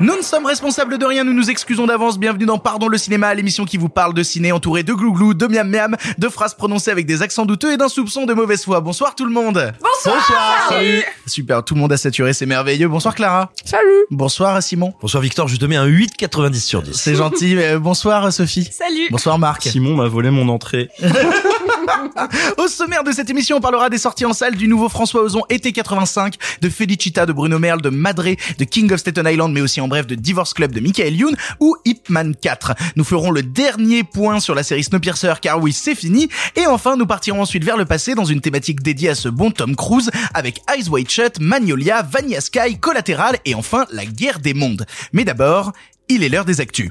Nous ne sommes responsables de rien, nous nous excusons d'avance. Bienvenue dans Pardon le cinéma, l'émission qui vous parle de ciné entouré de glouglou, de miam miam, de phrases prononcées avec des accents douteux et d'un soupçon de mauvaise foi. Bonsoir tout le monde. Bonsoir. Salut. Super, tout le monde a saturé, c'est merveilleux. Bonsoir Clara. Salut. Bonsoir Simon. Bonsoir Victor, je te mets un 8,90 sur 10. C'est gentil. Euh, bonsoir Sophie. Salut. Bonsoir Marc. Simon m'a volé mon entrée. Au sommaire de cette émission, on parlera des sorties en salle du nouveau François Ozon été 85, de Felicita, de Bruno Merle, de Madré, de King of Staten Island, mais aussi en bref de Divorce Club de Michael Youn ou Ip Man 4. Nous ferons le dernier point sur la série Snowpiercer car oui, c'est fini. Et enfin, nous partirons ensuite vers le passé dans une thématique dédiée à ce bon Tom Cruise avec Eyes Wide Shut, Magnolia, Vanilla Sky, Collateral et enfin la guerre des mondes. Mais d'abord, il est l'heure des actus.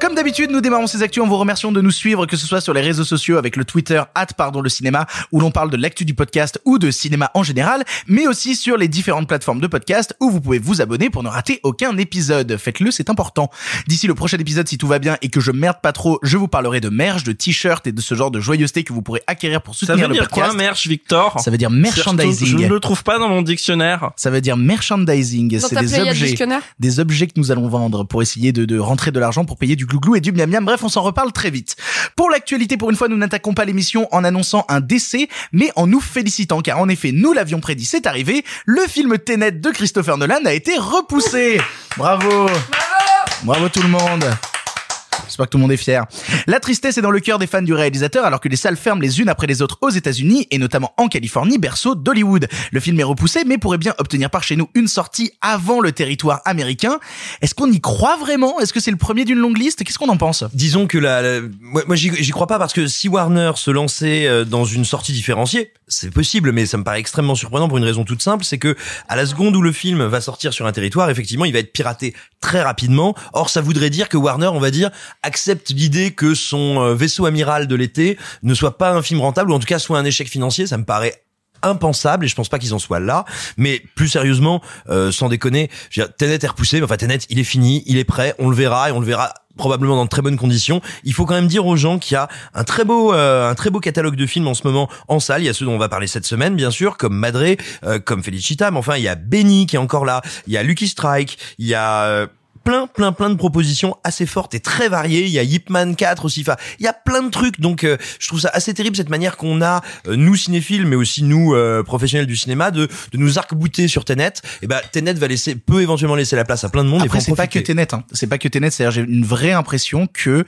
Comme d'habitude, nous démarrons ces actus en vous remerciant de nous suivre, que ce soit sur les réseaux sociaux avec le Twitter pardon le cinéma, où l'on parle de l'actu du podcast ou de cinéma en général, mais aussi sur les différentes plateformes de podcast où vous pouvez vous abonner pour ne rater aucun épisode. Faites-le, c'est important. D'ici le prochain épisode, si tout va bien et que je merde pas trop, je vous parlerai de merch, de t-shirts et de ce genre de joyeuseté que vous pourrez acquérir pour Ça soutenir veut le dire podcast. quoi, merch, Victor Ça veut dire Surtout, merchandising. Je ne le trouve pas dans mon dictionnaire. Ça veut dire merchandising. C'est des objets dictionnaire des objets que nous allons vendre pour essayer de, de rentrer de l'argent pour payer du glouglou et du miam miam. Bref, on s'en reparle très vite. Pour l'actualité, pour une fois, nous n'attaquons pas l'émission en annonçant un décès, mais en nous félicitant, car en effet, nous l'avions prédit, c'est arrivé. Le film Tenet de Christopher Nolan a été repoussé. Bravo. Bravo. Bravo tout le monde. J'espère que tout le monde est fier. La tristesse est dans le cœur des fans du réalisateur alors que les salles ferment les unes après les autres aux États-Unis et notamment en Californie, berceau d'Hollywood. Le film est repoussé mais pourrait bien obtenir par chez nous une sortie avant le territoire américain. Est-ce qu'on y croit vraiment? Est-ce que c'est le premier d'une longue liste? Qu'est-ce qu'on en pense? Disons que la, la- moi, moi, j'y crois pas parce que si Warner se lançait euh, dans une sortie différenciée, c'est possible, mais ça me paraît extrêmement surprenant pour une raison toute simple, c'est que à la seconde où le film va sortir sur un territoire, effectivement, il va être piraté très rapidement. Or, ça voudrait dire que Warner, on va dire, accepte l'idée que son euh, vaisseau amiral de l'été ne soit pas un film rentable ou en tout cas soit un échec financier. Ça me paraît impensable et je pense pas qu'ils en soient là mais plus sérieusement euh, sans déconner je veux dire, Tenet est repoussé mais enfin Tenet il est fini il est prêt on le verra et on le verra probablement dans de très bonnes conditions il faut quand même dire aux gens qu'il y a un très beau euh, un très beau catalogue de films en ce moment en salle il y a ceux dont on va parler cette semaine bien sûr comme Madré euh, comme Felicita mais enfin il y a Benny qui est encore là il y a Lucky Strike il y a plein plein plein de propositions assez fortes et très variées il y a Yip Man 4 aussi enfin il y a plein de trucs donc euh, je trouve ça assez terrible cette manière qu'on a euh, nous cinéphiles mais aussi nous euh, professionnels du cinéma de de nous arc-bouter sur Tenet et ben Tenet va laisser peut éventuellement laisser la place à plein de monde Après, en c'est pas que. Tenet. Hein. C'est pas que Tenet. C'est-à-dire, j'ai une vraie impression que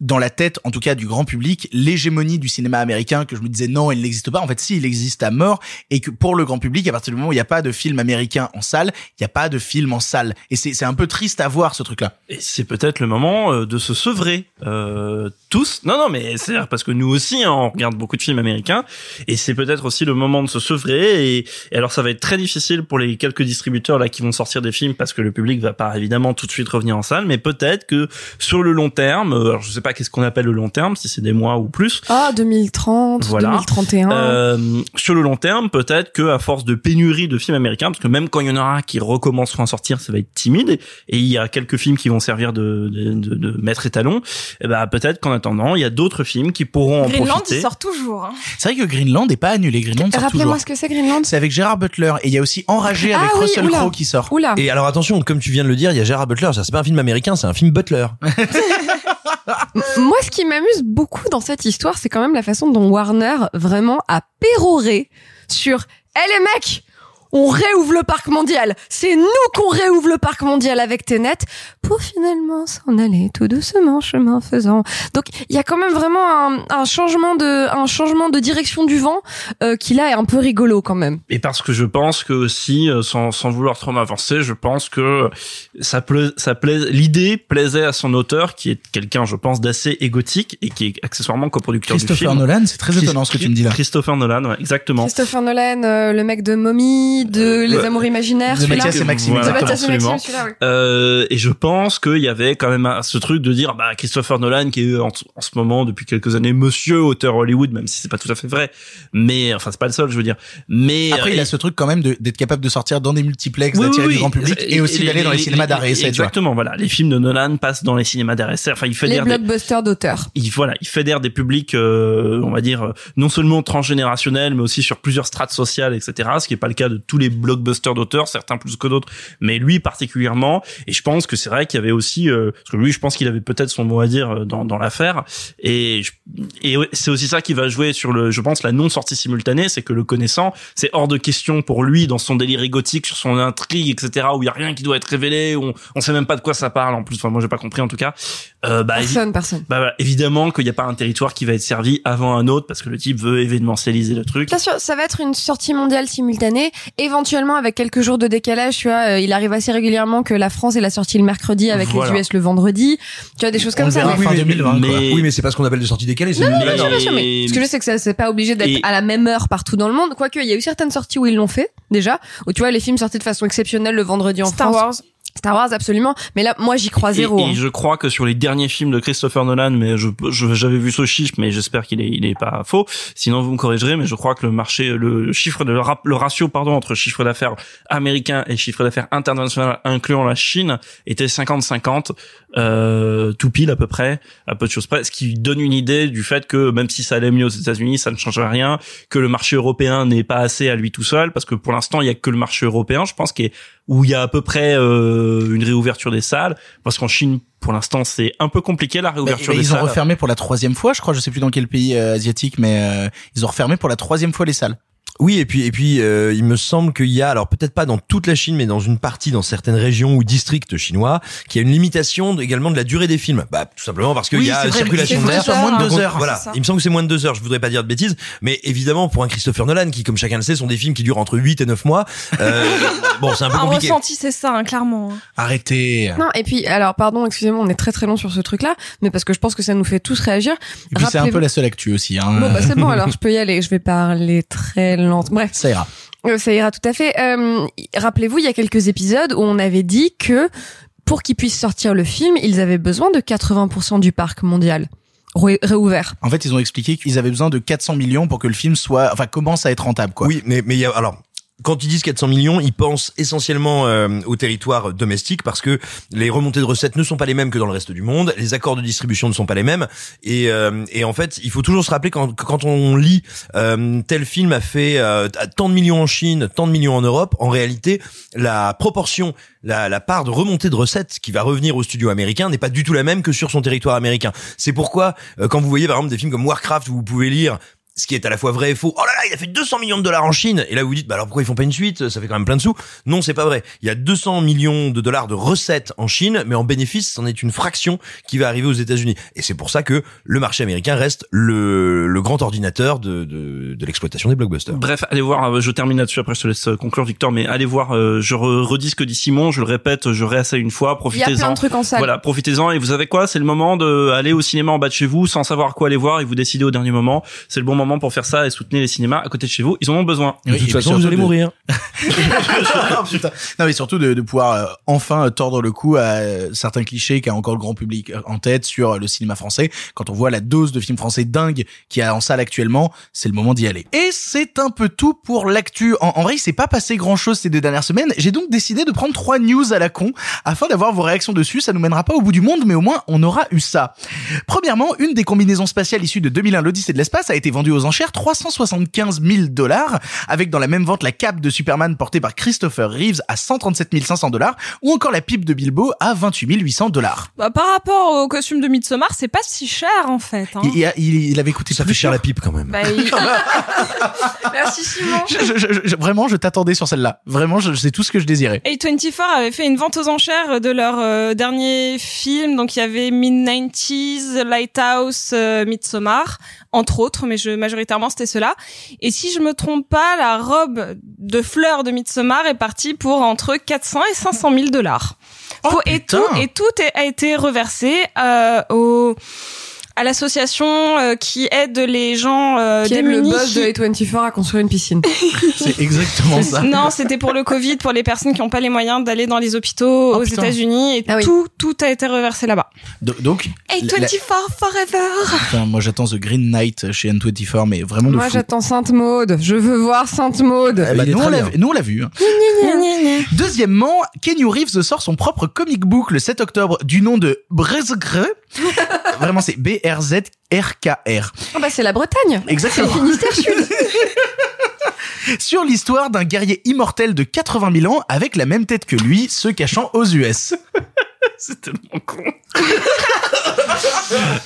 dans la tête, en tout cas du grand public, l'hégémonie du cinéma américain, que je me disais non, il n'existe pas. En fait, si, il existe à mort, et que pour le grand public, à partir du moment où il n'y a pas de film américain en salle, il n'y a pas de film en salle. Et c'est un peu triste à voir ce truc-là. Et c'est peut-être le moment euh, de se sevrer euh, tous. Non, non, mais c'est parce que nous aussi, hein, on regarde beaucoup de films américains, et c'est peut-être aussi le moment de se sevrer. Et, et alors, ça va être très difficile pour les quelques distributeurs là qui vont sortir des films parce que le public va pas évidemment tout de suite revenir en salle, mais peut-être que sur le long terme, euh, alors je sais pas qu'est-ce qu'on appelle le long terme, si c'est des mois ou plus. Ah, 2030, Voilà. 2031. Euh, sur le long terme, peut-être que à force de pénurie de films américains, parce que même quand il y en aura qui recommenceront à sortir, ça va être timide. Et, il y a quelques films qui vont servir de, de, de, de maître étalon. Et ben peut-être qu'en attendant, il y a d'autres films qui pourront en Greenland, profiter. il sort toujours. hein. C'est vrai que Greenland est pas annulé. Greenland sort Rappelez-moi toujours. ce que c'est Greenland. C'est avec Gérard Butler et il y a aussi Enragé Ah avec oui, Russell. Crowe qui sort. Oula. Et alors attention, comme tu viens de le dire, il y a Gérard Butler. Ça c'est pas un film américain, c'est un film Butler. Moi, ce qui m'amuse beaucoup dans cette histoire, c'est quand même la façon dont Warner vraiment a péroré sur « Eh les mecs on réouvre le parc mondial. C'est nous qu'on réouvre le parc mondial avec Tenet pour finalement s'en aller tout doucement chemin faisant. Donc il y a quand même vraiment un, un changement de un changement de direction du vent euh, qui là est un peu rigolo quand même. Et parce que je pense que aussi, euh, sans, sans vouloir trop m'avancer, je pense que ça plaît, ça plaît, l'idée plaisait à son auteur, qui est quelqu'un, je pense, d'assez égotique et qui est accessoirement coproducteur du Christopher film. Nolan, c'est très étonnant ce que tu me dis là. Christopher Nolan, ouais, exactement. Christopher Nolan, euh, le mec de Mommy, de Les Ouais. Amours Imaginaires, De celui-là. Mathias et Maxime, Voilà. De exactement. Mathias et Maxime, Absolument. celui-là, oui. Euh, et je pense qu'il y avait quand même un- ce truc de dire bah Christopher Nolan qui est en, en ce moment depuis quelques années monsieur auteur Hollywood même si c'est pas tout à fait vrai mais enfin c'est pas le seul je veux dire mais Après, il a ce truc quand même d'être capable de sortir dans des multiplex, Oui, d'attirer oui, du grand public et, aussi d'aller dans les, cinémas d'art essai. Exactement, voilà. Les films de Nolan passent dans les cinémas d'art et essai. Enfin, il Les fédère des, blockbusters d'auteurs. il, voilà, il fédère des publics, euh, on va dire, euh, non seulement transgénérationnels, mais aussi sur plusieurs strates sociales, etc. Ce qui est pas le cas de tous les blockbusters d'auteurs, certains plus que d'autres, mais lui particulièrement. Et je pense que c'est vrai qu'il y avait aussi, euh, parce que lui, je pense qu'il avait peut-être son mot à dire euh, dans, dans l'affaire. Et, et c'est aussi ça qui va jouer sur le, je pense, la non-sortie simultanée, c'est que le connaissant, c'est hors de question pour lui, dans son délire égotique, sur son intrigue, etc., où il y a rien qui doit être révélé, où on, on sait même pas de quoi ça parle, en plus. Enfin, moi, j'ai pas compris, en tout cas. Euh, bah, Personne, personne. bah, voilà, évidemment qu'il n'y a pas un territoire qui va être servi avant un autre parce que le type veut événementialiser le truc. Bien sûr, ça va être une sortie mondiale simultanée, éventuellement avec quelques jours de décalage. Tu vois, euh, il arrive assez régulièrement que la France ait la sortie le mercredi avec Voilà. les US le vendredi. Tu vois des choses comme ça. verra mais- fin 2020, quoi. mais- Oui, mais c'est pas ce qu'on appelle des sorties décalées. c'est Non, non, une- bien sûr, bien sûr, mais ce que je sais que ça c'est pas obligé d'être Et- à la même heure partout dans le monde. Quoique, il y a eu certaines sorties où ils l'ont fait déjà, où tu vois les films sortis de façon exceptionnelle le vendredi en Star France. Wars. Star Wars, absolument. Mais là, moi, j'y crois zéro. et hein. je crois que sur les derniers films de Christopher Nolan, mais je je- j'avais vu ce chiffre, mais j'espère qu'il est il est pas faux. Sinon vous me corrigerez, mais je crois que le marché, le chiffre de le, rap- le ratio pardon entre chiffre d'affaires américain et chiffre d'affaires international, incluant la Chine, était 50-50, euh, tout pile à peu près, à peu de choses près, ce qui donne une idée du fait que même si ça allait mieux aux États-Unis, ça ne changerait rien, que le marché européen n'est pas assez à lui tout seul, parce que pour l'instant il y a que le marché européen, je pense, qui est où il y a à peu près euh, une réouverture des salles, parce qu'en Chine, pour l'instant, c'est un peu compliqué la Mais- réouverture mais des ils ont salles. refermé pour la troisième fois, je crois. Je sais plus dans quel pays euh, asiatique, mais euh, ils ont refermé pour la troisième fois les salles. Oui, et puis et puis euh, il me semble qu'il y a, alors peut-être pas dans toute la Chine, mais dans une partie, dans certaines régions ou districts chinois, qu'il y a une limitation de- également de la durée des films. Bah tout simplement parce qu'il Oui, y a circulation d'air. moins de deux on- heures. Voilà, il me semble que c'est moins de deux heures. Je voudrais pas dire de bêtises, mais évidemment pour un Christopher Nolan qui, comme chacun le sait, sont des films qui durent entre 8 et 9 mois. euh, bon, c'est un peu Un compliqué. ressenti, c'est ça, hein, clairement. hein. Arrêtez. Non, et puis, alors, pardon, excusez-moi, on est très très long sur ce truc-là, mais parce que je pense que ça nous fait tous réagir. Et puis c'est un peu la seule actu aussi. Hein. Bon, bah, c'est bon, alors je peux y aller. Je vais parler très lente. Bref. Ça ira. Euh, Ça ira tout à fait. Euh, Rappelez-vous, il y a quelques épisodes où on avait dit que pour qu'ils puissent sortir le film, ils avaient besoin de 80% du parc mondial ré- réouvert. En fait, ils ont expliqué qu'ils avaient besoin de 400 millions pour que le film soit, enfin, commence à être rentable, quoi. Oui, mais mais il y a alors quand ils disent 400 millions, ils pensent essentiellement euh, au territoire domestique parce que les remontées de recettes ne sont pas les mêmes que dans le reste du monde, les accords de distribution ne sont pas les mêmes et, euh, et en fait, il faut toujours se rappeler quand, quand on lit euh, tel film a fait euh, tant de millions en Chine, tant de millions en Europe, en réalité, la proportion, la, la part de remontée de recettes qui va revenir au studio américain n'est pas du tout la même que sur son territoire américain. C'est pourquoi euh, quand vous voyez par exemple des films comme Warcraft où vous pouvez lire ce qui est à la fois vrai et faux. Oh là là, il a fait 200 millions de dollars en Chine. Et là, vous vous dites, bah alors pourquoi ils font pas une suite? Ça fait quand même plein de sous. Non, c'est pas vrai. Il y a 200 millions de dollars de recettes en Chine, mais en bénéfice, c'en est une fraction qui va arriver aux États-Unis. Et c'est pour ça que le marché américain reste le, le grand ordinateur de, de, de l'exploitation des blockbusters. Bref, allez voir, euh, je termine là-dessus, après je te laisse euh, conclure Victor, mais allez voir, euh, je re- redis ce que dit Simon, je le répète, je réessaye une fois, Il y a plein profitez-en. de trucs en salle. Voilà, profitez-en et vous savez quoi? C'est le moment de aller au cinéma en bas de chez vous sans savoir quoi aller voir et vous décidez au dernier moment. C'est le bon moment pour faire ça et soutenir les cinémas à côté de chez vous. Ils en ont besoin. Oui, de toute façon, vous allez de- mourir. Non mais surtout de, de pouvoir euh, enfin tordre le cou à euh, certains clichés qu'a encore le grand public euh, en tête sur le cinéma français. Quand on voit la dose de films français dingue qu'il y a en salle actuellement, c'est le moment d'y aller. Et c'est un peu tout pour l'actu. En, en vrai, il s'est pas passé grand chose ces deux dernières semaines. J'ai donc décidé de prendre trois news à la con afin d'avoir vos réactions dessus. Ça nous mènera pas au bout du monde, mais au moins on aura eu ça. Premièrement, une des combinaisons spatiales issues de 2001 l'Odyssée de l'espace a été vendue aux enchères 375 000 dollars, avec dans la même vente la cape de Superman portée par Christopher Reeves à 137 500 dollars, ou encore la pipe de Bilbo à 28 800 dollars. Bah, par rapport au costume de Midsommar, c'est pas si cher en fait. Hein. Il, il, il avait coûté Ça fait cher la pipe quand même. Bah, il- Merci Simon. Je- je- je- je- vraiment, je t'attendais sur celle-là. Vraiment, c'est tout ce que je désirais. A24 avait fait une vente aux enchères de leur euh, dernier film. Donc il y avait Mid-90s, Lighthouse, euh, Midsommar, entre autres, mais je, majoritairement c'était cela. Et si je me trompe pas, la robe de fleurs de Midsommar est partie pour entre 400 et 500 000 dollars. Oh, et putain. tout et tout est- a été reversé euh, au à l'association euh, qui aide les gens euh, Qui aime le démunis. boss de A24 à construire une piscine. C'est exactement ça. Non, c'était pour le Covid, pour les personnes qui n'ont pas les moyens d'aller dans les hôpitaux Oh, aux. États-unis, et Ah oui. tout, tout a été reversé là-bas. Do- Donc, la- la- A24 forever. Moi j'attends The Green Knight chez N24, mais vraiment de Moi, j'attends Sainte Maude. Je veux voir Sainte Maude. Eh ben, Il est nous, nous, on l'a vu. hein. Deuxièmement, Kenny Reeves sort son propre comic book le 7 octobre du nom de Brezgre. Vraiment, c'est B-R-Z-R-K-R. Ah bah, c'est la Bretagne. C'est Exactement. le Finistère Sud. Sur l'histoire d'un guerrier immortel de 80 000 ans avec la même tête que lui, se cachant aux US. C'est tellement con.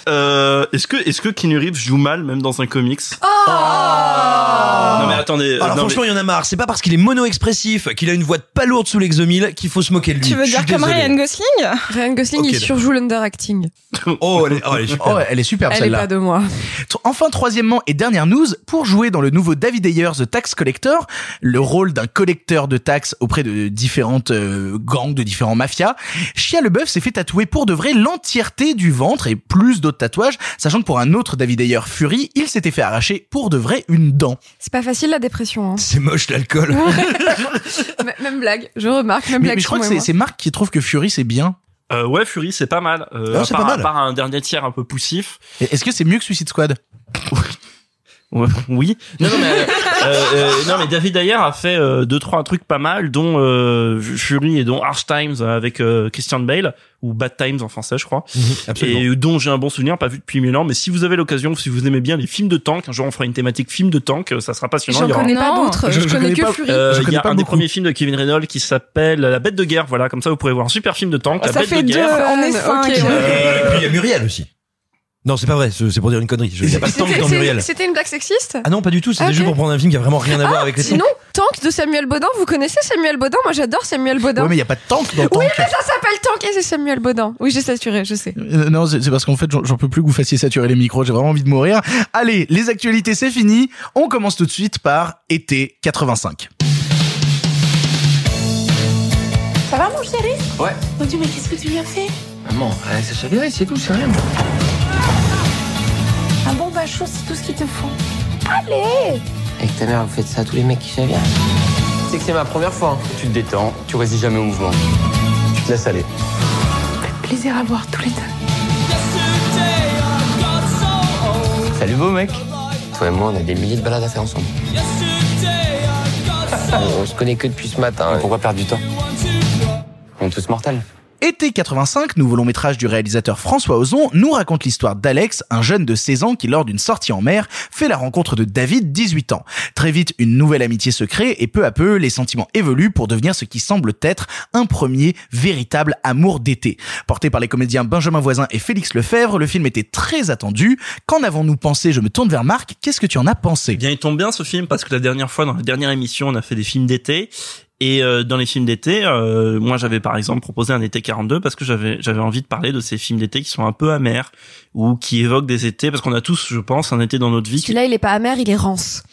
euh, est-ce que est-ce que Keanu Reeves joue mal même dans un comics? Oh Non mais attendez. Alors non, franchement, il y en a marre. C'est pas parce qu'il est mono-expressif, qu'il a une voix pas lourde sous l'exomile, qu'il faut se moquer de lui. Tu veux dire comme. Ryan Gosling? Ryan Gosling, il surjoue l'underacting. Oh, elle est, oh, elle est super. Oh, elle est superbe Elle est celle-là. pas de moi. Enfin, troisièmement et dernière news, pour jouer dans le nouveau David Ayer The Tax Collector, le rôle d'un collecteur de taxes auprès de différentes euh, gangs, de différents mafias, Shia LeBeouf s'est fait tatouer pour de vrai l'entièreté du ventre et plus d'autres tatouages, sachant que pour un autre David Ayer Fury, il s'était fait arracher pour de vrai une dent. C'est pas facile la dépression. Hein. C'est moche l'alcool. Même blague, je remarque, même Mais, blague. mais je crois que c'est Marc qui trouve que Fury c'est bien. Euh, ouais, Fury, c'est pas mal. Euh, Non, à c'est part, pas mal. à part un dernier tiers un peu poussif. Est-ce que c'est mieux que Suicide Squad? oui. Non, non, mais, euh, euh, euh, non, mais David Ayer a fait euh, deux trois trucs pas mal, dont euh, Fury et dont Harsh Times avec euh, Christian Bale ou Bad Times en français, je crois. Absolument. Et dont j'ai un bon souvenir, pas vu depuis mille ans. Mais si vous avez l'occasion, si vous aimez bien les films de tank, un jour on fera une thématique film de tank, ça sera passionnant. J'en connais pas d'autres. Je- Je, je connais que pas- Fury. Euh, Je il y a pas un des premiers films de Kevin Reynolds qui s'appelle La Bête de guerre. Voilà, comme ça vous pourrez voir un super film de tank. La Ça Bête fait de deux, guerre. on est cinq. Et puis il y a Muriel aussi. Non, c'est pas vrai, c'est c'est pour dire une connerie. Je- a pas de tank C'était- dans c'est- Muriel. C'était une blague sexiste? Ah non, pas du tout, c'était Ok. juste pour prendre un film qui a vraiment rien à voir avec les Sinon, Tank de Samuel Baudin, vous connaissez Samuel Baudin? Moi j'adore Samuel Baudin. Ouais, mais il y a pas de tank dans Oui, Tank. mais ça s'appelle Tank et c'est Samuel Baudin. Oui, j'ai saturé, je sais. Euh, non, c'est c'est parce qu'en fait, j'en- peux plus que vous fassiez saturer les micros. J'ai vraiment envie de mourir. Allez, les actualités, c'est fini. On commence tout de suite par été 85. Ça va mon chéri? Ouais. Mon Dieu, mais qu'est-ce que tu lui as fait Maman, ça chavirait, c'est tout, c'est rien. Un bon bain chaud, c'est tout ce qu'il te faut. Allez Avec ta mère, vous faites ça à tous les mecs qui chavirent. C'est que c'est ma première fois. hein. Tu te détends, tu résistes jamais au mouvement. Tu te laisses aller. Plaisir à voir tous les deux. Salut beau mec. Toi et moi, on a des milliers de balades à faire ensemble. on se connaît que depuis ce matin. Pourquoi perdre du temps? On est tous mortels. Été 85, nouveau long métrage du réalisateur François Ozon, nous raconte l'histoire d'Alex, un jeune de 16 ans qui, lors d'une sortie en mer, fait la rencontre de David, 18 ans. Très vite, une nouvelle amitié se crée et peu à peu, les sentiments évoluent pour devenir ce qui semble être un premier véritable amour d'été. Porté par les comédiens Benjamin Voisin et Félix Lefebvre, le film était très attendu. Qu'en avons-nous pensé? Je me tourne vers Marc. Qu'est-ce que tu en as pensé? Eh bien, il tombe bien ce film parce que la dernière fois, dans la dernière émission, on a fait des films d'été. Et euh, dans les films d'été, euh, moi j'avais par exemple proposé un été 42 parce que j'avais j'avais envie de parler de ces films d'été qui sont un peu amers ou qui évoquent des étés parce qu'on a tous, je pense, un été dans notre vie. Celui-là, il est pas amer, il est rance.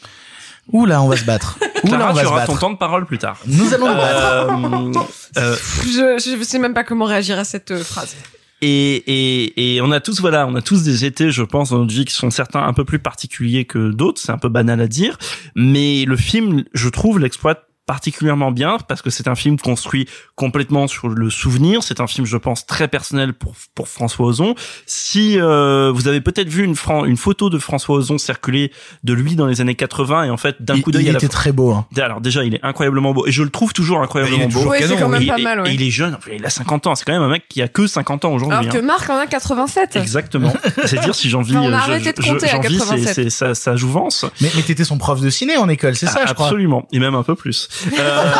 Ouh là, on va se battre. Ouh là, Clara, on va tu se auras ton temps de parole plus tard. Nous allons nous battre. Euh, euh, Je, je sais même pas comment réagir à cette euh, phrase. Et, et, et on a tous voilà, on a tous des étés, je pense, dans notre vie qui sont certains un peu plus particuliers que d'autres. C'est un peu banal à dire, mais le film, je trouve, l'exploite particulièrement bien parce que c'est un film construit complètement sur le souvenir. C'est un film, je pense, très personnel pour pour François Ozon. Si euh, vous avez peut-être vu une, Fran- une photo de François Ozon circuler de lui dans les années 80 et en fait d'un coup d'œil, il la était très beau. Hein. alors déjà, il est incroyablement beau et je le trouve toujours incroyablement Il est beau. toujours Oui, c'est canon, quand même Et- pas et- mal, ouais. et il est jeune, enfin, il a 50 ans. C'est quand même un mec qui a que 50 ans aujourd'hui. Alors hein. que Marc en a 87. Exactement. C'est dire si j'envie, Enfin, on a euh, arrêté de je- compter à j'envie, c'est- 87. c'est sa, sa jouvence. Mais, mais t'étais son prof de ciné en école, c'est ça, Ah, je crois. Absolument, et même un peu plus. Euh,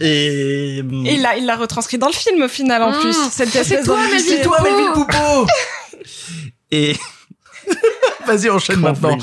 et, Et il l'a, il l'a retranscrit dans le film au final en Mmh, plus. c'est- Cette c'est toi. Melville Poupeau. Melville Poupeau et Vas-y, enchaîne maintenant.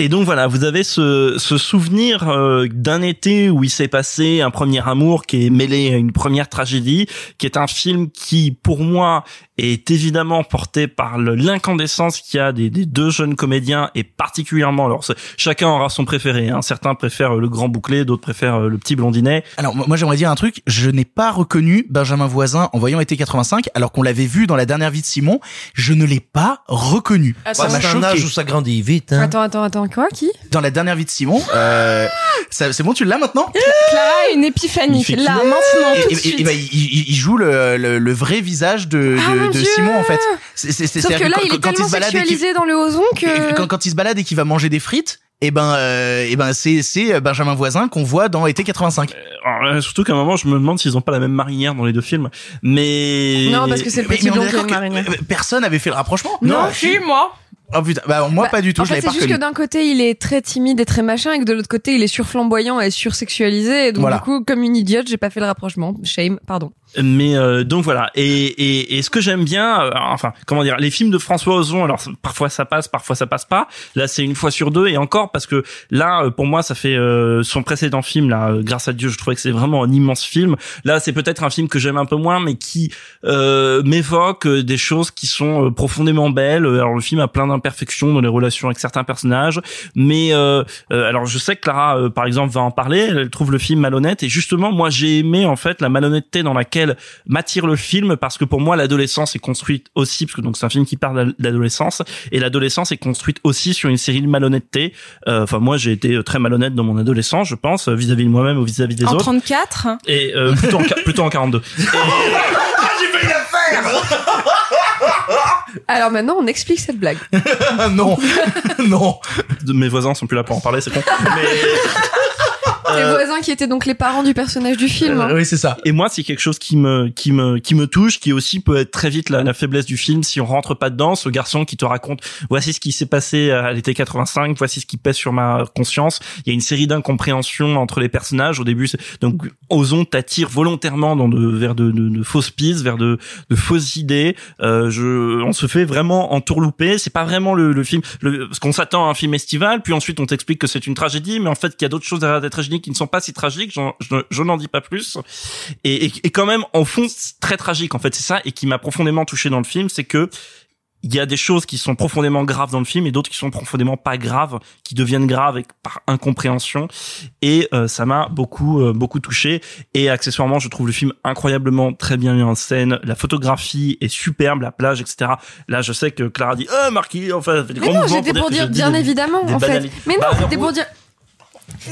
Et donc voilà, vous avez ce, ce souvenir euh, d'un été où il s'est passé un premier amour qui est mêlé à une première tragédie, qui est un film qui, pour moi, est évidemment porté par l'incandescence qu'il y a des, des deux jeunes comédiens et particulièrement, alors chacun aura son préféré. Hein. Certains préfèrent le grand bouclé, d'autres préfèrent euh, le petit blondinet. Alors moi j'aimerais dire un truc, je n'ai pas reconnu Benjamin Voisin en voyant été 85 alors qu'on l'avait vu dans la dernière vie de Simon, je ne l'ai pas reconnu. Attends. Ça m'a c'est un choqué. âge où ça grandit vite. Hein. Attends, attends, attends, quoi, qui? Dans la dernière vie de Simon, euh, ça- c'est bon, tu l'as maintenant? Clara a une épiphanie. Il fait Là, maintenant, Et- tout de et- suite. et bah, il, il- il joue le, le, le vrai visage de, de, Ah, mon de Dieu Simon en fait. C'est- c'est- c'est- Sauf que c'est-à-dire là, il est quand tellement se balade et qu'il- sexualisé dans le ozon que... quand, quand il se balade et qu'il va manger des frites, et ben, euh, et ben c'est c'est Benjamin Voisin qu'on voit dans été 85. Alors, euh, surtout qu'à un moment, je me demande s'ils ont pas la même marinière dans les deux films. Mais Non, parce que c'est le Mais- petit mais on est blond qui a d'accord une que, marinière. euh, Personne avait fait le rapprochement. Non, si, moi. Oh putain, bah moi Bah, pas du tout, en je fait, c'est juste que d'un côté, il est très timide et très machin, et que de l'autre côté, il est surflamboyant et sursexualisé. Et donc, Voilà. du coup, comme une idiote, j'ai pas fait le rapprochement. Shame, pardon. Mais euh, donc voilà. Et, et, et ce que j'aime bien, euh, enfin comment dire, les films de François Ozon. Alors parfois ça passe, parfois ça passe pas. Là c'est une fois sur deux et encore parce que là euh, pour moi ça fait euh, son précédent film là. euh, grâce à Dieu, je trouvais que c'est vraiment un immense film. Là c'est peut-être un film que j'aime un peu moins, mais qui euh, m'évoque des choses qui sont profondément belles. Alors le film a plein d'imperfections dans les relations avec certains personnages, mais alors je sais que Clara par exemple va en parler. Elle trouve le film malhonnête et justement moi j'ai aimé en fait la malhonnêteté dans laquelle m'attire le film parce que pour moi l'adolescence est construite aussi parce que donc c'est un film qui parle d'ad- d'adolescence et l'adolescence est construite aussi sur une série de malhonnêtetés. Euh, Enfin moi j'ai été très malhonnête dans mon adolescence je pense euh, vis-à-vis de moi-même ou vis-à-vis des En autres 34. et euh, plutôt en, plutôt en 42. Alors maintenant, on explique cette blague. non, non. Mes voisins sont plus là pour en parler c'est con. Mais Les Euh, voisins qui étaient donc les parents du personnage du film. hein. oui, c'est ça. Et moi, c'est quelque chose qui me, qui me, qui me touche, qui aussi peut être très vite la, la faiblesse du film si on rentre pas dedans. Ce garçon qui te raconte, voici ce qui s'est passé à l'été 85, voici ce qui pèse sur ma conscience. Il y a une série d'incompréhensions entre les personnages. Au début, c'est- donc, Ozon t'attire volontairement dans de, vers de, de, de fausses pistes, vers de, de fausses idées. Euh, je, on se fait vraiment entourlouper. C'est pas vraiment le, le film, le, parce qu'on s'attend à un film estival, puis ensuite on t'explique que c'est une tragédie, mais en fait qu'il y a d'autres choses derrière des qui ne sont pas si tragiques. Je, je n'en dis pas plus. Et, et, et quand même, en fond, très tragique. En fait, c'est ça et qui m'a profondément touché dans le film, c'est que il y a des choses qui sont profondément graves dans le film et d'autres qui sont profondément pas graves, qui deviennent graves avec, par incompréhension. Et euh, ça m'a beaucoup euh, beaucoup touché. Et accessoirement, je trouve le film incroyablement très bien mis en scène. La photographie est superbe, la plage, etc. Là, je sais que Clara dit "Ah, Marquis, enfin, fait des Mais grands non, j'étais pour dire, bien des- évidemment, des en fait. Mais non, Bah, c'était pour dire.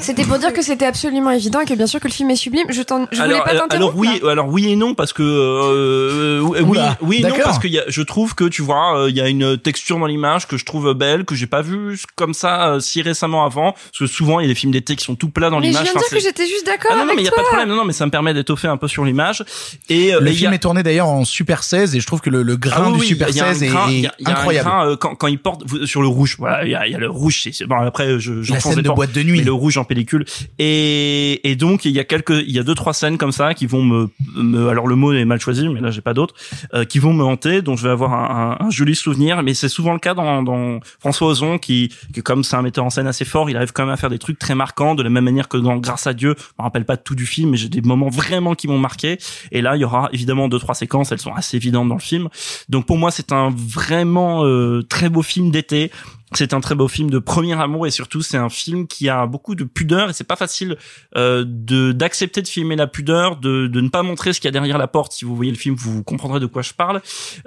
C'était pour dire que c'était absolument évident et que bien sûr que le film est sublime. Je, je voulais alors, pas alors, t'interrompre. alors oui, là. alors oui et non parce que euh, oui, Oula, oui et non parce que y a, je trouve que tu vois, euh, il y a une texture dans l'image que je trouve belle que j'ai pas vu comme ça euh, si récemment avant parce que souvent il y a des films d'été qui sont tout plats dans Mais je l'image. viens de Enfin, dire que j'étais juste d'accord Ah non, non, mais il y a pas de problème. Non, non, mais ça me permet d'étoffer un peu sur l'image. Et euh, Le et film a- est tourné d'ailleurs en Super 16 et je trouve que le, le grain ah oui, du oui, Super il y a un 16 est, grain- est il y a- il y a un incroyable. grain, euh, quand, quand il porte sur le rouge, voilà, il y a, le rouge. Bon, après, je, La scène de boîte de nuit. mais le rouge en pellicule. Et, donc il y a quelques, il y a deux trois scènes comme ça qui vont me, me alors le mot est mal choisi, mais là j'ai pas d'autres, euh, qui vont me hanter, dont je vais avoir un, un, un joli souvenir. Mais c'est souvent le cas dans, dans François Ozon qui, qui comme c'est un metteur en scène assez fort, il arrive quand même à faire des trucs très marquants, de la même manière que dans Grâce à Dieu. Je me rappelle pas tout du film, mais j'ai des moments vraiment qui m'ont marqué. Et là, il y aura évidemment deux trois séquences, elles sont assez évidentes dans le film. Donc pour moi, c'est un vraiment euh, très beau film d'été. C'est un très beau film de premier amour et surtout c'est un film qui a beaucoup de pudeur et c'est pas facile euh, de d'accepter de filmer la pudeur, de, de ne pas montrer ce qu'il y a derrière la porte. Si vous voyez le film, vous comprendrez de quoi je parle.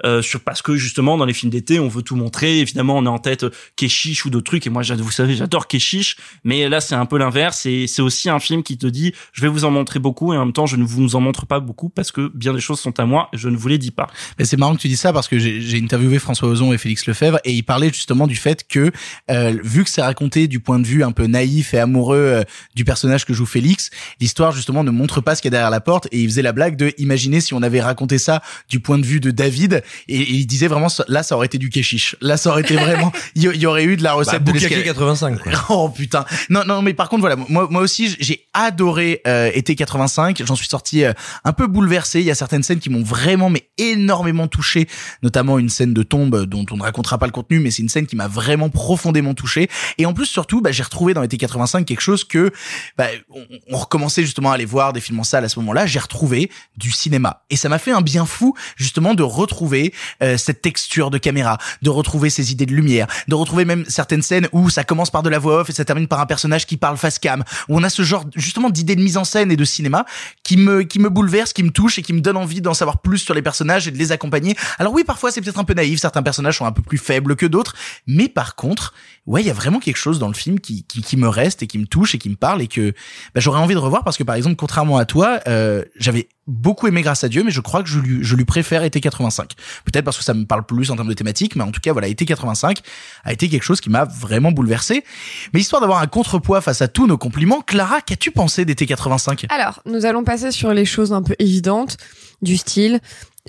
Euh, sur, parce que justement dans les films d'été, on veut tout montrer. Évidemment, on a en tête Keshish ou d'autres trucs et moi, vous savez, j'adore Keshish, mais là c'est un peu l'inverse. Et c'est aussi un film qui te dit, je vais vous en montrer beaucoup et en même temps, je ne vous en montre pas beaucoup parce que bien des choses sont à moi et je ne vous les dis pas. Mais c'est marrant que tu dis ça parce que j'ai interviewé François Ozon et Félix Lefebvre et ils parlaient justement du fait que euh, vu que c'est raconté du point de vue un peu naïf et amoureux euh, du personnage que joue Félix, l'histoire justement ne montre pas ce qu'il y a derrière la porte et il faisait la blague de imaginer si on avait raconté ça du point de vue de David et, et il disait vraiment là ça aurait été du kéchiche. Là ça aurait été vraiment il y, aurait eu de la Bah, recette de Bukake l'escalade. 85. Quoi. Oh putain. Non non mais par contre voilà moi moi aussi j'ai adoré euh, été 85, j'en suis sorti euh, un peu bouleversé, il y a certaines scènes qui m'ont vraiment mais énormément touché, notamment une scène de tombe dont on ne racontera pas le contenu mais c'est une scène qui m'a vraiment profondément touché. Et en plus, surtout, bah, j'ai retrouvé dans l'été 85 quelque chose que bah, on, on recommençait justement à aller voir des films en salle à ce moment-là. J'ai retrouvé du cinéma et ça m'a fait un bien fou justement de retrouver euh, cette texture de caméra, de retrouver ces idées de lumière, de retrouver même certaines scènes où ça commence par de la voix off et ça termine par un personnage qui parle face cam, où on a ce genre justement d'idées de mise en scène et de cinéma qui me qui me bouleverse, qui me touche et qui me donne envie d'en savoir plus sur les personnages et de les accompagner. Alors oui, parfois c'est peut-être un peu naïf, certains personnages sont un peu plus faibles que d'autres, mais par contre, ouais, il y a vraiment quelque chose dans le film qui, qui, qui me reste et qui me touche et qui me parle et que bah, j'aurais envie de revoir parce que par exemple, contrairement à toi, euh, j'avais beaucoup aimé Grâce à Dieu, mais je crois que je lui, je lui préfère été 85. Peut-être parce que ça me parle plus en termes de thématique, mais en tout cas, voilà, été 85 a été quelque chose qui m'a vraiment bouleversé. Mais histoire d'avoir un contrepoids face à tous nos compliments, Clara, qu'as-tu pensé d'été 85 Alors, nous allons passer sur les choses un peu évidentes du style.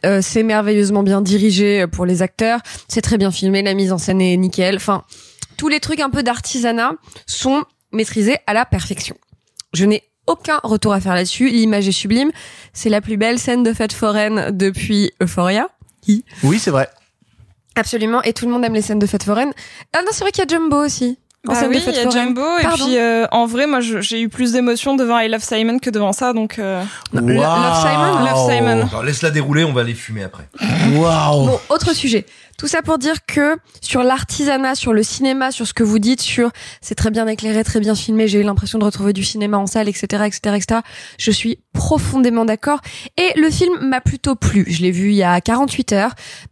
Euh, c'est merveilleusement bien dirigé pour les acteurs, c'est très bien filmé, la mise en scène est nickel. Enfin, tous les trucs un peu d'artisanat sont maîtrisés à la perfection. Je n'ai aucun retour à faire là-dessus. L'image est sublime. C'est la plus belle scène de fête foraine depuis Euphoria. Oui, c'est vrai. Absolument. Et tout le monde aime les scènes de fête foraine. Ah non, c'est vrai qu'il y a Jumbo aussi. En Bah oui, il y a. Jumbo et Pardon. puis euh, en vrai moi j'ai eu plus d'émotions devant I Love Simon que devant ça donc euh... Love Simon, Love Simon. Alors, laisse-la dérouler, on va les fumer après. Waouh. Bon, autre sujet. Tout ça pour dire que sur l'artisanat, sur le cinéma, sur ce que vous dites, sur c'est très bien éclairé, très bien filmé, j'ai eu l'impression de retrouver du cinéma en salle, etc., etc., etc. Je suis profondément d'accord. Et le film m'a plutôt plu. Je l'ai vu il y a 48 heures.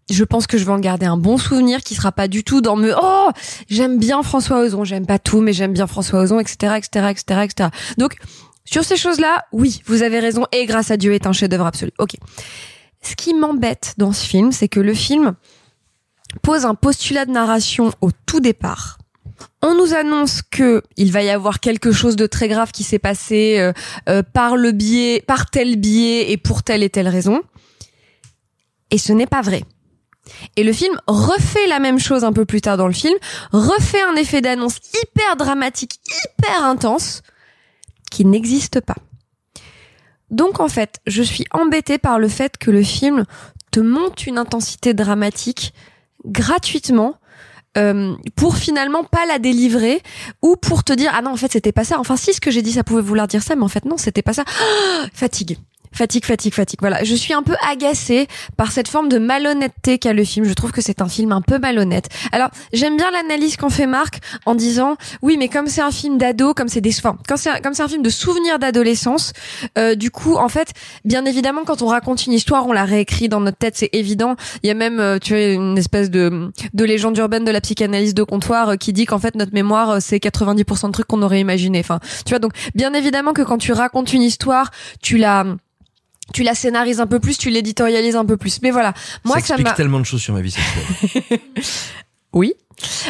Je pense que je vais en garder un bon souvenir qui sera pas du tout dans me oh j'aime bien François Ozon, j'aime pas tout, mais j'aime bien François Ozon, etc., etc., etc., etc. Donc sur ces choses-là, oui, vous avez raison. Et grâce à Dieu est un chef-d'œuvre absolu. Ok. Ce qui m'embête dans ce film, c'est que le film pose un postulat de narration au tout départ. On nous annonce que il va y avoir quelque chose de très grave qui s'est passé euh, euh, par le biais, par tel biais et pour telle et telle raison. Et ce n'est pas vrai. Et le film refait la même chose un peu plus tard dans le film, refait un effet d'annonce hyper dramatique, hyper intense, qui n'existe pas. Donc en fait, je suis embêtée par le fait que le film te monte une intensité dramatique gratuitement euh, pour finalement pas la délivrer ou pour te dire ah non en fait c'était pas ça. Enfin si ce que j'ai dit ça pouvait vouloir dire ça mais en fait non c'était pas ça. Fatigue Fatigue, fatigue, fatigue. Voilà, je suis un peu agacée par cette forme de malhonnêteté qu'a le film. Je trouve que c'est un film un peu malhonnête. Alors, j'aime bien l'analyse qu'en fait Marc en disant oui, mais comme c'est un film d'ado, comme c'est des, enfin, quand c'est comme c'est un film de souvenirs d'adolescence, euh, du coup, en fait, bien évidemment, quand on raconte une histoire, on la réécrit dans notre tête, c'est évident. Il y a même, euh, tu vois, une espèce de de légende urbaine de la psychanalyse de comptoir euh, qui dit qu'en fait notre mémoire euh, c'est 90% de trucs qu'on aurait imaginé. Enfin, tu vois, donc bien évidemment que quand tu racontes une histoire, tu la tu la scénarises un peu plus, tu l'éditorialises un peu plus. Mais voilà, moi ça ça explique tellement de choses sur ma vie sexuelle. oui.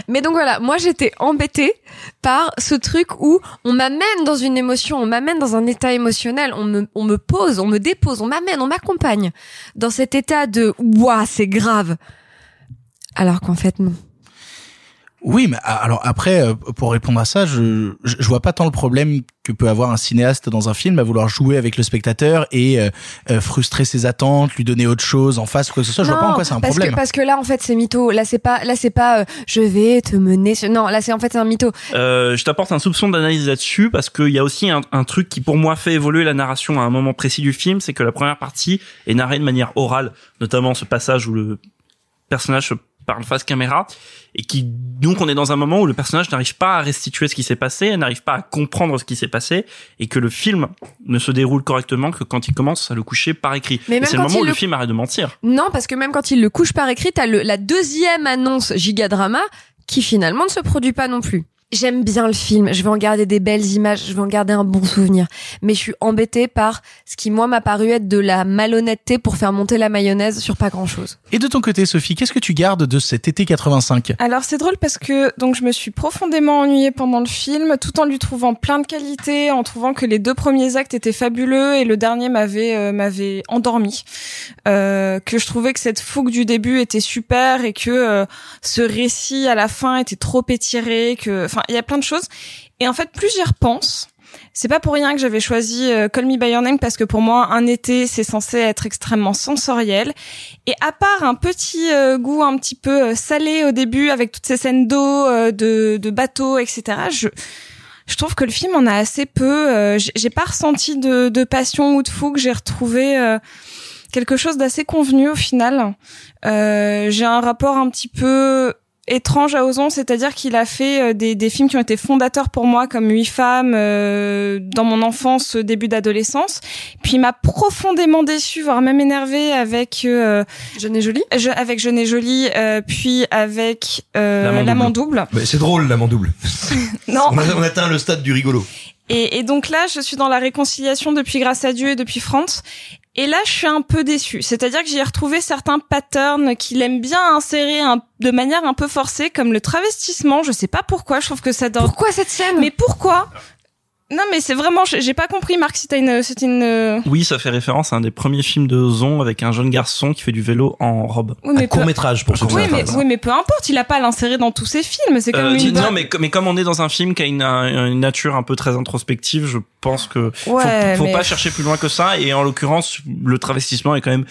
Mais donc voilà, moi j'étais embêtée par ce truc où on m'amène dans une émotion, on m'amène dans un état émotionnel, on me, on me pose, on me dépose, on m'amène, on m'accompagne dans cet état de ouah, c'est grave. Alors qu'en fait non. Oui, mais alors après, euh, pour répondre à ça, je, je je vois pas tant le problème que peut avoir un cinéaste dans un film à vouloir jouer avec le spectateur et euh, euh, frustrer ses attentes, lui donner autre chose en face, quoi que ce soit. Je vois pas en quoi c'est un parce problème. Que, parce que là en fait c'est mytho. Là c'est pas, là c'est pas, euh, je vais te mener. sur- Non, là c'est en fait c'est un mytho. Euh, je t'apporte un soupçon d'analyse là-dessus parce qu'il y a aussi un, un truc qui pour moi fait évoluer la narration à un moment précis du film, c'est que la première partie est narrée de manière orale, notamment ce passage où le personnage se parle face caméra et qui donc on est dans un moment où le personnage n'arrive pas à restituer ce qui s'est passé, n'arrive pas à comprendre ce qui s'est passé et que le film ne se déroule correctement que quand il commence à le coucher par écrit. Mais c'est le moment où le le- film arrête de mentir. Non, parce que même quand il le couche par écrit, t'as le, la deuxième annonce gigadrama qui finalement ne se produit pas non plus. J'aime bien le film, je vais en garder des belles images, je vais en garder un bon souvenir. Mais je suis embêtée par ce qui, moi, m'a paru être de la malhonnêteté pour faire monter la mayonnaise sur pas grand chose. Et de ton côté, Sophie, qu'est-ce que tu gardes de cet été 85 Alors c'est drôle parce que donc je me suis profondément ennuyée pendant le film, tout en lui trouvant plein de qualités, en trouvant que les deux premiers actes étaient fabuleux et le dernier m'avait euh, m'avait endormi. Euh, que je trouvais que cette fougue du début était super et que euh, ce récit à la fin était trop étiré, que enfin il y a plein de choses. Et en fait plus j'y repense, c'est pas pour rien que j'avais choisi euh, Call Me by Your Name parce que pour moi un été c'est censé être extrêmement sensoriel et à part un petit euh, goût un petit peu euh, salé au début avec toutes ces scènes d'eau, de, de bateaux, etc. Je trouve que le film en a assez peu. j'ai- pas ressenti de, passion ou de fougue. J'ai retrouvé quelque chose d'assez convenu au final. J'ai un rapport un petit peu étrange à Ozon, c'est-à-dire qu'il a fait euh, des, des films qui ont été fondateurs pour moi, comme Huit femmes euh, dans mon enfance, euh, début d'adolescence. Puis il m'a profondément déçu, voire même énervé avec euh, Jeune et jolie? Je- avec Jeune et jolie, euh, puis avec euh, L'amant double. Bah, c'est drôle, l'amant double. Non. on, a, on atteint le stade du rigolo. Et, et donc là, je suis dans la réconciliation depuis Grâce à Dieu et depuis France. Et là, je suis un peu déçue. C'est-à-dire que j'y ai retrouvé certains patterns qu'il aime bien insérer un- de manière un peu forcée, comme le travestissement. Je sais pas pourquoi. Je trouve que ça donne. Pourquoi cette scène? Mais pourquoi? Non, mais c'est vraiment. j'ai pas compris, Marc. Si t'as une, c'est une. euh, Oui, ça fait référence à un des premiers films de Ozon avec un jeune garçon qui fait du vélo en robe. Oui, mais Un court métrage pour qui Oui, mais, oui, mais peu importe. Il a pas à l'insérer dans tous ses films. C'est comme Euh, une. non, mais, mais comme on est dans un film qui a une, une nature un peu très introspective, je pense que faut, Ouais, faut mais- pas chercher plus loin que ça. Et en l'occurrence, le travestissement est quand même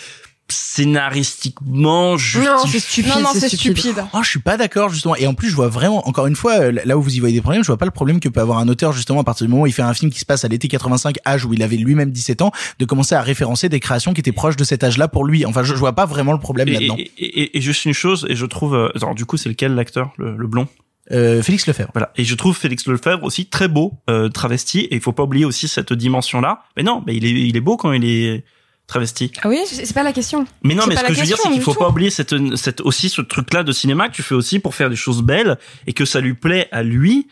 scénaristiquement justifié. Non, c'est stupide. Non, non, c'est stupide. stupide. Oh, je suis pas d'accord justement. Et en plus, je vois vraiment, encore une fois, euh, là où vous y voyez des problèmes, je vois pas le problème que peut avoir un auteur justement à partir du moment où il fait un film qui se passe à l'été 85, âge où il avait lui-même 17 ans, de commencer à référencer des créations qui étaient proches de cet âge-là pour lui. Enfin, je, je vois pas vraiment le problème Et, là-dedans. et, et- et juste une chose, et je trouve, euh, attends, du coup, c'est lequel l'acteur, le, le blond? Euh, Félix Lefebvre. Voilà. Et je trouve Félix Lefebvre aussi très beau, euh, travesti. Et il faut pas oublier aussi cette dimension-là. Mais non, mais il est, il est beau quand il est travesti. Ah oui. C'est pas la question. Mais non, mais ce que je veux dire, c'est qu'il faut tout. pas oublier cette, cette, aussi ce truc-là de cinéma que tu fais aussi pour faire des choses belles et que ça lui plaît à lui.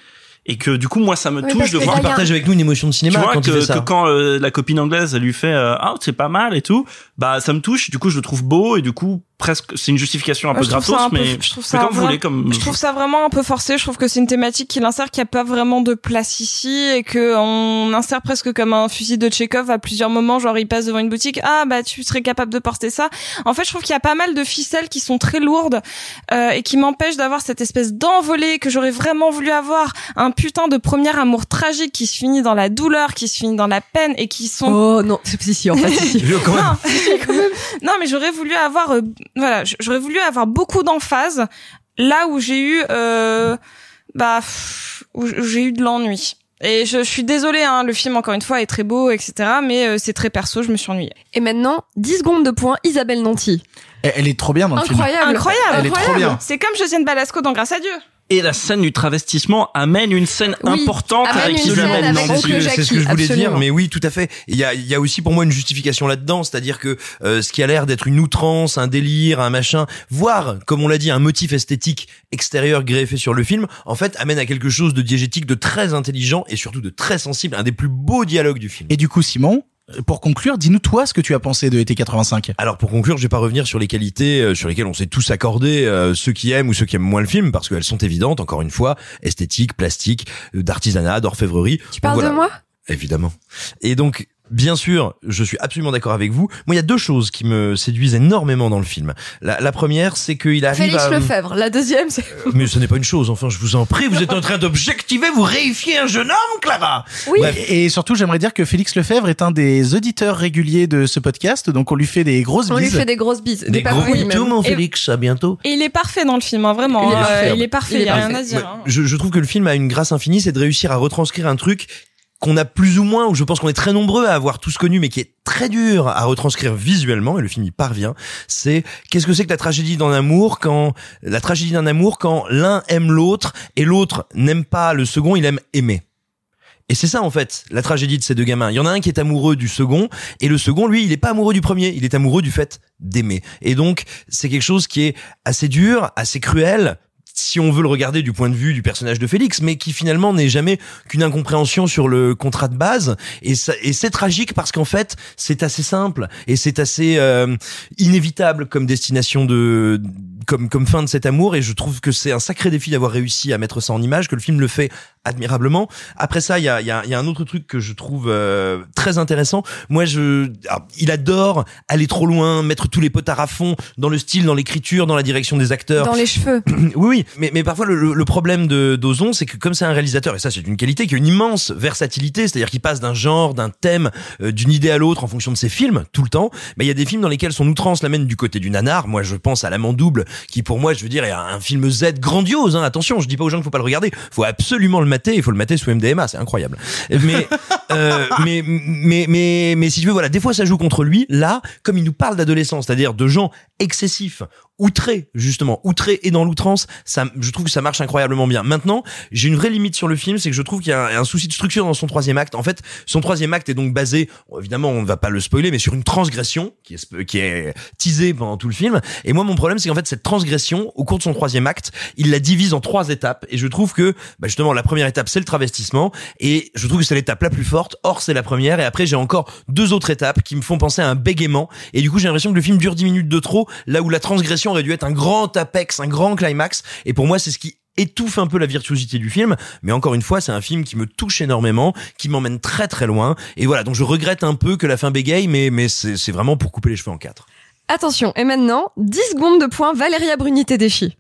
Et que du coup, moi, ça me Oui, touche de voir a Partage avec nous une émotion de tu cinéma vois quand que, il fait ça. que quand euh, la copine anglaise elle lui fait euh, ah c'est pas mal et tout bah ça me touche du coup je le trouve beau et du coup presque c'est une justification un peu gratos un peu- mais je trouve c'est ça comme vous vraiment- voulez comme Je trouve ça vraiment un peu forcé. Je trouve que c'est une thématique qu'il insère qui a pas vraiment de place ici et que on insère presque comme un fusil de Tchekhov à plusieurs moments. Genre, il passe devant une boutique. Ah, bah, tu serais capable de porter ça. En fait, je trouve qu'il y a pas mal de ficelles qui sont très lourdes euh, et qui m'empêchent d'avoir cette espèce d'envolée que j'aurais vraiment voulu avoir. Un putain de premier amour tragique qui se finit dans la douleur, qui se finit dans la peine et qui sont Oh non, si si en fait. si. Quand même. non, non, mais j'aurais voulu avoir, euh, voilà, j'aurais voulu avoir beaucoup d'emphase là où j'ai eu, euh, bah, pff, où j'ai eu de l'ennui. Et je, je suis désolée, hein, le film encore une fois est très beau, etc. Mais euh, c'est très perso, je me suis ennuyée. Et maintenant, 10 secondes de points, Isabelle Nanty. Elle, elle est trop bien dans le film. Incroyable. Incroyable, Elle est trop incroyable. bien. C'est comme Josiane Balasco dans Grâce à Dieu. Et la scène du travestissement amène une scène Oui, importante avec Isabelle c'est Jackie, ce que je voulais absolument. dire, mais oui, tout à fait. Il y a, il y a aussi pour moi une justification là-dedans, c'est-à-dire que euh, ce qui a l'air d'être une outrance, un délire, un machin, voire, comme on l'a dit, un motif esthétique extérieur greffé sur le film, en fait, amène à quelque chose de diégétique, de très intelligent et surtout de très sensible, un des plus beaux dialogues du film. Et du coup, Simon, pour conclure, dis-nous toi ce que tu as pensé de été 85. Alors pour conclure, je vais pas revenir sur les qualités euh, sur lesquelles on s'est tous accordés, euh, ceux qui aiment ou ceux qui aiment moins le film, parce qu'elles sont évidentes, encore une fois, esthétique, plastique, euh, d'artisanat, d'orfèvrerie. Tu parles de moi? Évidemment. Et donc, bien sûr, je suis absolument d'accord avec vous. Moi, il y a deux choses qui me séduisent énormément dans le film. La, la première, c'est qu'il arrive Félix à... Lefebvre. La deuxième, c'est. Mais ce n'est pas une chose, enfin, je vous en prie, vous êtes en train d'objectiver, vous réifiez un jeune homme, Clara Oui. Bref. Et surtout, j'aimerais dire que Félix Lefebvre est un des auditeurs réguliers de ce podcast, donc on lui fait des grosses On lui bises. fait des grosses bises. Des pas gros bisous, mon Félix, à bientôt. Et il est parfait dans le film, hein, vraiment. Il est hein, il est parfait, Il est il y a rien à dire. Hein. je, je trouve que le film a une grâce infinie, c'est de réussir à retranscrire un truc qu'on a plus ou moins, ou je pense qu'on est très nombreux à avoir tous connu, mais qui est très dur à retranscrire visuellement, et le film y parvient, c'est qu'est-ce que c'est que la tragédie d'un amour quand, la tragédie d'un amour quand l'un aime l'autre et l'autre n'aime pas le second, il aime aimer. Et c'est ça en fait, la tragédie de ces deux gamins. Il y en a un qui est amoureux du second, et le second, lui, il est pas amoureux du premier, il est amoureux du fait d'aimer. Et donc, c'est quelque chose qui est assez dur, assez cruel, si on veut le regarder du point de vue du personnage de Félix, mais qui finalement n'est jamais qu'une incompréhension sur le contrat de base. Et, et c'est tragique parce qu'en fait, c'est assez simple et c'est assez euh, inévitable comme destination de comme comme fin de cet amour. Et je trouve que c'est un sacré défi d'avoir réussi à mettre ça en image, que le film le fait admirablement. Après ça, il y a, y, a, y a un autre truc que je trouve euh, très intéressant. Moi, je, alors, il adore aller trop loin, mettre tous les potards à fond dans le style, dans l'écriture, dans la direction des acteurs. Dans les cheveux. oui, oui, mais, mais parfois le, le- problème de d'Ozon, c'est que comme c'est un réalisateur, et ça c'est une qualité, qui a une immense versatilité, c'est-à-dire qu'il passe d'un genre, d'un thème, euh, d'une idée à l'autre en fonction de ses films, tout le temps. Mais il y a des films dans lesquels son outrance l'amène du côté du nanar. Moi, je pense à L'amant double, qui pour moi, je veux dire, est un film Z grandiose. Hein. Attention, je dis pas aux gens qu'il faut pas le regarder, faut absolument le mater. Il faut le mater sous MDMA, c'est incroyable. Mais, euh, mais, mais, mais, mais si tu veux, voilà, des fois ça joue contre lui. Là, comme il nous parle d'adolescence, c'est-à-dire de gens excessifs, outrés justement, outrés et dans l'outrance, ça, je trouve que ça marche incroyablement bien. Maintenant, j'ai une vraie limite sur le film, c'est que je trouve qu'il y a un, souci de structure dans son troisième acte. En fait, son troisième acte est donc basé, évidemment, on ne va pas le spoiler, mais sur une transgression qui est, qui est teasée pendant tout le film. Et moi, mon problème, c'est qu'en fait, cette transgression, au cours de son troisième acte, il la divise en trois étapes. Et je trouve que, bah, justement, la première étape, c'est le travestissement. Et je trouve que c'est l'étape la plus forte. Or, c'est la première. Et après, j'ai encore deux autres étapes qui me font penser à un bégaiement. Et du coup, j'ai l'impression que le film dure 10 minutes de trop, là où la transgression aurait dû être un grand apex, un grand climax. Et pour moi, c'est ce qui étouffe un peu la virtuosité du film, mais encore une fois, c'est un film qui me touche énormément, qui m'emmène très très loin, et voilà, donc je regrette un peu que la fin bégaye, mais, mais c'est vraiment pour couper les cheveux en quatre. Attention, et maintenant, 10 secondes de points Valéria Bruni Tedeschi.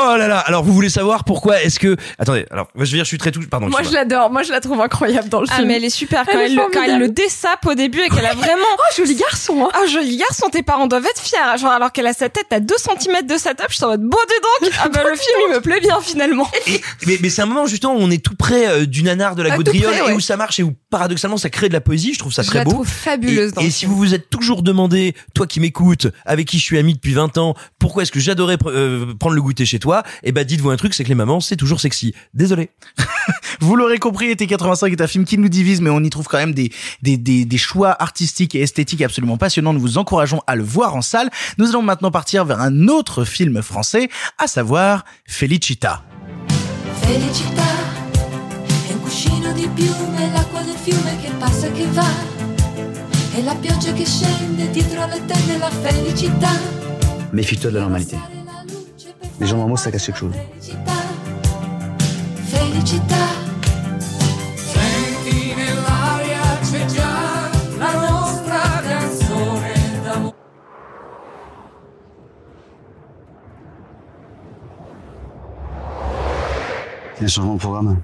Oh là là, alors vous voulez savoir pourquoi est-ce que... Attendez, alors, je veux dire, je suis très touché, pardon. Moi je l'adore, moi je la trouve incroyable dans le Ah film. mais elle est super quand Elle le- quand elle le dessape au début et qu'elle a vraiment Oh, joli garçon hein. Ah joli garçon tes parents doivent être fiers genre alors qu'elle a sa tête à 2 cm de sa top je suis en mode bon dis donc ah bah le film il me plaît bien finalement Et- mais, mais c'est un moment justement où on est tout près euh, du nanar de la Ah, gaudriole près, ouais. et où ça marche et où paradoxalement ça crée de la poésie, je trouve ça Je très la beau. trouve fabuleuse Et, dans et si film. vous vous êtes toujours demandé, toi qui m'écoutes, avec qui je suis ami depuis 20 ans, pourquoi est-ce que j'adorais pr- euh, prendre le goûter chez toi Eh ben dites-vous un truc, c'est que les mamans, c'est toujours sexy. Désolé. Vous l'aurez compris, été 85 est un film qui nous divise, mais on y trouve quand même des, des, des, des choix artistiques et esthétiques absolument passionnants. Nous vous encourageons à le voir en salle. Nous allons maintenant partir vers un autre film français, à savoir Felicita. Felicità è un cuscino di piume, l'acqua del fiume che passa e che va. E la pioggia che scende dietro le tende, la felicità. Méfie-toi de la normalité. Les gens normaux, ça cache quelque chose. Felicità. Felicità. Senti nell'aria c'è già la nostra canzone d'amore. Il y a un changement de programme.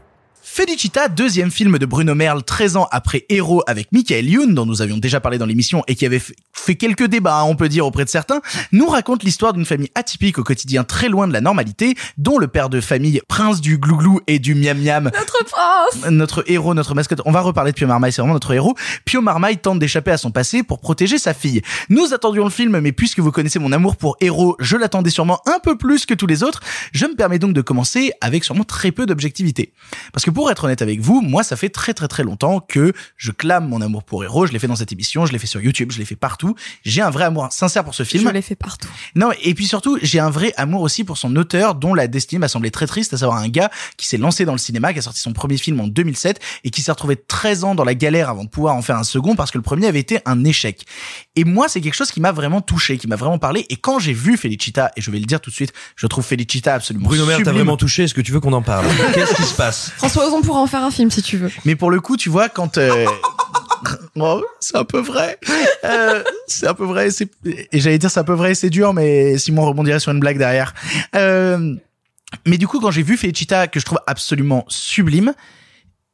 Felicita, deuxième film de Bruno Merle, 13 ans après Héros avec Michael Youn, dont nous avions déjà parlé dans l'émission et qui avait fait- quelques débats, hein, on peut dire, auprès de certains, nous raconte l'histoire d'une famille atypique au quotidien très loin de la normalité, dont le père de famille, prince du glouglou et du miam miam, Notre prince notre héros, notre mascotte, on va reparler de Pio Marmaille, c'est vraiment notre héros. Pio Marmaille tente d'échapper à son passé pour protéger sa fille. Nous attendions le film, mais puisque vous connaissez mon amour pour héros, je l'attendais sûrement un peu plus que tous les autres. Je me permets donc de commencer avec sûrement très peu d'objectivité. Parce que pour être honnête avec vous, moi, ça fait très très très longtemps que je clame mon amour pour héros. Je l'ai fait dans cette émission, je l'ai fait sur YouTube, je l'ai fait partout. J'ai un vrai amour sincère pour ce film. Je l'ai fait partout. Non, et puis surtout, j'ai un vrai amour aussi pour son auteur, dont la destinée m'a semblé très triste, à savoir un gars qui s'est lancé dans le cinéma, qui a sorti son premier film en 2007 et qui s'est retrouvé 13 ans dans la galère avant de pouvoir en faire un second parce que le premier avait été un échec. Et moi, c'est quelque chose qui m'a vraiment touché, qui m'a vraiment parlé. Et quand j'ai vu Felicita, et je vais le dire tout de suite, je trouve Felicita absolument Bruno Merle, t'as vraiment touché, est-ce que tu veux qu'on en parle? Qu'est-ce qui se passe? François Ozon pourra en faire un film si tu veux. Mais pour le coup, tu vois, quand euh, oh, c'est un peu vrai, Euh, c'est un peu vrai. Et j'allais dire c'est un peu vrai, c'est dur, mais Simon rebondirait sur une blague derrière. Euh, mais du coup, quand j'ai vu Felicita, que je trouve absolument sublime,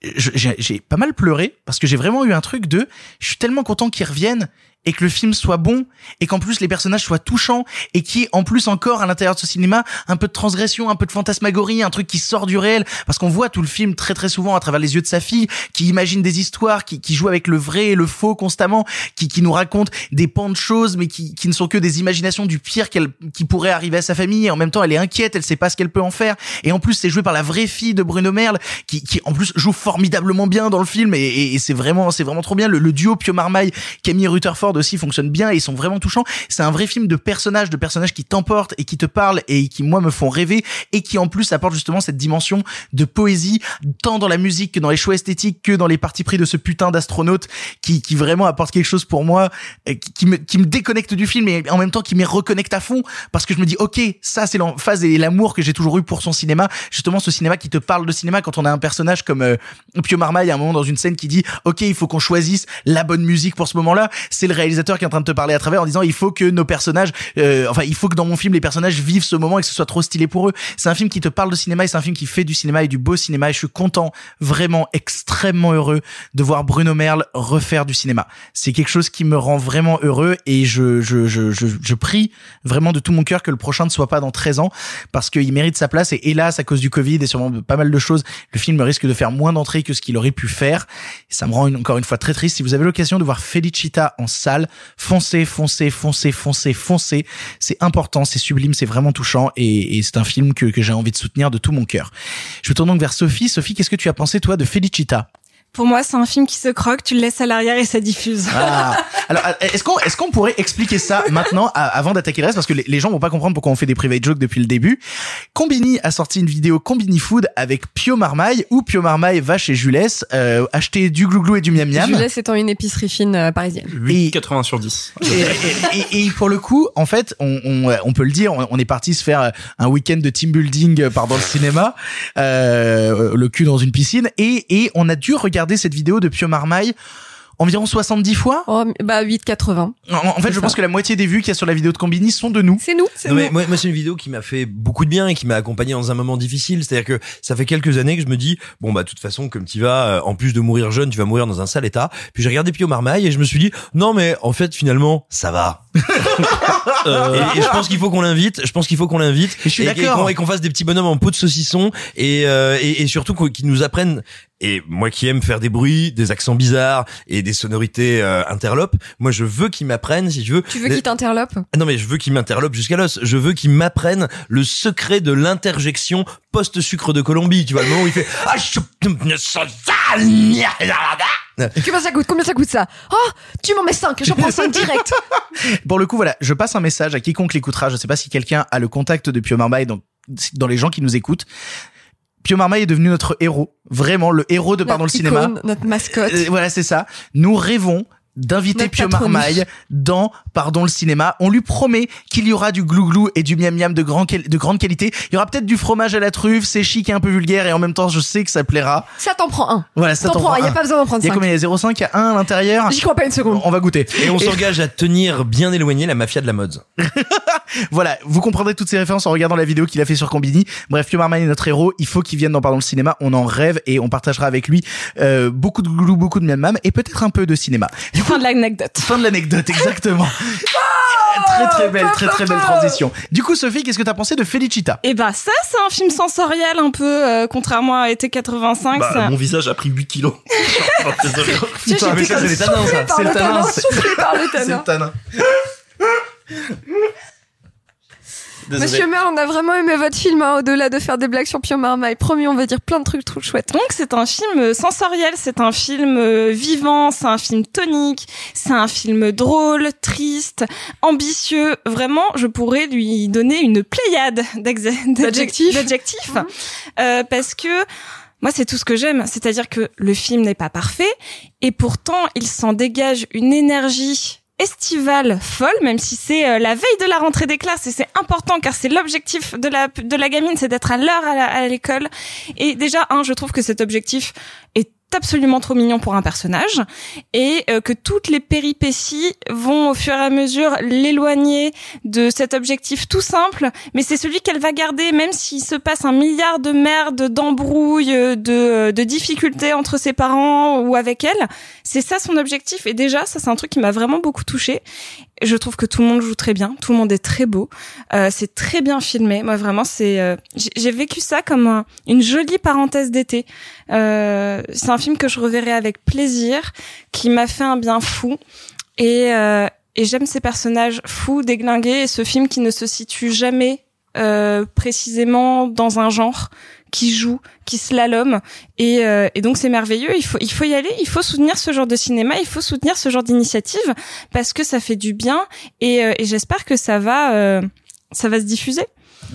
j'ai j'ai pas mal pleuré parce que j'ai vraiment eu un truc de, je suis tellement content qu'il revienne et que le film soit bon et qu'en plus les personnages soient touchants et qui en plus encore à l'intérieur de ce cinéma un peu de transgression, un peu de fantasmagorie, un truc qui sort du réel. Parce qu'on voit tout le film très très souvent à travers les yeux de sa fille qui imagine des histoires, qui, qui joue avec le vrai et le faux constamment, qui, qui nous raconte des pans de choses mais qui, qui ne sont que des imaginations du pire qu'elle qui pourrait arriver à sa famille. Et en même temps elle est inquiète, elle sait pas ce qu'elle peut en faire. Et en plus c'est joué par la vraie fille de Bruno Merle qui, qui en plus joue formidablement bien dans le film. Et, et- c'est vraiment c'est vraiment trop bien. Le, le duo Pio Marmaille Camille Rutherford storyboards aussi fonctionnent bien et sont vraiment touchants. C'est un vrai film de personnages, de personnages qui t'emportent et qui te parlent et qui moi me font rêver et qui en plus apportent justement cette dimension de poésie tant dans la musique que dans les choix esthétiques que dans les parties pris de ce putain d'astronaute qui qui vraiment apporte quelque chose pour moi euh, qui, qui me qui me déconnecte du film et en même temps qui me reconnecte à fond parce que je me dis ok ça c'est l'emphase et l'amour que j'ai toujours eu pour son cinéma justement ce cinéma qui te parle de cinéma quand on a un personnage comme euh, Pio Marmaille à un moment dans une scène qui dit ok il faut qu'on choisisse la bonne musique pour ce moment-là c'est le réalisateur qui est en train de te parler à travers en disant il faut que nos personnages euh, enfin il faut que dans mon film les personnages vivent ce moment et que ce soit trop stylé pour eux. C'est un film qui te parle de cinéma et c'est un film qui fait du cinéma et du beau cinéma et je suis content vraiment extrêmement heureux de voir Bruno Merle refaire du cinéma. C'est quelque chose qui me rend vraiment heureux et je je je je, je prie vraiment de tout mon cœur que le prochain ne soit pas dans 13 ans parce qu'il mérite sa place et hélas à cause du Covid et sûrement pas mal de choses le film risque de faire moins d'entrées que ce qu'il aurait pu faire. Ça me rend encore une fois très triste. Si vous avez l'occasion de voir Felicita en salle foncez foncez foncez foncez foncez. C'est important c'est sublime c'est vraiment touchant et, et c'est un film que, que j'ai envie de soutenir de tout mon cœur. Je me tourne donc vers Sophie. Sophie qu'est-ce que tu as pensé toi de Felicita? Pour moi, c'est un film qui se croque, tu le laisses à l'arrière et ça diffuse. Ah. Alors, euh, est-ce qu'on est-ce qu'on pourrait expliquer ça maintenant à- avant d'attaquer le reste? Parce que les, les gens vont pas comprendre pourquoi on fait des private jokes depuis le début. Combini a sorti une vidéo Combini Food avec Pio Marmaille où Pio Marmaille va chez Jules euh, acheter du glouglou et du miam miam. Jules étant une épicerie fine euh, parisienne. 8,80 sur 10. Et, et- et- et pour le coup, en fait, on, on, on peut le dire, on, on est parti se faire un week-end de team building par dans le cinéma, euh, le cul dans une piscine, et, et on a dû regarder cette vidéo de Pio Marmaille environ 70 fois? Oh, bah 8,80. En, en fait, je pense que la moitié des vues qu'il y a sur la vidéo de Combini sont de nous. C'est nous, c'est Non, nous. mais moi, moi, c'est une vidéo qui m'a fait beaucoup de bien et qui m'a accompagné dans un moment difficile. C'est-à-dire que ça fait quelques années que je me dis, bon, bah, de toute façon, comme tu vas, euh, en plus de mourir jeune, tu vas mourir dans un sale état. Puis j'ai regardé Pio Marmaille et je me suis dit, non, mais en fait, finalement, ça va. Euh, Et, et je pense qu'il faut qu'on l'invite. Je pense qu'il faut qu'on l'invite. Je suis et, d'accord. qu'on- et qu'on fasse des petits bonhommes en peau de saucisson et, euh, et, et surtout qu'ils nous apprennent. Et moi qui aime faire des bruits, des accents bizarres et des sonorités euh, interlopes, moi je veux qu'ils m'apprennent, si tu veux. Tu veux les- qu'il t'interlope ah Non mais je veux qu'ils m'interlopent jusqu'à l'os. Je veux qu'ils m'apprennent le secret de l'interjection post-sucre de Colombie. Tu vois le moment où il fait ah. Combien ça coûte? Combien ça coûte ça? Oh, tu m'en mets 5, j'en prends 5 direct. Pour le coup, voilà, je passe un message à quiconque l'écoutera. Je sais pas si quelqu'un a le contact de Pio Marmaille dans, dans les gens qui nous écoutent. Pio Marmaille est devenu notre héros. Vraiment, le héros de Pardon le cinéma. Notre mascotte. Euh, voilà, c'est ça. Nous rêvons d'inviter Pio. Marmaille dans Pardon le cinéma. On lui promet qu'il y aura du glouglou et du miam miam de, grand quali- de grande qualité. Il y aura peut-être du fromage à la truffe, c'est chic et un peu vulgaire et en même temps je sais que ça plaira. Ça t'en prend un. Voilà, ça T'en t'en prends un, prend y a pas besoin d'en prendre Il y a 5. combien? Il y a 0,5 Il y a 1 à l'intérieur? J'y crois pas une seconde. On va goûter. Et on s'engage à tenir bien éloigné la mafia de la mode. Voilà, vous comprendrez toutes ces références en regardant la vidéo qu'il a fait sur Combini. Bref, Pio Marmaille est notre héros. Il faut qu'il vienne dans Pardon le cinéma. On en rêve et on partagera avec lui euh, beaucoup de glouglou, beaucoup de miam miam et peut-être un peu de cinéma. Du Fin de l'anecdote. Fin de l'anecdote, exactement. très très belle, très très belle transition. Du coup, Sophie, qu'est-ce que t'as pensé de Felicita? Et bah ça, c'est un film sensoriel un peu, euh, contrairement à été 85. bah, ça- mon visage a pris 8 kilos. Désolé. Putain, mais ça, c'est ça. le tanin, tanin, c'est- le C'est le tanin. Désolé. Monsieur Merle, on a vraiment aimé votre film, hein, au-delà de faire des blagues sur Pio Marmaille. Promis, on va dire plein de trucs trop chouettes. Donc c'est un film euh, sensoriel, c'est un film euh, vivant, c'est un film tonique, c'est un film drôle, triste, ambitieux. Vraiment, je pourrais lui donner une pléiade D'adjectifs. d'adjectifs, Euh, parce que moi c'est tout ce que j'aime, c'est-à-dire que le film n'est pas parfait et pourtant il s'en dégage une énergie estivale folle, même si c'est euh, la veille de la rentrée des classes et c'est important car c'est l'objectif de la de la gamine, c'est d'être à l'heure à l'école. Et déjà, un, je trouve que cet objectif est absolument trop mignon pour un personnage et euh, que toutes les péripéties vont au fur et à mesure l'éloigner de cet objectif tout simple. Mais c'est celui qu'elle va garder même s'il se passe un milliard de merdes d'embrouilles euh, de, euh, de difficultés entre ses parents ou avec elle. C'est ça son objectif et déjà ça c'est un truc qui m'a vraiment beaucoup touchée je trouve que tout le monde joue très bien tout le monde est très beau. Euh, c'est très bien filmé. Moi vraiment c'est euh, j'ai vécu ça comme un- une jolie parenthèse d'été. Euh, c'est un film que je reverrai avec plaisir, qui m'a fait un bien fou. Et, euh, et j'aime ces personnages fous, déglingués, et ce film qui ne se situe jamais euh, précisément dans un genre qui joue, qui slalom et, euh, et donc c'est merveilleux. Il faut il faut y aller, il faut soutenir ce genre de cinéma, il faut soutenir ce genre d'initiative parce que ça fait du bien et, euh, et j'espère que ça va euh, ça va se diffuser.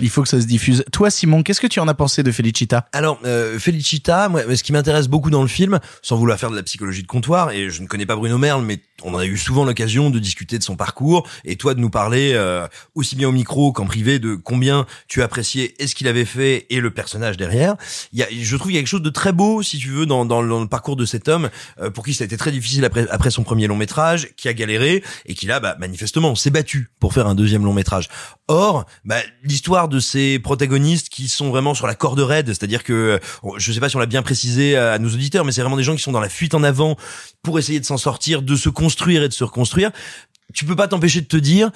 Il faut que ça se diffuse. Toi, Simon, qu'est-ce que tu en as pensé de Felicita? Alors, euh, Felicita, moi, ce qui m'intéresse beaucoup dans le film, sans vouloir faire de la psychologie de comptoir, et je ne connais pas Bruno Merle, mais on a eu souvent l'occasion de discuter de son parcours, et toi de nous parler euh, aussi bien au micro qu'en privé de combien tu appréciais et ce qu'il avait fait et le personnage derrière. Il y a, je trouve qu'il y a quelque chose de très beau, si tu veux, dans, dans, le- dans le parcours de cet homme, euh, pour qui ça a été très difficile après, après son premier long métrage, qui a galéré et qui là, bah, manifestement, s'est battu pour faire un deuxième long métrage. Or, bah, l'histoire de ces protagonistes qui sont vraiment sur la corde raide, c'est-à-dire que, euh, je sais pas si on l'a bien précisé à nos auditeurs, mais c'est vraiment des gens qui sont dans la fuite en avant pour essayer de s'en sortir, de se construire et de se reconstruire. Tu peux pas t'empêcher de te dire,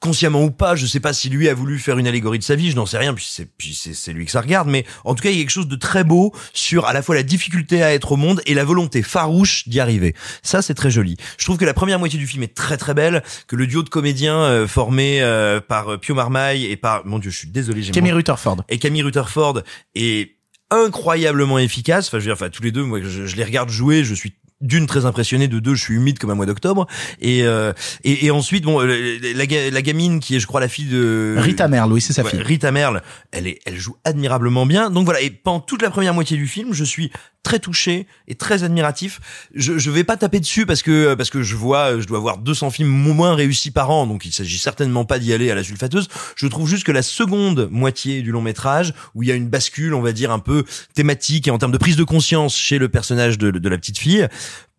consciemment ou pas, je sais pas si lui a voulu faire une allégorie de sa vie, je n'en sais rien, puis c'est puis c'est c'est lui que ça regarde, mais en tout cas il y a quelque chose de très beau sur à la fois la difficulté à être au monde et la volonté farouche d'y arriver. Ça c'est très joli. Je trouve que la première moitié du film est très très belle, que le duo de comédiens euh, formé euh, par euh, Pio Marmaille et par mon dieu je suis désolé j'ai Camille Rutherford. et Camille Rutherford est incroyablement efficace. Enfin, je veux dire, enfin, tous les deux, moi, je, je les regarde jouer, je suis d'une très impressionné, de deux je suis humide comme un mois d'octobre et, euh, et et ensuite bon la, la gamine qui est je crois la fille de Rita Merle, oui, c'est sa Ouais, fille. Rita Merle, elle est, elle joue admirablement bien. Donc voilà, et pendant toute la première moitié du film, je suis très touché et très admiratif. Je, je vais pas taper dessus parce que parce que je vois, je dois voir 200 films moins réussis par an, donc il s'agit certainement pas d'y aller à la sulfateuse. Je trouve juste que la seconde moitié du long métrage, où il y a une bascule, on va dire un peu thématique et en termes de prise de conscience chez le personnage de, de la petite fille,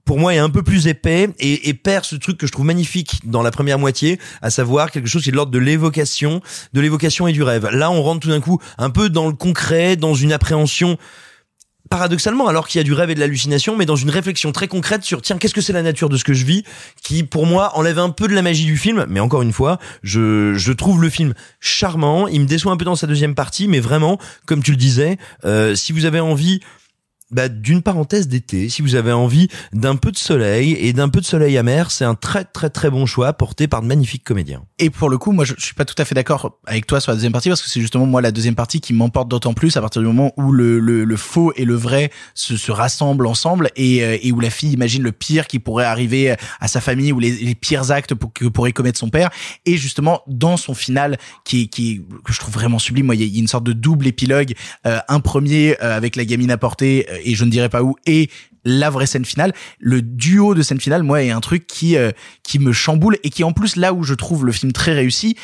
pour moi est un peu plus épais et, et perd ce truc que je trouve magnifique dans la première moitié, à savoir quelque chose qui est de l'ordre de l'évocation, de l'évocation et du rêve. Là, on rentre tout d'un coup un peu dans le concret, dans une appréhension paradoxalement, alors qu'il y a du rêve et de l'hallucination, mais dans une réflexion très concrète sur tiens, qu'est-ce que c'est la nature de ce que je vis, qui pour moi enlève un peu de la magie du film. Mais encore une fois, je, trouve le film charmant. Il me déçoit un peu dans sa deuxième partie, mais vraiment, comme tu le disais, euh, si vous avez envie bah, d'une parenthèse d'été, si vous avez envie d'un peu de soleil et d'un peu de soleil amer, c'est un très très très bon choix porté par de magnifiques comédiens. Et pour le coup, moi, je, je suis pas tout à fait d'accord avec toi sur la deuxième partie parce que c'est justement moi la deuxième partie qui m'emporte d'autant plus à partir du moment où le, le, le faux et le vrai se, se rassemblent ensemble et, euh, et où la fille imagine le pire qui pourrait arriver à sa famille ou les, les pires actes que pourrait commettre son père. Et justement, dans son final, qui, qui que je trouve vraiment sublime, il y y a une sorte de double épilogue, euh, un premier euh, avec la gamine à portée euh, et je ne dirais pas où et la vraie scène finale, le duo de scène finale, moi, est un truc qui euh, qui me chamboule et qui en plus là où je trouve le film très réussi,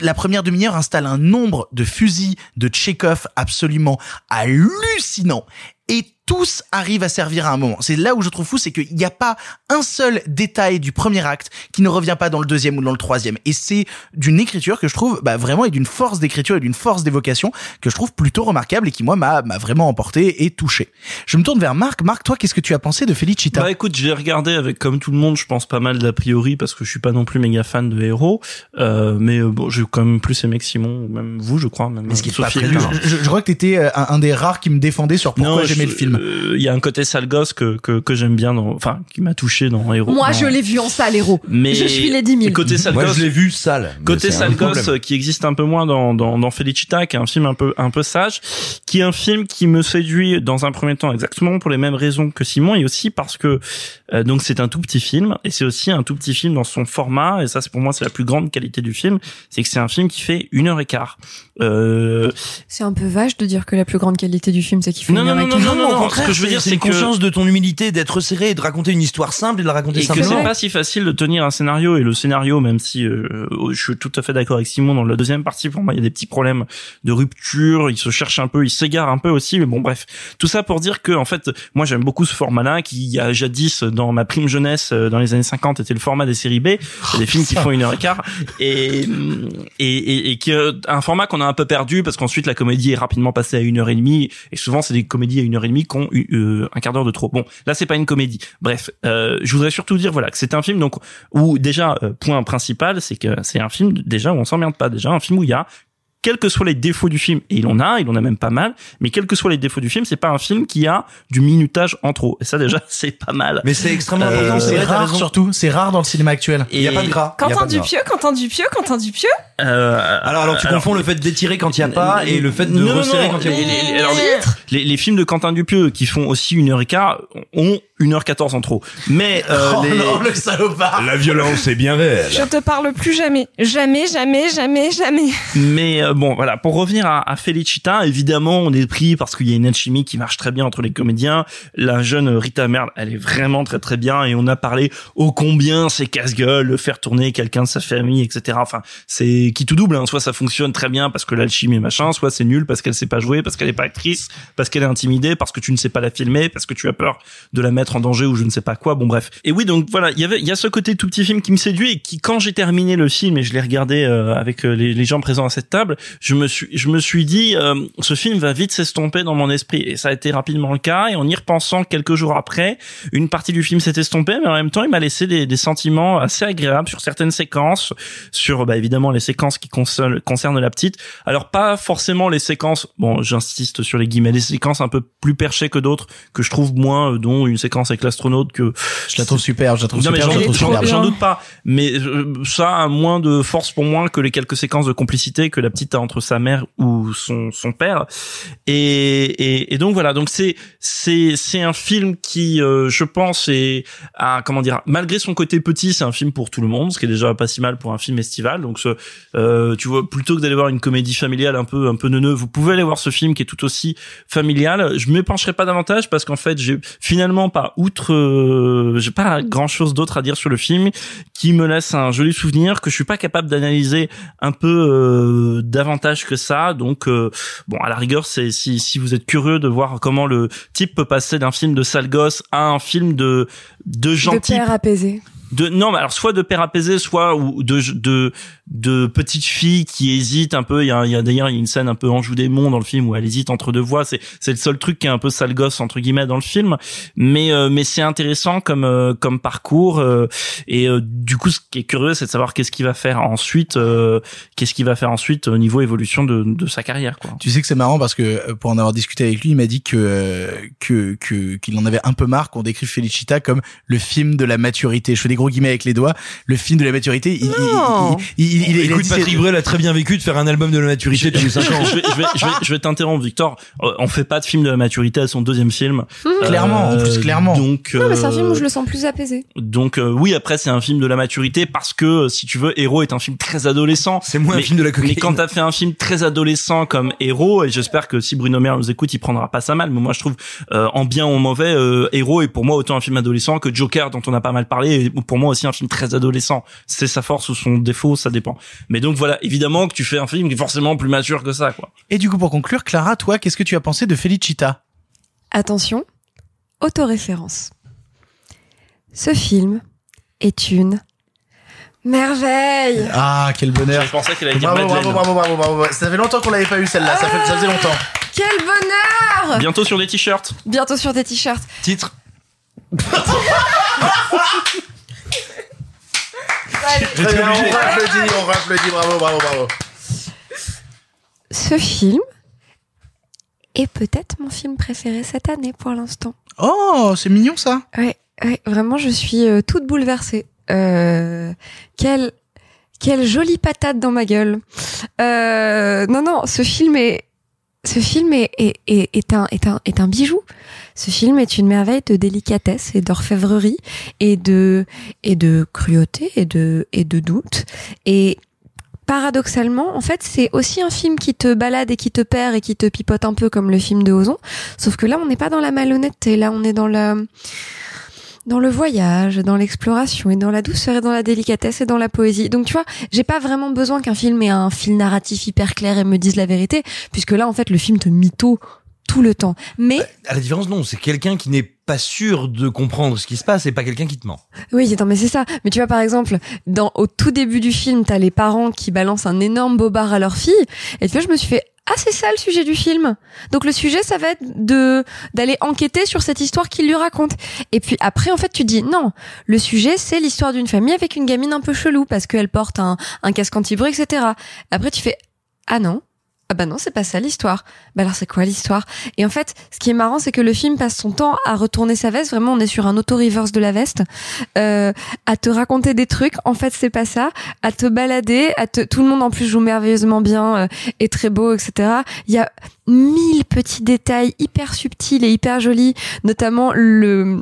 la première demi-heure installe un nombre de fusils de Tchekhov absolument hallucinant. Et tous arrivent à servir à un moment. C'est là où je trouve fou, c'est qu'il n'y a pas un seul détail du premier acte qui ne revient pas dans le deuxième ou dans le troisième. Et c'est d'une écriture que je trouve bah, vraiment et d'une force d'écriture et d'une force d'évocation que je trouve plutôt remarquable et qui moi m'a vraiment emporté et touché. Je me tourne vers Marc. Marc, toi, qu'est-ce que tu as pensé de Felicita? Bah écoute, j'ai regardé avec comme tout le monde, je pense pas mal d'a priori parce que je suis pas non plus méga fan de héros, euh, mais euh, bon, j'ai quand même plus aimé que Simon, ou même vous, je crois, même Mais ce qui est pas très je, je crois que t'étais euh, un, un des rares qui me défendait sur pourquoi j'aimais je- le film. Euh, Il y a un côté sale gosse que que, que j'aime bien dans, enfin, qui m'a touché dans héros. Moi, dans- je l'ai vu en salle, héros. Mais Je suis les 10 000. Côté sale Moi, gosse, je l'ai vu sale. Côté sale gosse qui existe un peu moins dans, dans, dans Felicita, qui est un film un peu, un peu sage, qui est un film qui me séduit dans un premier temps exactement pour les mêmes raisons que Simon et aussi parce que, euh, donc c'est un tout petit film et c'est aussi un tout petit film dans son format et ça c'est pour moi c'est la plus grande qualité du film, c'est que c'est un film qui fait une heure et quart. Euh, C'est un peu vache de dire que la plus grande qualité du film, c'est qu'il fait Non, une non, heure non, et non, quart. non, non, non, contraire, ce que je veux dire, c'est que- conscience de ton humilité, d'être serré et de raconter une histoire simple et de la raconter et que c'est simplement. pas si facile de tenir un scénario. Et le scénario même si euh, je suis tout à fait d'accord avec Simon dans la deuxième partie pour moi il y a des petits problèmes de rupture il se cherche un peu il s'égare un peu aussi mais bon bref. Tout ça pour dire que en fait moi j'aime beaucoup ce format là qui il y a jadis dans ma prime jeunesse euh, dans les années 50 était le format des séries B. C'est des films qui font une heure et quart. Et et et, et qui est un format qu'on a un peu perdu parce qu'ensuite la comédie est rapidement passée à une heure et demie. Et souvent c'est des comédies à une heure et demie euh, un quart d'heure de trop. Bon là c'est pas une comédie. Bref euh, je voudrais surtout dire voilà que c'est un film donc où déjà euh, point principal c'est que c'est un film déjà où on s'emmerde pas. Déjà un film où il y a quels que soient les défauts du film, et il en a, il en a même pas mal, mais quels que soient les défauts du film, c'est pas un film qui a du minutage en trop. Et ça déjà, c'est pas mal. Mais c'est extrêmement Euh, important, C'est rare raison. surtout, c'est rare dans le cinéma actuel. Il y a pas de gras. Quentin. Dupieux, Quentin Dupieux, Quentin Dupieux. Euh, Alors, alors tu confonds le fait d'étirer quand il y a pas et le fait de non, resserrer non. quand il y a Les- les- les- alors, les, les, les films de Quentin Dupieux qui font aussi une heure et quart ont 1h14 en trop. Mais euh, Oh les... non, le salopard La violence est bien réelle. Je te parle plus jamais. Jamais, jamais, jamais, jamais. Mais euh, bon, voilà, pour revenir à, à Felicita, évidemment, on est pris parce qu'il y a une alchimie qui marche très bien entre les comédiens. La jeune Rita Merle, elle est vraiment très très bien et on a parlé ô combien c'est casse-gueule, le faire tourner quelqu'un de sa famille, etc. Enfin, c'est qui tout double. Hein. Soit ça fonctionne très bien parce que l'alchimie est machin, soit c'est nul parce qu'elle sait pas jouer, parce qu'elle est pas actrice, parce qu'elle est intimidée, parce que tu ne sais pas la filmer, parce que tu as peur de la mettre en danger ou je ne sais pas quoi. Bon bref. Et oui, donc voilà, il y avait, il y a ce côté tout petit film qui me séduit et qui, quand j'ai terminé le film et je l'ai regardé euh, avec euh, les, les gens présents à cette table, je me suis, je me suis dit, euh, ce film va vite s'estomper dans mon esprit et ça a été rapidement le cas. Et en y repensant quelques jours après, une partie du film s'est estompée, mais en même temps, il m'a laissé des, des sentiments assez agréables sur certaines séquences, sur bah, évidemment les séquences qui concernent, concernent la petite. Alors pas forcément les séquences, bon, j'insiste sur les guillemets, les séquences un peu plus perchées que d'autres que je trouve moins, euh, dont une séquence avec l'astronaute que Je la trouve super, je la trouve non, super, j'en je la trouve j'en- superbe. j'en doute pas. Mais euh, ça a moins de force pour moi que les quelques séquences de complicité que la petite a entre sa mère ou son son père. Et et, et donc voilà. Donc c'est c'est c'est un film qui, euh, je pense, est à comment dire, malgré son côté petit, c'est un film pour tout le monde, ce qui est déjà pas si mal pour un film estival. Donc ce, euh, tu vois, plutôt que d'aller voir une comédie familiale un peu un peu neuneux, vous pouvez aller voir ce film qui est tout aussi familial. Je m'y pencherai pas davantage parce qu'en fait, j'ai finalement outre, euh, j'ai pas grand chose d'autre à dire sur le film qui me laisse un joli souvenir que je suis pas capable d'analyser un peu euh, davantage que ça. Donc euh, bon, à la rigueur, c'est si si vous êtes curieux de voir comment le type peut passer d'un film de sale gosse à un film de de De gentil père apaisé. De non mais alors soit de père apaisé soit ou de de de petite fille qui hésite un peu. Il y a, il y a d'ailleurs il y a une scène un peu Anjou démon dans le film où elle hésite entre deux voix. C'est c'est le seul truc qui est un peu sale gosse entre guillemets dans le film. Mais euh, mais c'est intéressant comme euh, comme parcours euh, et euh, du coup ce qui est curieux c'est de savoir qu'est-ce qu'il va faire ensuite euh, qu'est-ce qu'il va faire ensuite au niveau évolution de de sa carrière quoi. Tu sais que c'est marrant parce que euh, pour en avoir discuté avec lui, il m'a dit que que que qu'il en avait un peu marre qu'on décrive Felicita comme le film de la maturité. Gros guillemets avec les doigts. Le film de la maturité. Il, Non. il, il, il, il- il a Écoute, Patrick Bruel a très bien vécu de faire un album de la maturité les 5 ans. je vais, je vais, je vais, je vais t'interrompre, Victor. Euh, On fait pas de film de la maturité à son deuxième film. Clairement, en plus, clairement. Donc, Non, mais c'est un euh, film où je le sens plus apaisé. Donc euh, oui, après c'est un film de la maturité parce que euh, si tu veux, Héros est un film très adolescent. C'est moins mais, un film de la Mais cocaïne. quand t'as fait un film très adolescent comme Héros, et j'espère que si Bruno Maire nous écoute, il prendra pas ça mal. Mais moi je trouve euh, en bien ou en mauvais, euh, Héros est pour moi autant un film adolescent que Joker dont on a pas mal parlé, pour moi aussi un film très adolescent. C'est sa force ou son défaut, ça dépend. Mais donc voilà, évidemment que tu fais un film qui est forcément plus mature que ça, quoi. Et du coup, pour conclure, Clara, toi, qu'est-ce que tu as pensé de Felicita? Attention, autoréférence. Ce film est une merveille. Ah, quel bonheur Je pensais qu'elle allait dire Bravo, bravo, bravo, bravo, bravo. Ça fait longtemps qu'on l'avait pas eu celle-là. Ça, fait, ça faisait longtemps. Quel bonheur Bientôt sur des t-shirts. Bientôt sur des t-shirts. Titre. Très bien, on applaudit, on. Bravo, bravo, bravo. Ce film est peut-être mon film préféré cette année pour l'instant. Oh, c'est mignon ça. Ouais, ouais, vraiment, je suis euh, toute bouleversée. Euh, quelle, quelle jolie patate dans ma gueule. Euh, non, non, ce film est, ce film est, est, est, est un, est un, est un bijou. Ce film est une merveille de délicatesse et d'orfèvrerie et de, et de cruauté et de, et de doute. Et paradoxalement, en fait, c'est aussi un film qui te balade et qui te perd et qui te pipote un peu comme le film de Ozon. Sauf que là, on n'est pas dans la malhonnêteté. Là, on est dans la, dans le voyage, dans l'exploration et dans la douceur et dans la délicatesse et dans la poésie. Donc tu vois, j'ai pas vraiment besoin qu'un film ait un fil narratif hyper clair et me dise la vérité, puisque là en fait le film te mytho tout le temps. Mais À la différence, non, c'est quelqu'un qui n'est pas sûr de comprendre ce qui se passe et pas quelqu'un qui te ment. oui, attends, mais c'est ça. Mais tu vois par exemple, dans au tout début du film, t'as les parents qui balancent un énorme bobard à leur fille, et tu vois, je me suis fait ah c'est ça le sujet du film. Donc le sujet ça va être de d'aller enquêter sur cette histoire qu'il lui raconte. Et puis après en fait tu dis non, le sujet c'est l'histoire d'une famille avec une gamine un peu chelou parce qu'elle porte un, un casque anti-bruit etc. Après tu fais ah non, Ah bah non, c'est pas ça l'histoire. Bah alors c'est quoi l'histoire? Et en fait, ce qui est marrant, c'est que le film passe son temps à retourner sa veste. Vraiment, on est sur un auto-reverse de la veste, euh, à te raconter des trucs. En fait, c'est pas ça. À te balader, à te... tout le monde en plus joue merveilleusement bien, euh, très beau, etc. Il y a mille petits détails hyper subtils et hyper jolis, notamment le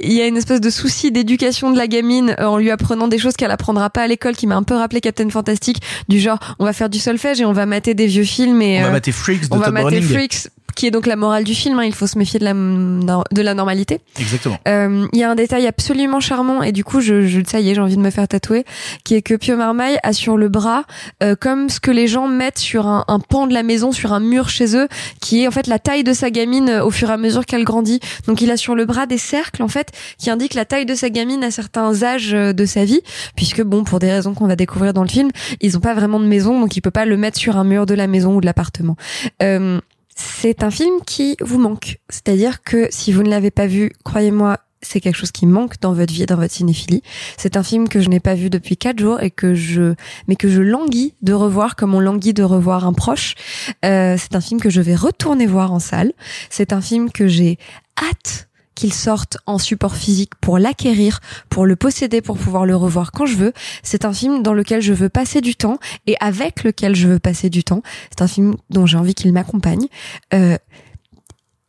il y a une espèce de souci d'éducation de la gamine euh, en lui apprenant des choses qu'elle apprendra pas à l'école qui m'a un peu rappelé Captain Fantastic du genre on va faire du solfège et on va mater des vieux films et On va euh, mater Freaks de on va mater. Freaks qui est donc la morale du film hein, il faut se méfier de la de la normalité Exactement. euh, il y a un détail absolument charmant et du coup, je, je ça y est, j'ai envie de me faire tatouer, qui est que Pio Marmaille a sur le bras euh, comme ce que les gens mettent sur un, un pan de la maison, sur un mur chez eux, qui est en fait la taille de sa gamine euh, au fur et à mesure qu'elle grandit. Donc il a sur le bras des cercles en fait qui indiquent la taille de sa gamine à certains âges euh, de sa vie, puisque bon, pour des raisons qu'on va découvrir dans le film, ils ont pas vraiment de maison, donc il peut pas le mettre sur un mur de la maison ou de l'appartement. Euh, c'est un film qui vous manque. C'est-à-dire que si vous ne l'avez pas vu, croyez-moi, c'est quelque chose qui manque dans votre vie et dans votre cinéphilie. C'est un film que je n'ai pas vu depuis quatre jours et que je, mais que je languis de revoir comme on languit de revoir un proche. Euh, c'est un film que je vais retourner voir en salle. C'est un film que j'ai hâte qu'il sorte en support physique pour l'acquérir, pour le posséder, pour pouvoir le revoir quand je veux. C'est un film dans lequel je veux passer du temps et avec lequel je veux passer du temps. C'est un film dont j'ai envie qu'il m'accompagne. Euh,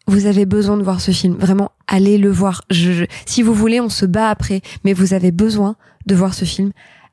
vous avez besoin de voir ce film. Vraiment, allez le voir. Je, je- si vous voulez, on se bat après, mais vous avez besoin de voir ce film.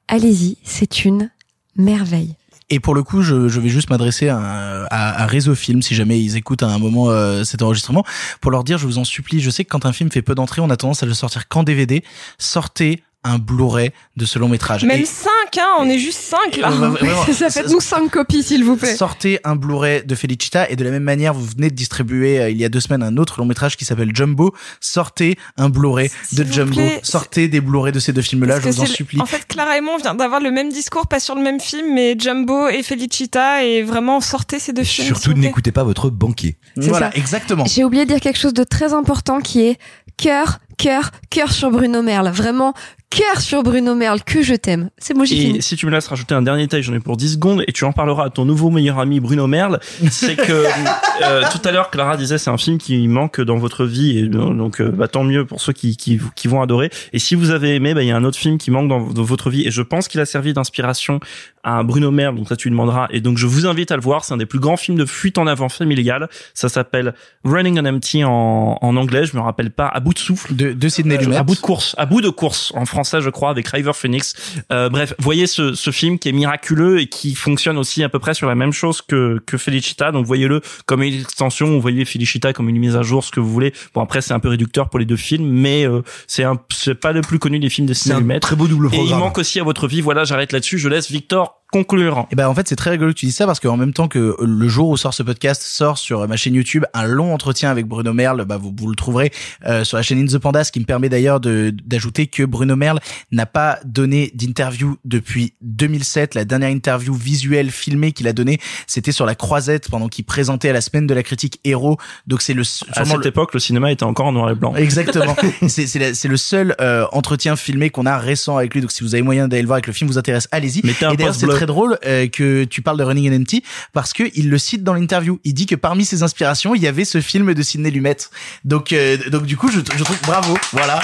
Allez-y, c'est une merveille. Et pour le coup, je, je vais juste m'adresser à, à, Réseau Film, si jamais ils écoutent à un moment euh, cet enregistrement, pour leur dire, je vous en supplie, je sais que quand un film fait peu d'entrées, on a tendance à le sortir qu'en DVD. Sortez un Blu-ray de ce long métrage. Même Et 5, hein, on est juste 5 là. Bah, vraiment, Ça fait nous cinq copies, s'il vous plaît. Sortez un Blu-ray de Felicita et de la même manière, vous venez de distribuer euh, il y a deux semaines un autre long métrage qui s'appelle Jumbo. Sortez un Blu-ray de Jumbo. plaît, Sortez des Blu-ray de ces deux films-là, je vous en supplie. En fait, Clara et moi, on vient d'avoir le même discours, pas sur le même film, mais Jumbo et Felicita, et vraiment sortez ces deux films. Surtout n'écoutez pas votre banquier. C'est Voilà, ça. exactement. J'ai oublié de dire quelque chose de très important qui est cœur, cœur, cœur sur Bruno Merle. Vraiment, cœur sur Bruno Merle, que je t'aime. C'est moi, j'ai Et fini. si tu me laisses rajouter un dernier détail, j'en ai pour 10 secondes, et tu en parleras à ton nouveau meilleur ami Bruno Merle, c'est que euh, tout à l'heure Clara disait c'est un film qui manque dans votre vie, et euh, donc euh, bah, tant mieux pour ceux qui, qui, qui vont adorer. Et si vous avez aimé, bah, il y a un autre film qui manque dans, dans votre vie, et je pense qu'il a servi d'inspiration à Bruno Merle, donc ça tu lui demanderas, et donc je vous invite à le voir, c'est un des plus grands films de fuite en avant familiale, ça s'appelle Running on Empty en, en anglais, je me rappelle pas, à bout de souffle. De, de Sidney Euh, Lumet. à bout de course, à bout de course en français, je crois, avec River Phoenix. Euh, bref, voyez ce, ce film qui est miraculeux et qui fonctionne aussi à peu près sur la même chose que que Felicita. Donc voyez-le comme une extension, ou voyez Felicita comme une mise à jour, ce que vous voulez. Bon après c'est un peu réducteur pour les deux films, mais euh, c'est un c'est pas le plus connu des films dessinés un Lumet. très beau double Et il programme. manque aussi à votre vie. Voilà, j'arrête là-dessus. Je laisse Victor conclure. Et ben en fait c'est très rigolo que tu dis ça parce qu'en même temps que le jour où sort ce podcast sort sur ma chaîne YouTube un long entretien avec Bruno Merle, bah vous, vous le trouverez euh, sur la chaîne In the Panda, ce qui me permet d'ailleurs de d'ajouter que Bruno Merle n'a pas donné d'interview depuis 2007. La dernière interview visuelle filmée qu'il a donnée, c'était sur la Croisette pendant qu'il présentait à la semaine de la critique Héros. Donc c'est le À cette le- époque, le cinéma était encore en noir et blanc. Exactement. c'est le seul euh, entretien filmé qu'on a récent avec lui. Donc si vous avez moyen d'aller le voir et que le film vous intéresse, allez-y. Un. Très drôle euh, que tu parles de Running and Empty parce que il le cite dans l'interview. Il dit que parmi ses inspirations, il y avait ce film de Sidney Lumet. Donc euh, donc du coup je, je trouve bravo. Voilà.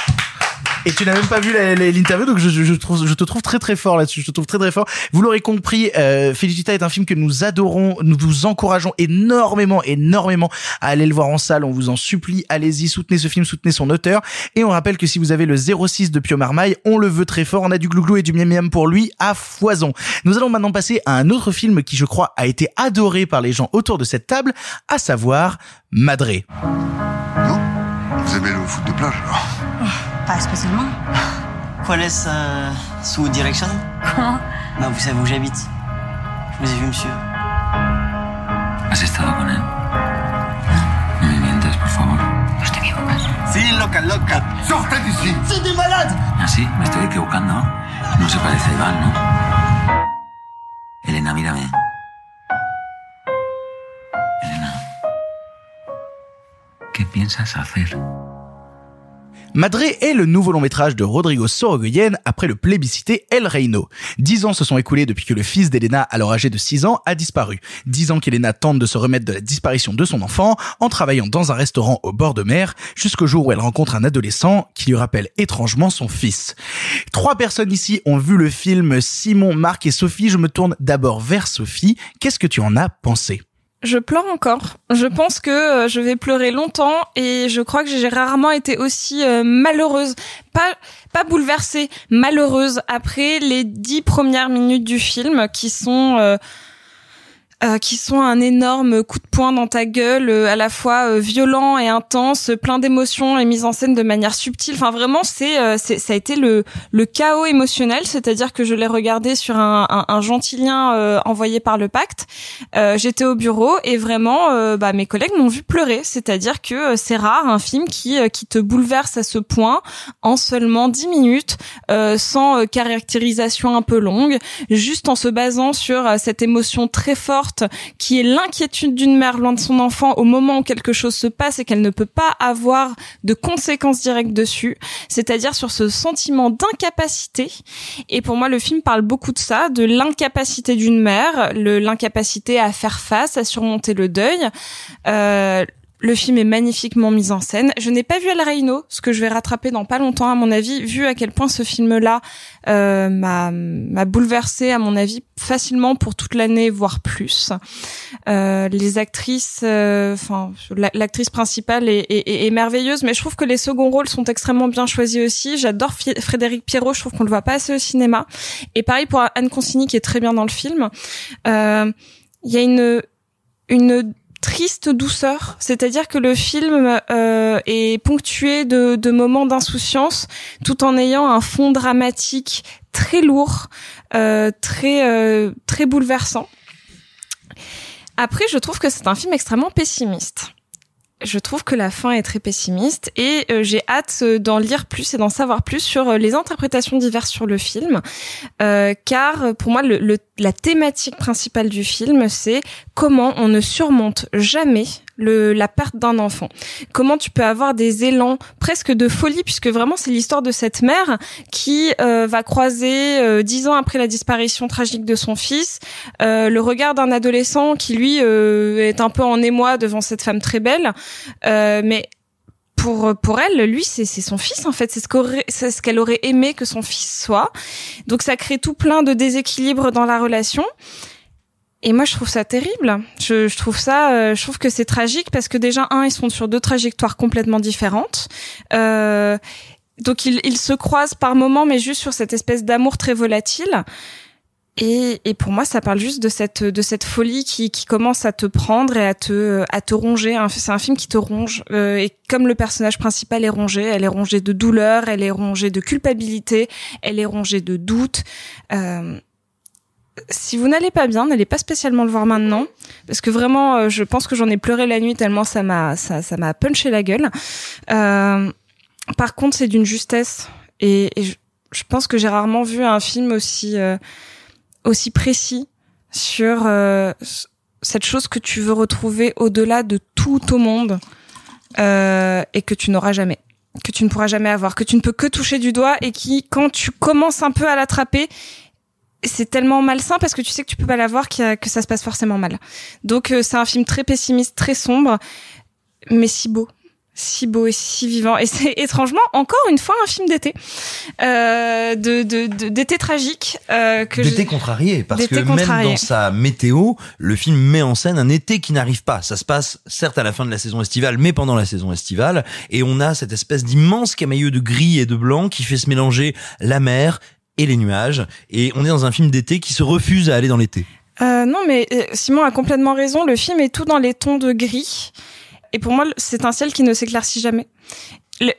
Et tu n'as même pas vu l'interview, donc je, te trouve très très fort là-dessus. Je te trouve très très fort. Vous l'aurez compris, euh, Felicita est un film que nous adorons, nous vous encourageons énormément, énormément à aller le voir en salle. On vous en supplie, allez-y, soutenez ce film, soutenez son auteur. Et on rappelle que si vous avez le 06 de Pio Marmaille, on le veut très fort. On a du glouglou et du miam miam pour lui à foison. Nous allons maintenant passer à un autre film qui, je crois, a été adoré par les gens autour de cette table, à savoir Madré. Vous aimez le foot de plage Pas spécialement. ¿Cuál es euh, su direction Comment Bah, vous savez où j'habite. Je vous ai vu, monsieur. ¿Has estado con él? No me mientas, por favor. No te equivocas. Si, loca, loca. Sortez d'ici C'est des malades ¿Ah, sí? Me estoy equivocando. No se parece a Iván, ¿no? Elena, mírame. Elena. ¿Qué piensas hacer? Madré est le nouveau long métrage de Rodrigo Sorogoyen après le plébiscité El Reino. Dix ans se sont écoulés depuis que le fils d'Elena, alors âgé de 6 ans, a disparu. Dix ans qu'Elena tente de se remettre de la disparition de son enfant en travaillant dans un restaurant au bord de mer jusqu'au jour où elle rencontre un adolescent qui lui rappelle étrangement son fils. Trois personnes ici ont vu le film Simon, Marc et Sophie. Je me tourne d'abord vers Sophie. Qu'est-ce que tu en as pensé? Je pleure encore. Je pense que euh, je vais pleurer longtemps et je crois que j'ai rarement été aussi euh, malheureuse. Pas, pas bouleversée, malheureuse après les dix premières minutes du film qui sont... euh, qui sont un énorme coup de poing dans ta gueule, euh, à la fois euh, violent et intense, plein d'émotions et mise en scène de manière subtile. Enfin, vraiment, c'est, euh, c'est ça a été le, le chaos émotionnel, c'est-à-dire que je l'ai regardé sur un, un, un gentil lien euh, envoyé par le Pacte. Euh, J'étais au bureau et vraiment, bah, mes collègues m'ont vu pleurer, c'est-à-dire que c'est rare un film qui qui te bouleverse à ce point en seulement 10 minutes, sans caractérisation un peu longue, juste en se basant sur cette émotion très forte qui est l'inquiétude d'une mère loin de son enfant au moment où quelque chose se passe et qu'elle ne peut pas avoir de conséquences directes dessus, c'est-à-dire sur ce sentiment d'incapacité. Et pour moi, le film parle beaucoup de ça, de l'incapacité d'une mère, l'incapacité à faire face, à surmonter le deuil. Euh, le film est magnifiquement mis en scène. Je n'ai pas vu El Reino, ce que je vais rattraper dans pas longtemps, à mon avis, vu à quel point ce film-là euh, m'a m'a bouleversé, à mon avis, facilement pour toute l'année, voire plus. Euh, les actrices, euh, enfin, la- l'actrice principale est, est- est- merveilleuse, mais je trouve que les seconds rôles sont extrêmement bien choisis aussi. J'adore Frédéric Pierrot, je trouve qu'on le voit pas assez au cinéma. Et pareil pour Anne Consigny, qui est très bien dans le film. Euh, Il y a une une triste douceur, c'est-à-dire que le film euh, est ponctué de, moments d'insouciance, tout en ayant un fond dramatique très lourd, euh, très euh, très bouleversant. Après, je trouve que c'est un film extrêmement pessimiste. Je trouve que la fin est très pessimiste et euh, j'ai hâte euh, d'en lire plus et d'en savoir plus sur euh, les interprétations diverses sur le film, car pour moi le- la thématique principale du film c'est comment on ne surmonte jamais le, la perte d'un enfant. Comment tu peux avoir des élans presque de folie puisque vraiment c'est l'histoire de cette mère qui euh, va croiser euh, dix ans après la disparition tragique de son fils euh, le regard d'un adolescent qui lui euh, est un peu en émoi devant cette femme très belle, euh, mais pour pour elle, lui c'est son fils en fait, c'est ce qu'elle aurait aimé que son fils soit. Donc ça crée tout plein de déséquilibres dans la relation. Et moi, je trouve ça terrible. Je, je trouve ça, euh, je trouve que c'est tragique parce que déjà un, ils sont sur deux trajectoires complètement différentes. Euh, donc ils, ils se croisent par moments, mais juste sur cette espèce d'amour très volatile. Et, et pour moi, ça parle juste de cette de cette folie qui, qui commence à te prendre et à te à te ronger. C'est un film qui te ronge. Euh, et comme le personnage principal est rongé, elle est rongée de douleur, elle est rongée de culpabilité, elle est rongée de doute. Euh, si vous n'allez pas bien, n'allez pas spécialement le voir maintenant, parce que vraiment, euh, je pense que j'en ai pleuré la nuit tellement ça m'a ça ça m'a punché la gueule. Euh, par contre, c'est d'une justesse et, et je, je pense que j'ai rarement vu un film aussi euh, aussi précis sur euh, cette chose que tu veux retrouver au-delà de tout au monde euh, et que tu n'auras jamais, que tu ne pourras jamais avoir, que tu ne peux que toucher du doigt et qui, quand tu commences un peu à l'attraper, c'est tellement malsain parce que tu sais que tu peux pas l'avoir qu'il y a- que ça se passe forcément mal. Donc euh, c'est un film très pessimiste, très sombre, mais si beau. Si beau et si vivant. Et c'est étrangement encore une fois un film d'été. Euh, de de- d'été tragique euh, que D'été contrarié, parce que même dans sa météo, le film met en scène un été qui n'arrive pas. Ça se passe certes à la fin de la saison estivale, mais pendant la saison estivale, et on a cette espèce d'immense camailleux de gris et de blanc qui fait se mélanger la mer et les nuages, et on est dans un film d'été qui se refuse à aller dans l'été. Euh, non, mais euh, Simon a complètement raison. Le film est tout dans les tons de gris. Et pour moi, c'est un ciel qui ne s'éclaircit jamais.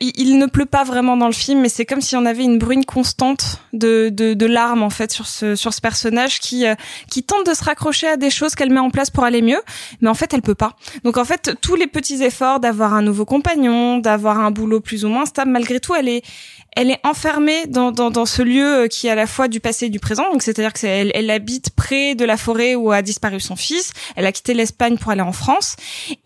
Il, ne pleut pas vraiment dans le film, mais c'est comme si on avait une bruine constante de, de, de larmes en fait sur ce sur ce personnage qui euh, qui tente de se raccrocher à des choses qu'elle met en place pour aller mieux, mais en fait elle peut pas. Donc en fait tous les petits efforts d'avoir un nouveau compagnon, d'avoir un boulot plus ou moins stable, malgré tout elle est elle est enfermée dans, dans, dans ce lieu euh, qui est à la fois du passé et du présent. Donc c'est-à-dire que elle, elle habite près de la forêt où a disparu son fils. Elle a quitté l'Espagne pour aller en France,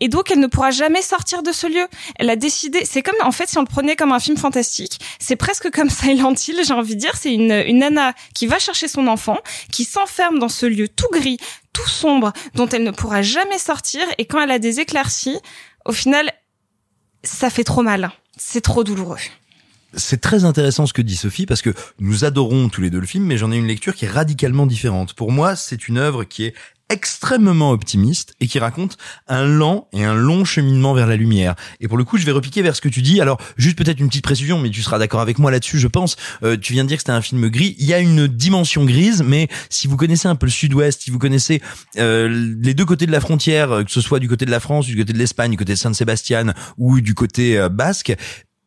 et donc elle ne pourra jamais sortir de ce lieu. Elle a décidé. C'est comme en fait si on le prenait comme un film fantastique, c'est presque comme Silent Hill. J'ai envie de dire, c'est une une nana qui va chercher son enfant, qui s'enferme dans ce lieu tout gris, tout sombre, dont elle ne pourra jamais sortir. Et quand elle a des éclaircies, au final, ça fait trop mal. C'est trop douloureux. C'est très intéressant ce que dit Sophie parce que nous adorons tous les deux le film, mais j'en ai une lecture qui est radicalement différente. Pour moi, c'est une œuvre qui est extrêmement optimiste et qui raconte un lent et un long cheminement vers la lumière. Et pour le coup, je vais repiquer vers ce que tu dis. Alors, juste peut-être une petite précision, mais tu seras d'accord avec moi là-dessus, je pense. Euh, tu viens de dire que c'était un film gris. Il y a une dimension grise, mais si vous connaissez un peu le sud-ouest, si vous connaissez euh, les deux côtés de la frontière, euh, que ce soit du côté de la France, du côté de l'Espagne, du côté de Saint-Sébastien ou du côté euh, basque,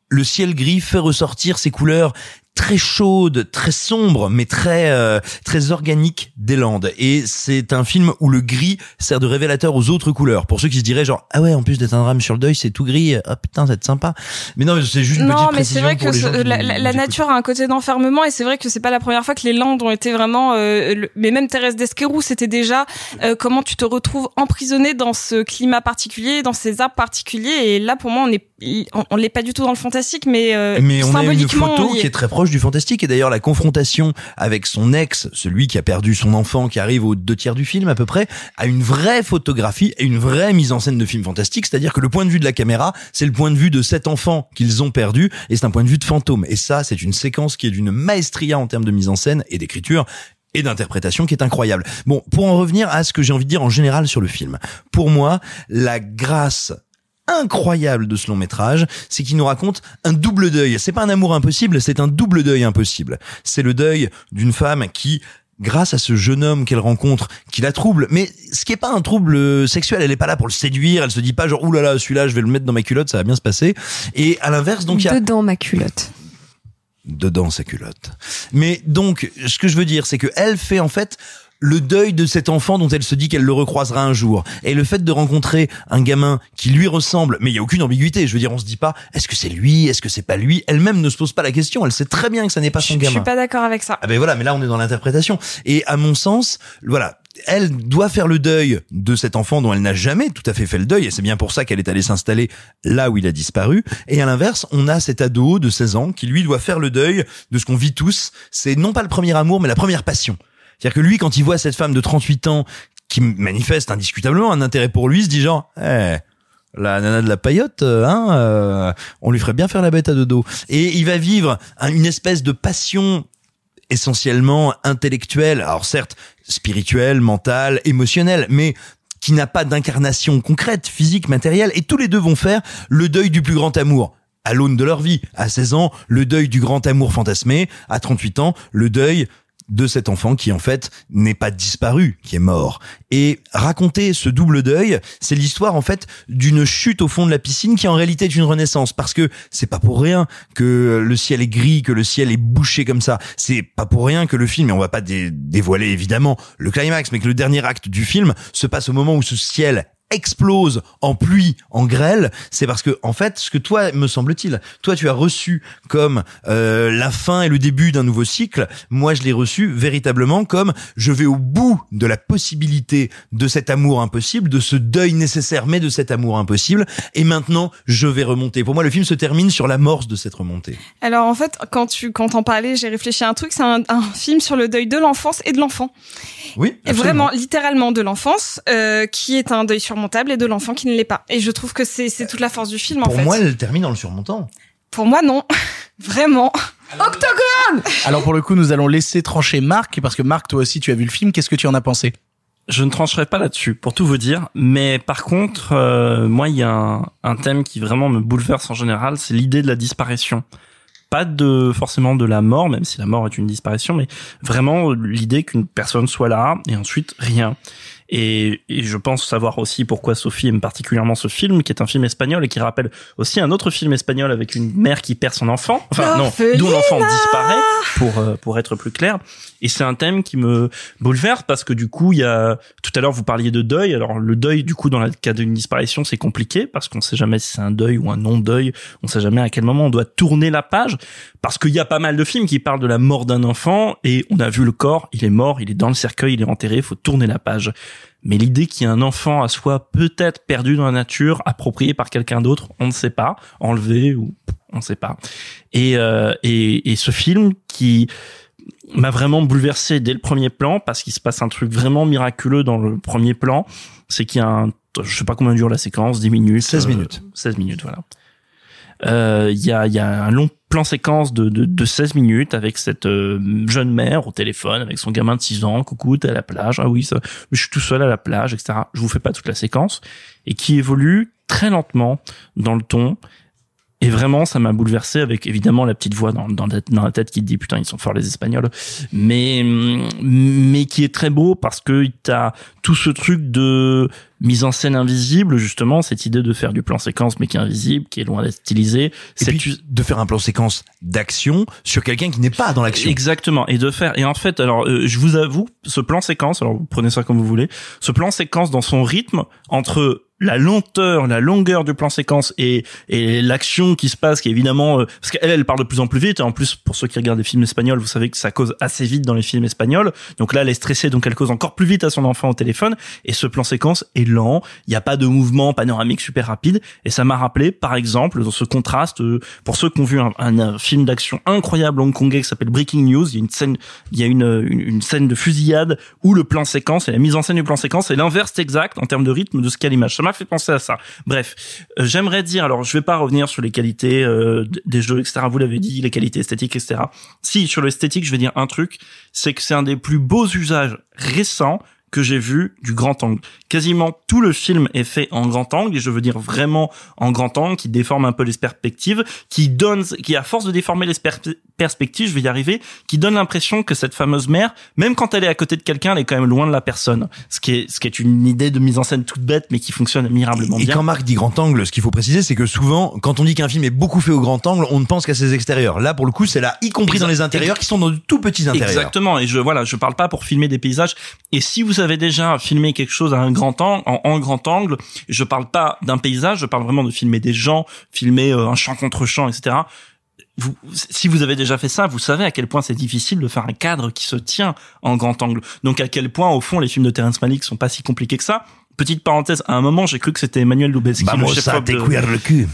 le ciel gris fait ressortir ces couleurs très chaudes, très sombres, mais très euh, très organiques des Landes. Et c'est un film où le gris sert de révélateur aux autres couleurs. Pour ceux qui se diraient genre ah ouais en plus d'être un drame sur le deuil c'est tout gris, ah putain c'est sympa. Mais non c'est juste une non, petite mais c'est vrai que ce- la, nature a un côté d'enfermement et c'est vrai que c'est pas la première fois que les Landes ont été vraiment. euh, le- mais même Thérèse d'Esquerou, c'était déjà euh, comment tu te retrouves emprisonné dans ce climat particulier, dans ces arbres particuliers. Et là, pour moi, on est, on, l'est pas du tout dans le fantastique, mais, euh, Mais on a une photo on y qui est très proche du fantastique et d'ailleurs la confrontation avec son ex, celui qui a perdu son enfant, qui arrive aux deux tiers du film à peu près, a une vraie photographie et une vraie mise en scène de film fantastique, c'est-à-dire que le point de vue de la caméra, c'est le point de vue de cet enfant qu'ils ont perdu et c'est un point de vue de fantôme. Et ça, c'est une séquence qui est d'une maestria en termes de mise en scène et d'écriture et d'interprétation qui est incroyable. Bon, pour en revenir à ce que j'ai envie de dire en général sur le film. Pour moi, la grâce incroyable de ce long métrage, c'est qu'il nous raconte un double deuil. C'est pas un amour impossible, c'est un double deuil impossible. C'est le deuil d'une femme qui grâce à ce jeune homme qu'elle rencontre, qui la trouble, mais ce qui est pas un trouble sexuel, elle est pas là pour le séduire, elle se dit pas genre oulala, celui-là, je vais le mettre dans ma culotte, ça va bien se passer. Et à l'inverse, donc il y a Dedans ma culotte. dedans sa culotte. Mais donc, ce que je veux dire, c'est que elle fait en fait le deuil de cet enfant dont elle se dit qu'elle le recroisera un jour. Et le fait de rencontrer un gamin qui lui ressemble, mais il y a aucune ambiguïté. Je veux dire, on se dit pas, est-ce que c'est lui, est-ce que c'est pas lui? Elle-même ne se pose pas la question. Elle sait très bien que ça n'est pas son Je gamin. suis pas d'accord avec ça. Ah ben voilà, mais là on est dans l'interprétation. Et à mon sens, voilà, elle doit faire le deuil de cet enfant dont elle n'a jamais tout à fait fait le deuil, et c'est bien pour ça qu'elle est allée s'installer là où il a disparu. Et à l'inverse, on a cet ado de 16 ans qui lui doit faire le deuil de ce qu'on vit tous. C'est non pas le premier amour, mais la première passion. C'est-à-dire que lui, quand il voit cette femme de 38 ans qui manifeste indiscutablement un intérêt pour lui, se dit genre, eh, la nana de la paillote, euh, hein, euh, on lui ferait bien faire la bête à deux dos. Et il va vivre un- une espèce de passion essentiellement intellectuelle, alors certes spirituelle, mentale, émotionnelle, mais qui n'a pas d'incarnation concrète, physique, matérielle, et tous les deux vont faire le deuil du plus grand amour. À l'aune de leur vie. À 16 ans, le deuil du grand amour fantasmé. À 38 ans, le deuil de cet enfant qui en fait n'est pas disparu, qui est mort. Et raconter ce double deuil, c'est l'histoire en fait d'une chute au fond de la piscine qui en réalité est une renaissance parce que c'est pas pour rien que le ciel est gris, que le ciel est bouché comme ça. C'est pas pour rien que le film, et on va pas dé- dévoiler évidemment le climax, mais que le dernier acte du film se passe au moment où ce ciel explose en pluie, en grêle, c'est parce que en fait, ce que toi, me semble-t-il, toi tu as reçu comme euh, la fin et le début d'un nouveau cycle, moi je l'ai reçu véritablement comme je vais au bout de la possibilité de cet amour impossible, de ce deuil nécessaire, mais de cet amour impossible, et maintenant je vais remonter. Pour moi, le film se termine sur l'amorce de cette remontée. Alors en fait, quand tu quand t'en parlais, j'ai réfléchi à un truc. C'est un, un film sur le deuil de l'enfance et de l'enfant. Oui, Et vraiment, littéralement de l'enfance, euh, qui est un deuil surmontable, et de l'enfant qui ne l'est pas. Et je trouve que c'est c'est toute la force du film en Pour fait. moi, elle termine en le surmontant. Pour moi, non. Vraiment. Octogone Alors pour le coup, nous allons laisser trancher Marc, parce que Marc, toi aussi, tu as vu le film. Qu'est-ce que tu en as pensé? Je ne trancherai pas là-dessus, pour tout vous dire. Mais par contre, euh, moi, il y a un, un thème qui vraiment me bouleverse en général, c'est l'idée de la disparition. Pas de forcément de la mort, même si la mort est une disparition, mais vraiment l'idée qu'une personne soit là et ensuite rien. Et, et je pense savoir aussi pourquoi Sophie aime particulièrement ce film, qui est un film espagnol et qui rappelle aussi un autre film espagnol avec une mère qui perd son enfant. Enfin non, dont l'enfant disparaît, pour euh, pour être plus clair. Et c'est un thème qui me bouleverse parce que du coup, il y a tout à l'heure vous parliez de deuil. Alors le deuil, du coup, dans le cas d'une disparition, c'est compliqué parce qu'on sait jamais si c'est un deuil ou un non deuil. On sait jamais à quel moment on doit tourner la page parce qu'il y a pas mal de films qui parlent de la mort d'un enfant et on a vu le corps, il est mort, il est dans le cercueil, il est enterré, il faut tourner la page. Mais l'idée qu'il y ait un enfant à soi peut-être perdu dans la nature, approprié par quelqu'un d'autre, on ne sait pas, enlevé ou on ne sait pas. Et, euh, et, et ce film qui m'a vraiment bouleversé dès le premier plan parce qu'il se passe un truc vraiment miraculeux dans le premier plan, c'est qu'il y a un je sais pas combien dure la séquence, 10 minutes. 16 minutes. 16 minutes, voilà. Euh, Il y, a, y a un long plan séquence de, de, de 16 minutes avec cette euh, jeune mère au téléphone avec son gamin de 6 ans. Coucou, t'es à la plage. Ah oui, ça, je suis tout seul à la plage, etc. Je vous fais pas toute la séquence. Et qui évolue très lentement dans le ton. Et vraiment, ça m'a bouleversé avec évidemment la petite voix dans, dans, la, dans la tête qui te dit putain, ils sont forts les Espagnols. Mais, mais qui est très beau parce que t'as tout ce truc de mise en scène invisible, justement, cette idée de faire du plan séquence mais qui est invisible, qui est loin d'être stylisé. Et puis, de faire un plan séquence d'action sur quelqu'un qui n'est pas dans l'action. Exactement. Et de faire, et en fait, alors, euh, je vous avoue, ce plan séquence, alors vous prenez ça comme vous voulez, ce plan séquence dans son rythme, entre la lenteur, la longueur du plan séquence et, et l'action qui se passe, qui évidemment euh, parce qu'elle elle parle de plus en plus vite. Et en plus, pour ceux qui regardent des films espagnols, vous savez que ça cause assez vite dans les films espagnols. Donc là, elle est stressée, donc elle cause encore plus vite à son enfant au téléphone. Et ce plan séquence est lent. Il n'y a pas de mouvement panoramique super rapide. Et ça m'a rappelé, par exemple, dans ce contraste, euh, pour ceux qui ont vu un, un, film d'action incroyable hongkongais qui s'appelle Breaking News, il y a une scène, il y a une, une, une scène de fusillade où le plan séquence et la mise en scène du plan séquence est l'inverse exact en termes de rythme de ce qu'est l'image. M'a fait penser à ça. Bref, euh, j'aimerais dire, alors je vais pas revenir sur les qualités euh, des jeux, etc. Vous l'avez dit, les qualités esthétiques, etc. Si sur l'esthétique, je vais dire un truc, c'est que c'est un des plus beaux usages récents que j'ai vu du grand angle. Quasiment tout le film est fait en grand angle, et je veux dire vraiment en grand angle, qui déforme un peu les perspectives, qui donne, qui à force de déformer les perspectives, je vais y arriver, qui donne l'impression que cette fameuse mère, même quand elle est à côté de quelqu'un, elle est quand même loin de la personne. Ce qui est, ce qui est une idée de mise en scène toute bête, mais qui fonctionne admirablement et bien. quand Marc dit grand angle, ce qu'il faut préciser, c'est que souvent, quand on dit qu'un film est beaucoup fait au grand angle, on ne pense qu'à ses extérieurs. Là, pour le coup, c'est là, y compris dans les intérieurs, qui sont dans de tout petits intérieurs. Exactement. Et je, voilà, je parle pas pour filmer des paysages. Et si vous avez déjà filmé quelque chose à un grand angle, en, en grand angle, je parle pas d'un paysage, je parle vraiment de filmer des gens, filmer euh, un champ contre champ, etc. Vous, si vous avez déjà fait ça, vous savez à quel point c'est difficile de faire un cadre qui se tient en grand angle. Donc à quel point, au fond, les films de Terrence Malick sont pas si compliqués que ça. Petite parenthèse, à un moment, j'ai cru que c'était Emmanuel Lubezki, Vamos le chef de... le cul.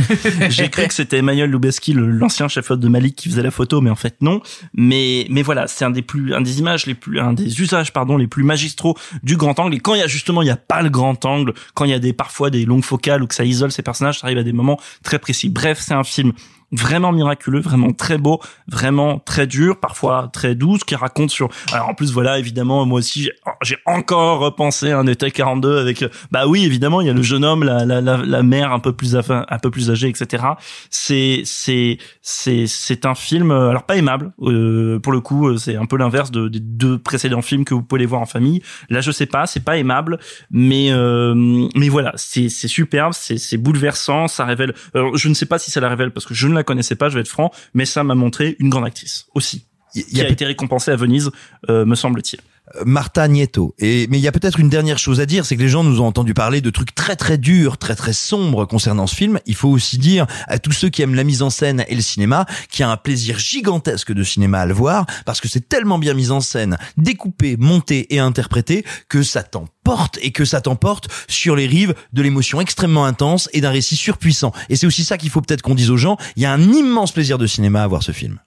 j'ai cru que c'était Emmanuel Lubezki, le- l'ancien chef de Malik, qui faisait la photo, mais en fait non. Mais mais voilà, c'est un des plus, un des images les plus, un des usages pardon les plus magistraux du grand angle. Et quand il y a justement, il y a pas le grand angle, quand il y a des parfois des longues focales ou que ça isole ces personnages, ça arrive à des moments très précis. Bref, c'est un film vraiment miraculeux, vraiment très beau, vraiment très dur, parfois très douce, qui raconte sur. Alors en plus voilà, évidemment, moi aussi j'ai- j'ai encore repensé à un été 42 avec. euh, Bah oui, évidemment, il y a le jeune homme, la la la, la mère un peu plus un peu plus âgée, etc. C'est c'est c'est c'est un film euh, alors pas aimable euh, pour le coup, euh, c'est un peu l'inverse de, des deux précédents films que vous pouvez les voir en famille. Là, je sais pas, c'est pas aimable, mais euh, mais voilà, c'est c'est superbe, c'est c'est bouleversant, ça révèle. alors, je ne sais pas si ça la révèle parce que je ne la connaissais pas, je vais être franc, mais ça m'a montré une grande actrice aussi, qui a été récompensée à Venise, euh, me semble-t-il. Marta Nieto. Et mais il y a peut-être une dernière chose à dire, c'est que les gens nous ont entendu parler de trucs très très durs, très très sombres concernant ce film. Il faut aussi dire à tous ceux qui aiment la mise en scène et le cinéma qu'il y a un plaisir gigantesque de cinéma à le voir parce que c'est tellement bien mis en scène, découpé, monté et interprété que ça t'emporte et que ça t'emporte sur les rives de l'émotion extrêmement intense et d'un récit surpuissant. Et c'est aussi ça qu'il faut peut-être qu'on dise aux gens. Il y a un immense plaisir de cinéma à voir ce film.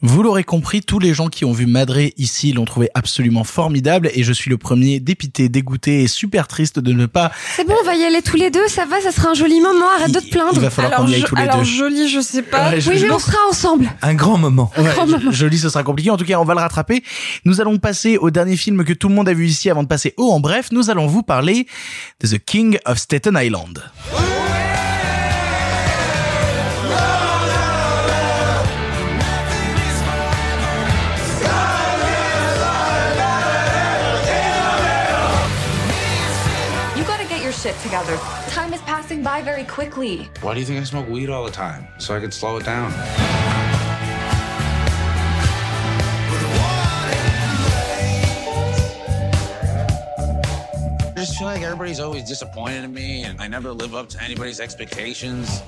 Vous l'aurez compris, tous les gens qui ont vu Madré ici l'ont trouvé absolument formidable et je suis le premier dépité, dégoûté et super triste de ne pas. C'est bon, on va y aller tous les deux, ça va, ça sera un joli moment, arrête de te plaindre. il va falloir Alors, qu'on y aille je- tous les alors deux. joli, je sais pas. Ouais, je- Oui, je- mais on sera ensemble. Un grand moment. Ouais, je, je lis, ce sera compliqué. En tout cas, on va le rattraper. Nous allons passer au dernier film que tout le monde a vu ici avant de passer au en bref. Nous allons vous parler de The King of Staten Island. Together. Time is passing by very quickly. Why do you think I smoke weed all the time? So I could slow it down. I just feel like everybody's always disappointed in me and I never live up to anybody's expectations.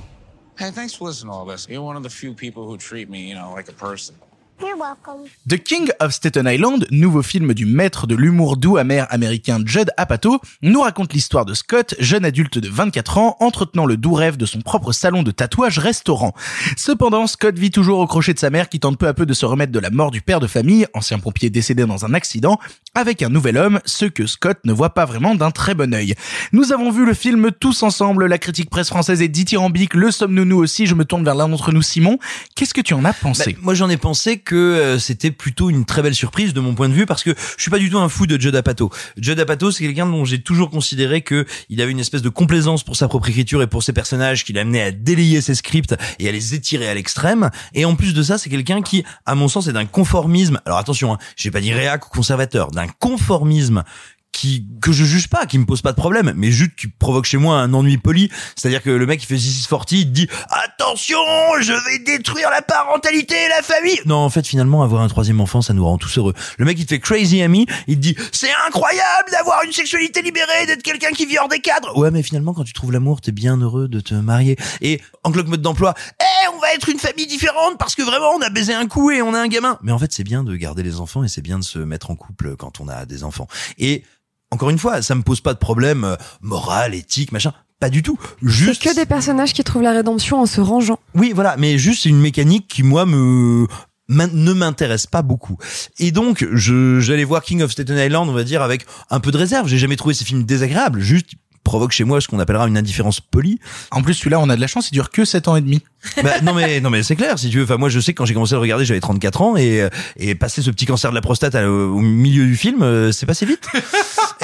Hey, thanks for listening to all this. You're one of the few people who treat me, you know, like a person. You're welcome. The King of Staten Island, nouveau film du maître de l'humour doux amer américain Judd Apatow, nous raconte l'histoire de Scott, jeune adulte de 24 ans, entretenant le doux rêve de son propre salon de tatouage restaurant. Cependant, Scott vit toujours au crochet de sa mère qui tente peu à peu de se remettre de la mort du père de famille, ancien pompier décédé dans un accident, avec un nouvel homme, ce que Scott ne voit pas vraiment d'un très bon œil. Nous avons vu le film tous ensemble, la critique presse française est dithyrambique, le sommes-nous nous aussi, je me tourne vers l'un d'entre nous, Simon. Qu'est-ce que tu en as pensé? Bah, moi j'en ai pensé que euh, c'était plutôt une très belle surprise de mon point de vue parce que je suis pas du tout un fou de Judd Apatow. Judd Apatow c'est quelqu'un dont j'ai toujours considéré que il avait une espèce de complaisance pour sa propre écriture et pour ses personnages qui l'amenait à délayer ses scripts et à les étirer à l'extrême. Et en plus de ça c'est quelqu'un qui à mon sens est d'un conformisme. Alors attention, hein, j'ai pas dit réac ou conservateur, d'un conformisme qui que je juge pas, qui me pose pas de problème, mais juste qui provoque chez moi un ennui poli. C'est-à-dire que le mec qui fait 640, il dit attention, je vais détruire la parentalité et la famille. Non, en fait, finalement, avoir un troisième enfant, ça nous rend tous heureux. Le mec, il te fait crazy ami, il te dit c'est incroyable d'avoir une sexualité libérée, d'être quelqu'un qui vit hors des cadres. Ouais, mais finalement, quand tu trouves l'amour, t'es bien heureux de te marier. Et en cloque mode d'emploi, eh, on va être une famille différente parce que vraiment, on a baisé un coup et on a un gamin. Mais en fait, c'est bien de garder les enfants et c'est bien de se mettre en couple quand on a des enfants. Et encore une fois, ça me pose pas de problème euh, moral, éthique, machin. Pas du tout. Juste. C'est que des personnages qui trouvent la rédemption en se rangeant. Oui, voilà. Mais juste, c'est une mécanique qui, moi, me ne m'intéresse pas beaucoup. Et donc, je j'allais voir King of Staten Island, on va dire, avec un peu de réserve. J'ai jamais trouvé ces films désagréables. Juste, ils provoquent chez moi ce qu'on appellera une indifférence polie. En plus, celui-là, on a de la chance, il dure que 7 ans et demi. Bah, non mais non mais c'est clair si tu veux enfin moi je sais que quand j'ai commencé à le regarder j'avais 34 ans et euh, et passer ce petit cancer de la prostate à- au au milieu du film euh, c'est passé vite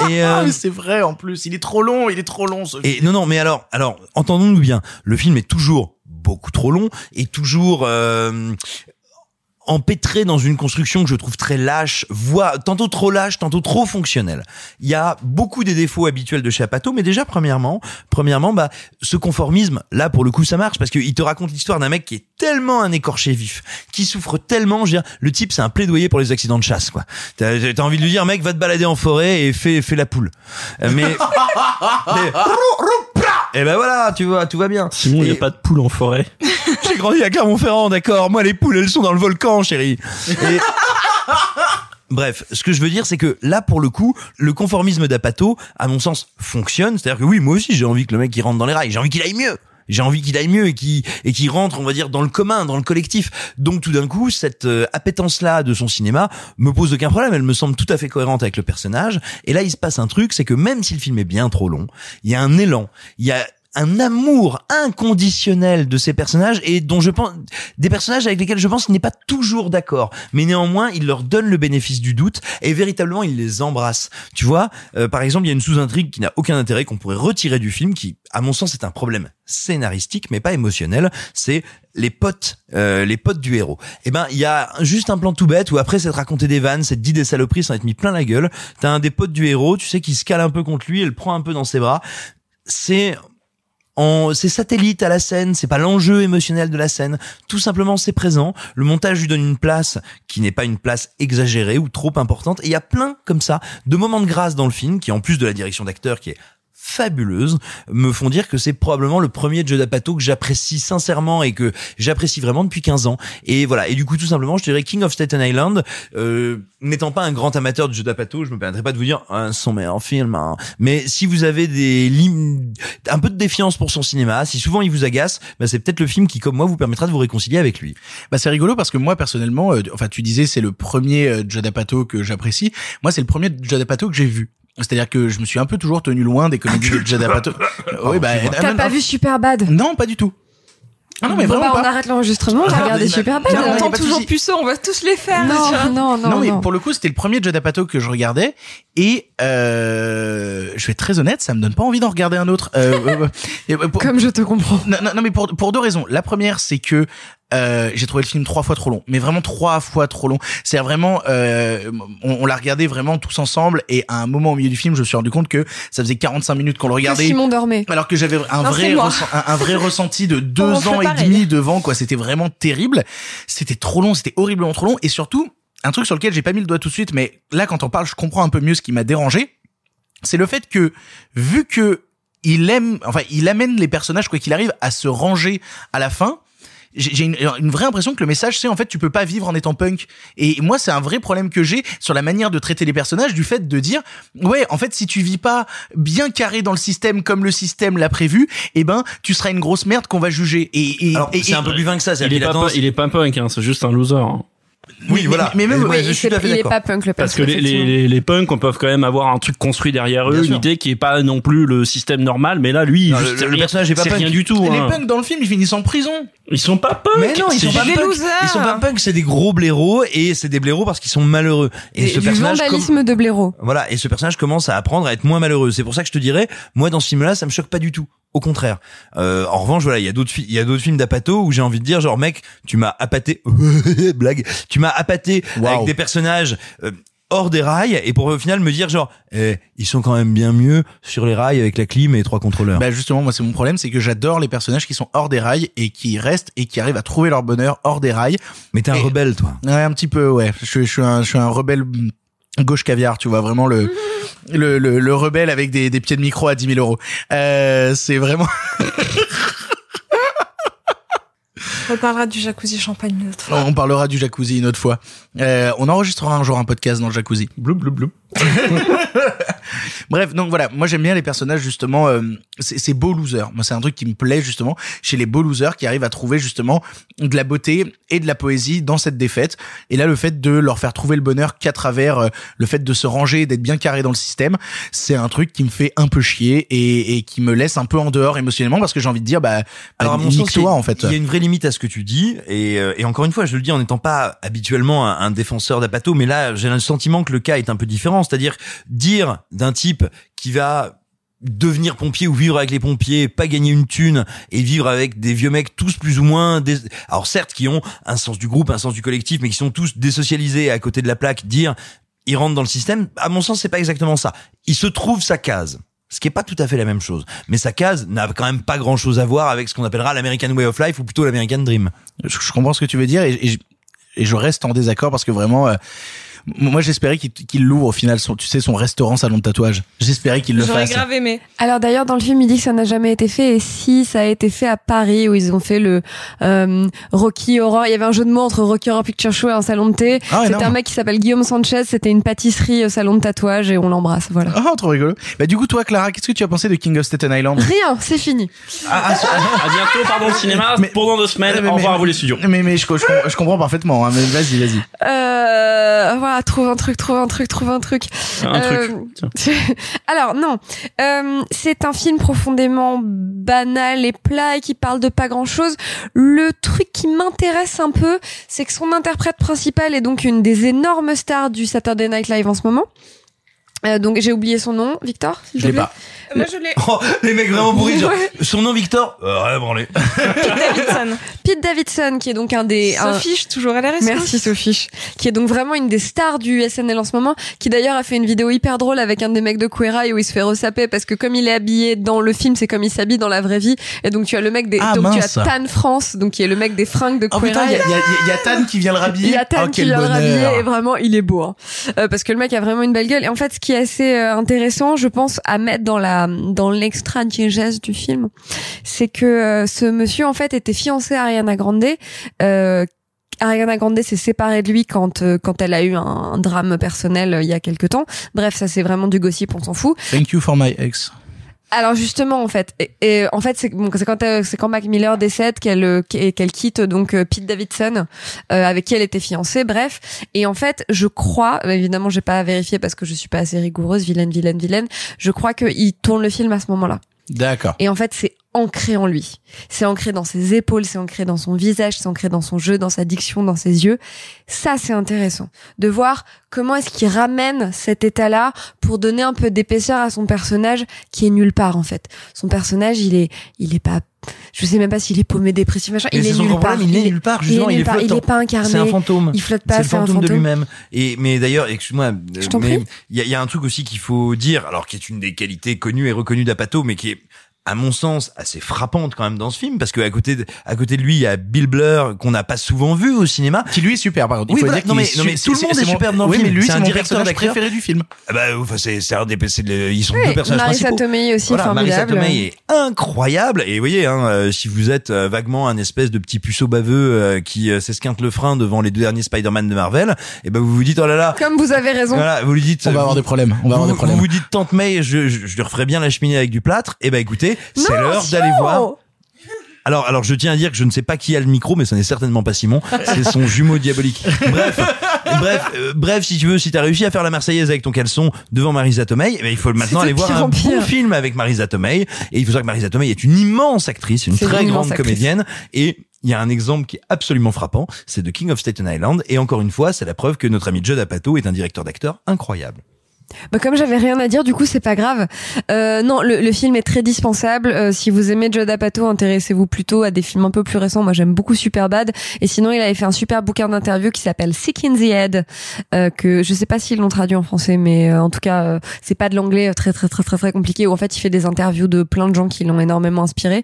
et Ah, euh, mais c'est vrai, en plus, il est trop long, il est trop long, ce Et non, non, mais alors, alors, entendons-nous bien. Le film est toujours beaucoup trop long et toujours euh, empêtré dans une construction que je trouve très lâche, voire tantôt trop lâche, tantôt trop fonctionnelle. Il y a beaucoup des défauts habituels de chez Apatow, mais déjà premièrement, premièrement, bah ce conformisme, là pour le coup ça marche parce qu'il te raconte l'histoire d'un mec qui est tellement un écorché vif, qui souffre tellement, je veux dire, le type c'est un plaidoyer pour les accidents de chasse quoi. T'as t'as envie de lui dire mec va te balader en forêt et fais fais la poule. Euh, Mais, mais et ben voilà, tu vois, tout va bien. Simon, il n'y a pas de poule en forêt. J'ai grandi à Clermont-Ferrand, d'accord. Moi, les poules, elles sont dans le volcan, chérie. Et- Bref, ce que je veux dire, c'est que là, pour le coup, le conformisme d'Apato, à mon sens, fonctionne. C'est-à-dire que oui, moi aussi, j'ai envie que le mec il rentre dans les rails. J'ai envie qu'il aille mieux. J'ai envie qu'il aille mieux et qu'il et qu'il rentre, on va dire, dans le commun, dans le collectif. Donc tout d'un coup, cette euh, appétence-là de son cinéma me pose aucun problème. Elle me semble tout à fait cohérente avec le personnage. Et là, il se passe un truc, c'est que même si le film est bien trop long, il y a un élan, il y a un amour inconditionnel de ces personnages et dont je pense des personnages avec lesquels je pense qu'il n'est pas toujours d'accord. Mais néanmoins il leur donne le bénéfice du doute et véritablement il les embrasse. Tu vois Euh, par exemple il y a une sous-intrigue qui n'a aucun intérêt qu'on pourrait retirer du film qui à mon sens est un problème scénaristique mais pas émotionnel. C'est les potes euh, les potes du héros. Et ben il y a juste un plan tout bête où après s'être raconté des vannes s'être dit des saloperies s'en être mis plein la gueule t'as un des potes du héros tu sais qui se cale un peu contre lui et le prend un peu dans ses bras. C'est en, c'est satellite à la scène, c'est pas l'enjeu émotionnel de la scène. Tout simplement, c'est présent. Le montage lui donne une place qui n'est pas une place exagérée ou trop importante. Et il y a plein comme ça de moments de grâce dans le film qui, en plus de la direction d'acteur qui est fabuleuse, me font dire que c'est probablement le premier Joe D'Apato que j'apprécie sincèrement et que j'apprécie vraiment depuis 15 ans. Et voilà. Et du coup, tout simplement, je dirais King of Staten Island, euh, n'étant pas un grand amateur de Joe D'Apato, je me permettrai pas de vous dire, ah, son meilleur film, hein. Mais si vous avez des un peu de défiance pour son cinéma, si souvent il vous agace, bah, c'est peut-être le film qui, comme moi, vous permettra de vous réconcilier avec lui. Bah c'est rigolo parce que moi personnellement, euh, enfin tu disais c'est le premier euh, Judd Apatow que j'apprécie. Moi c'est le premier Judd Apatow que j'ai vu. C'est-à-dire que je me suis un peu toujours tenu loin des comédies de Judd Apatow. Euh, oui bah T'as pas vu Superbad Non, pas du tout. Ah non mais Bon, vraiment bah, on pas. arrête l'enregistrement, on va regarder Superbad. non, On entend toujours puceau, on va tous les faire. Non, non, non, Non, mais pour le coup, c'était le premier Judd Apatow que je regardais et euh, je vais être très honnête, ça me donne pas envie d'en regarder un autre. Euh, euh, pour- Comme je te comprends. non, non, non, mais pour pour deux raisons. La première, c'est que euh, j'ai trouvé le film trois fois trop long, mais vraiment trois fois trop long. C'est vraiment, euh, on, on l'a regardé vraiment tous ensemble et à un moment au milieu du film, je me suis rendu compte que ça faisait 45 minutes qu'on le regardait. Simon dormait. Alors que j'avais un Non, vrai un, un vrai ressenti de deux On ans et demi devant quoi. C'était vraiment terrible. C'était trop long, c'était horriblement trop long et surtout un truc sur lequel j'ai pas mis le doigt tout de suite, mais là quand on parle, je comprends un peu mieux ce qui m'a dérangé. C'est le fait que vu que il aime, enfin il amène les personnages quoi qu'il arrive à se ranger à la fin j'ai j'ai une, une vraie impression que le message c'est en fait tu peux pas vivre en étant punk et moi c'est un vrai problème que j'ai sur la manière de traiter les personnages du fait de dire ouais en fait si tu vis pas bien carré dans le système comme le système l'a prévu eh ben tu seras une grosse merde qu'on va juger et, et, et- c'est un peu plus vain que ça. Il c'est-à-dire est, pas, il est pas punk, hein, c'est juste un loser. hein. Oui, voilà. mais même- Ouais, je suis il est pas punk le Parce que les, les, les, les punks, on peuvent quand même avoir un truc construit derrière eux, Bien une sûr. idée qui est pas non plus le système normal, mais là, lui, Non, juste, le- personnage est pas c'est punk. rien du tout. Les hein. punks dans le film ils finissent en prison Ils sont pas punks. Mais non, ils c'est sont pas des punk. losers. Ils sont pas punk, c'est des gros blaireaux et c'est des blaireaux parce qu'ils sont malheureux. Et Et ce du personnage vandalisme de blaireau. Voilà, et ce personnage commence à apprendre à être moins malheureux. C'est pour ça que je te dirais, moi dans ce film-là, ça me choque pas du tout. Au contraire. Euh, en revanche, voilà, il y a d'autres, il y a d'autres films d'Apato où j'ai envie de dire, genre mec, tu m'as appâté, blague, tu m'as appâté Wow. avec des personnages euh, hors des rails et pour au final me dire genre, eh, ils sont quand même bien mieux sur les rails avec la clim et les trois contrôleurs. Bah justement, moi c'est mon problème, c'est que j'adore les personnages qui sont hors des rails et qui restent et qui arrivent à trouver leur bonheur hors des rails. Mais t'es un Et- rebelle, toi. Ouais, un petit peu, ouais. Je, suis- je suis un, je suis un rebelle gauche caviar, tu vois, vraiment le, le, le, le rebelle avec des, des pieds de micro à 10 000 euros. Euh, c'est vraiment. On reparlera du jacuzzi champagne une autre fois. On parlera du jacuzzi une autre fois. Euh, on enregistrera un jour un podcast dans le jacuzzi. Blou, blou, blou. Bref, donc voilà, moi j'aime bien les personnages justement, euh, c'est c'est beaux losers. Moi c'est un truc qui me plaît justement chez les beaux losers qui arrivent à trouver justement de la beauté et de la poésie dans cette défaite. Et là le fait de leur faire trouver le bonheur qu'à travers euh, le fait de se ranger, d'être bien carré dans le système, c'est un truc qui me fait un peu chier et, et qui me laisse un peu en dehors émotionnellement parce que j'ai envie de dire bah, Alors à bah mon sens, a- en fait. Il y a une vraie limite à ce que tu dis et, euh, et encore une fois, je le dis en n'étant pas habituellement un, défenseur d'Apato, mais là j'ai le sentiment que le cas est un peu différent. C'est-à-dire dire d'un type qui va devenir pompier ou vivre avec les pompiers, pas gagner une thune et vivre avec des vieux mecs tous plus ou moins dés- alors certes qui ont un sens du groupe, un sens du collectif mais qui sont tous désocialisés à côté de la plaque dire il rentre dans le système, à mon sens c'est pas exactement ça. Il se trouve sa case. Ce qui est pas tout à fait la même chose. Mais sa case n'a quand même pas grand chose à voir avec ce qu'on appellera l'American Way of Life ou plutôt l'American Dream. je, comprends ce que tu veux dire et, et je, et je reste en désaccord parce que vraiment euh, moi j'espérais qu'il qu'il l'ouvre au final son tu sais son restaurant salon de tatouage j'espérais qu'il le J'aurais fasse grave aimé. Alors d'ailleurs dans le film il dit que ça n'a jamais été fait et si ça a été fait à Paris où ils ont fait le euh, Rocky Horror, il y avait un jeu de mots entre Rocky Horror Picture Show et un salon de thé. Ah, c'était un mec qui s'appelle Guillaume Sanchez, c'était une pâtisserie au salon de tatouage et on l'embrasse, voilà. ah trop rigolo bah du coup toi Clara qu'est-ce que tu as pensé de King of Staten Island? Rien, c'est fini. ah, ah, À bientôt, pardon, le cinéma. Mais- pour dans deux semaines. mais- Au revoir mais- à vous les studios. mais mais je, je, comprends- je comprends parfaitement hein, mais vas-y vas-y Euh, voilà, trouve un truc, trouve un truc, trouve un truc. Un Euh, Alors non, Euh, c'est un film profondément banal et plat et qui parle de pas grand-chose. Le truc qui m'intéresse un peu, c'est que son interprète principal est donc une des énormes stars du Saturday Night Live en ce moment. Euh, donc j'ai oublié son nom, Victor. je l'ai pas Moi, je l'ai. Oh, les mecs vraiment pourris, genre, Ouais. son nom Victor? Euh, rien branlé. Davidson. Pete Davidson, qui est donc un des un- Sophie, toujours à la rescousse. Merci Sophie, qui est donc vraiment une des stars du SNL en ce moment, qui d'ailleurs a fait une vidéo hyper drôle avec un des mecs de Queer Eye où il se fait ressaper parce que comme il est habillé dans le film, c'est comme il s'habille dans la vraie vie. Et donc tu as le mec des, Ah, donc mince. tu as Tan France, donc qui est le mec des fringues de oh Queer putain il y Eye. a, il y, a, il y a Tan qui vient le rhabiller Il y a Tan oh, qui vient le rhabiller bonheur et vraiment il est beau hein. Euh, parce que le mec a vraiment une belle gueule et en fait ce qui est assez euh, intéressant je pense à mettre dans la dans l'extra digeste du film c'est que euh, ce monsieur en fait était fiancé à Ariana Grande euh, Ariana Grande s'est séparée de lui quand quand elle a eu un, drame personnel il y a quelque temps. Bref, ça c'est vraiment du gossip, on s'en fout. thank you for my ex Alors justement en fait, et, et en fait c'est bon, quand euh, c'est quand Mac Miller décède qu'elle euh, qu'elle quitte donc euh, Pete Davidson euh, avec qui elle était fiancée. Bref, et en fait je crois, euh, évidemment j'ai pas vérifié parce que je suis pas assez rigoureuse, vilaine, vilaine, vilaine. Je crois qu'il tourne le film à ce moment-là. d'accord Et en fait c'est ancré en lui. C'est ancré dans ses épaules, c'est ancré dans son visage, c'est ancré dans son jeu, dans sa diction, dans ses yeux. Ça, c'est intéressant de voir comment est-ce qu'il ramène cet état-là pour donner un peu d'épaisseur à son personnage qui est nulle part en fait. Son personnage, il est, il est pas, je sais même pas s'il est paumé dépressif machin. Mais Il est nulle part. il est nulle part, justement, il est nulle part. Il flottant. est pas incarné. C'est un fantôme. Il flotte pas. C'est le fantôme de lui-même. Et mais d'ailleurs, excuse-moi, euh, Je t'en mais prie. il y a, il y a un truc aussi qu'il faut dire, alors qui est une des qualités connues et reconnues d'Apato, mais qui est à mon sens assez frappante quand même dans ce film parce que à côté de, à côté de lui il y a Bill Blur qu'on n'a pas souvent vu au cinéma qui lui est super par contre. Il oui, faut voilà. dire non mais, est non, mais tout le c'est- monde est mon- superbe dans le oui, film mais lui, c'est un mon directeur préféré du film. ah bah enfin c'est c'est un des c'est le- ils sont Oui, deux personnages Marissa principaux Tomei aussi, voilà, Marissa formidable. Tomei est incroyable et vous voyez hein, euh, si vous êtes euh, vaguement un espèce de petit puceau baveux euh, qui euh, s'esquinte le frein devant les deux derniers Spider-Man de Marvel et ben vous vous dites oh là là Comme vous avez raison. voilà, vous lui dites On va avoir des problèmes. On va avoir vous, des problèmes. vous vous dites tante May, je, je, je lui referai bien la cheminée avec du plâtre. Et ben écoutez, c'est l'heure d'aller voir. Alors, alors, je tiens à dire que je ne sais pas qui a le micro, mais ce n'est certainement pas Simon. C'est son jumeau diabolique. Bref, bref, euh, bref, si tu veux, si t'as réussi à faire la Marseillaise avec ton caleçon devant Marisa Tomei, eh ben, il faut maintenant aller voir un bon film avec Marisa Tomei. Et il faut savoir que Marisa Tomei est une immense actrice, une très grande comédienne. Et il y a un exemple qui est absolument frappant, c'est de King of Staten Island. Et encore une fois, c'est la preuve que notre ami Judd Apatow est un directeur d'acteur incroyable. Bah, comme j'avais rien à dire, du coup, c'est pas grave. Euh, non, le, le film est très dispensable. Euh, si vous aimez Judd intéressez-vous plutôt à des films un peu plus récents. Moi, j'aime beaucoup Superbad. Et sinon, il avait fait un super bouquin d'interview qui s'appelle Sick in the Head, euh, que je sais pas s'ils l'ont traduit en français, mais euh, en tout cas, euh, c'est pas de l'anglais euh, très très très très très compliqué. Où en fait, il fait des interviews de plein de gens qui l'ont énormément inspiré.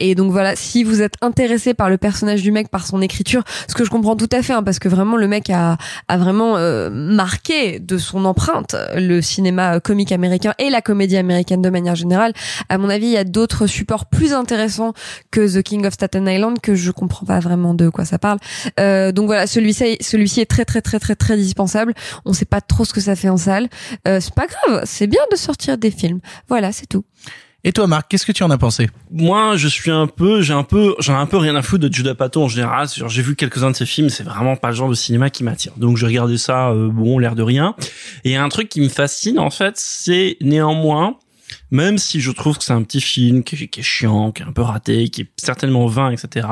Et donc voilà, si vous êtes intéressé par le personnage du mec, par son écriture, ce que je comprends tout à fait, hein, parce que vraiment le mec a, a vraiment marqué de son empreinte le cinéma comique américain et la comédie américaine de manière générale. À mon avis, il y a d'autres supports plus intéressants que The King of Staten Island que je comprends pas vraiment de quoi ça parle. Euh, donc voilà, celui-ci, celui-ci est très très très très très dispensable. On sait pas trop ce que ça fait en salle. Euh, c'est pas grave, c'est bien de sortir des films. Voilà, c'est tout. Et toi, Marc, qu'est-ce que tu en as pensé? Moi, je suis un peu, j'ai un peu, j'en ai un peu rien à foutre de Judah Pato en général. J'ai vu quelques-uns de ses films, c'est vraiment pas le genre de cinéma qui m'attire. Donc, j'ai regardé ça, euh, bon, l'air de rien. Et un truc qui me fascine, en fait, c'est néanmoins, même si je trouve que c'est un petit film qui, qui est chiant, qui est un peu raté, qui est certainement vain, etc.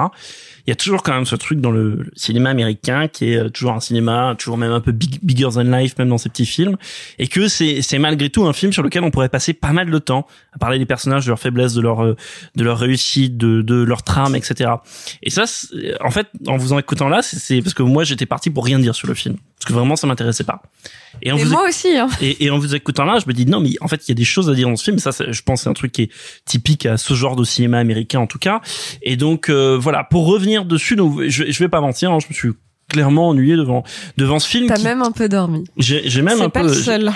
Il y a toujours quand même ce truc dans le, le cinéma américain qui est euh, toujours un cinéma, toujours même un peu big- bigger than life, même dans ces petits films, et que c'est c'est malgré tout un film sur lequel on pourrait passer pas mal de temps à parler des personnages, de leurs faiblesses, de leur euh, de leur réussite, de de leur trame, etc. Et ça, c'est- en fait, en vous en écoutant là, c'est- parce que moi j'étais parti pour rien dire sur le film, parce que vraiment ça m'intéressait pas. Et en Et vous moi aussi. Hein. et, et en vous écoutant là, je me dis non, mais en fait, il y a des choses à dire dans ce film. Ça, je pense, c'est un truc qui est typique à ce genre de cinéma américain, en tout cas. Et donc, euh, voilà, pour revenir dessus, donc, je, je vais pas mentir, hein, je me suis clairement ennuyé devant devant ce film. T'as qui- même un peu dormi. j'ai même un pas peu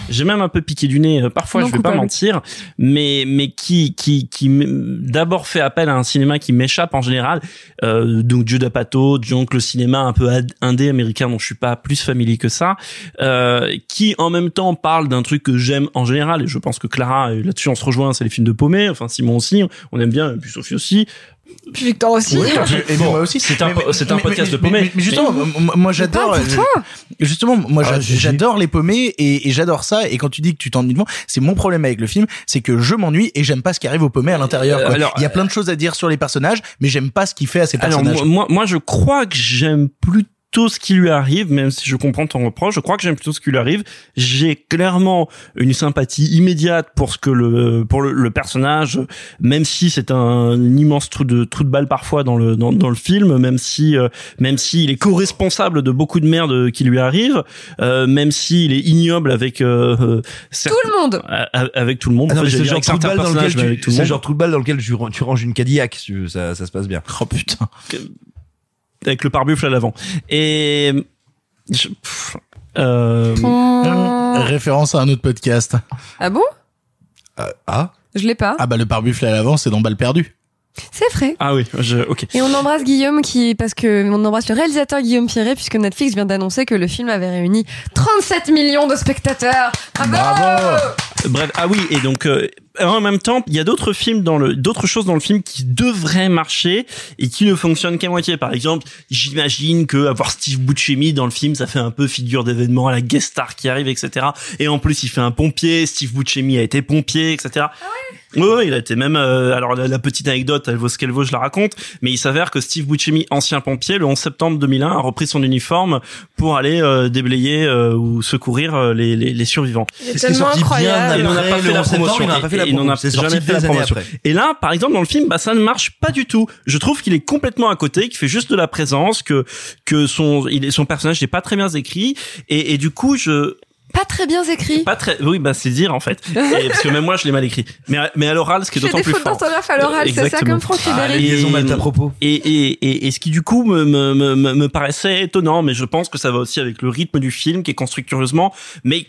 j'ai- même un peu piqué du nez euh, parfois Non je vais pas coupable. mentir mais mais qui qui qui d'abord fait appel à un cinéma qui m'échappe en général euh, donc Judd Apatow donc le cinéma un peu indé américain dont je suis pas plus familier que ça euh, qui en même temps parle d'un truc que j'aime en général et je pense que Clara là-dessus on se rejoint c'est les films de Paumé enfin Simon aussi on aime bien et puis Sophie aussi Puis Victor aussi. Oui, et moi aussi. c'est un Mais- po- c'est un mais- podcast mais- de paumé mais- Mais justement, moi- moi j'adore. parle pour toi. Justement, moi Ah, j'adore les paumés et, et j'adore ça. Et quand tu dis que tu t'ennuies devant, c'est mon problème avec le film, c'est que je m'ennuie et j'aime pas ce qui arrive aux paumés à l'intérieur. quoi. Euh, alors, Il y a plein de choses à dire sur les personnages, mais j'aime pas ce qu'il fait à ces Alors personnages. moi, moi, moi, je crois que j'aime plutôt ce qui lui arrive, même si je comprends ton reproche. Je crois que j'aime plutôt ce qui lui arrive. J'ai clairement une sympathie immédiate pour ce que le pour le, le personnage, même si c'est un, immense trou de trou de balle parfois dans le dans, dans le film, même si euh, même s'il est co-responsable de beaucoup de merde qui lui arrive, euh, même s'il est ignoble avec euh, euh, Tout le monde. avec tout le monde. Ah non, c'est genre trou de balle dans lequel tu, tout le genre trou de balle dans lequel tu, tu ranges une Cadillac, si tu veux, ça, ça se passe bien. Oh putain. Avec le pare-buffle à l'avant. Et je- pff, euh, Mmh. Référence à un autre podcast. Ah bon? Euh, ah Je l'ai pas. Ah bah le pare-buffle à l'avant, c'est dans Balle perdue. C'est vrai. ah oui, je, ok. Et on embrasse Guillaume qui, parce que on embrasse le réalisateur Guillaume Pierret puisque Netflix vient d'annoncer que le film avait réuni 37 millions de spectateurs. Bravo! Bravo Bref, ah oui, et donc euh, en même temps, il y a d'autres films dans le, d'autres choses dans le film qui devraient marcher et qui ne fonctionnent qu'à moitié. Par exemple, j'imagine que avoir Steve Buscemi dans le film, ça fait un peu figure d'événement à la guest star qui arrive, etc. Et en plus, il fait un pompier. Steve Buscemi a été pompier, etc. Oui, oui, il a été même. euh, alors la, la petite anecdote, elle vaut ce qu'elle vaut, je la raconte. Mais il s'avère que Steve Buscemi, ancien pompier, le 11 septembre 2001, a repris son uniforme pour aller euh, déblayer euh, ou secourir euh, les, les, les survivants. Il est tellement incroyable. Et il n'en a pas Après fait le la 11 septembre, promotion. il n'en a pas fait la Et il n'en promo. a C'est jamais fait la promotion. Et là, par exemple, dans le film, bah ça ne marche pas du tout. Je trouve qu'il est complètement à côté, qu'il fait juste de la présence, que que son il est, son personnage n'est pas très bien écrit, et, et du coup je Pas très bien écrit. pas très oui bah c'est dire en fait Et- parce que même moi je l'ai mal écrit mais mais à l'oral ce qui est d'autant des plus fautes fort d'orthographe à l'oral, c'est ça, Exactement. comme Franck Ah, liaisons mal à propos. Et, et, et, et ce qui du coup me, me, me, me paraissait étonnant, mais je pense que ça va aussi avec le rythme du film qui est construit curieusement. Mais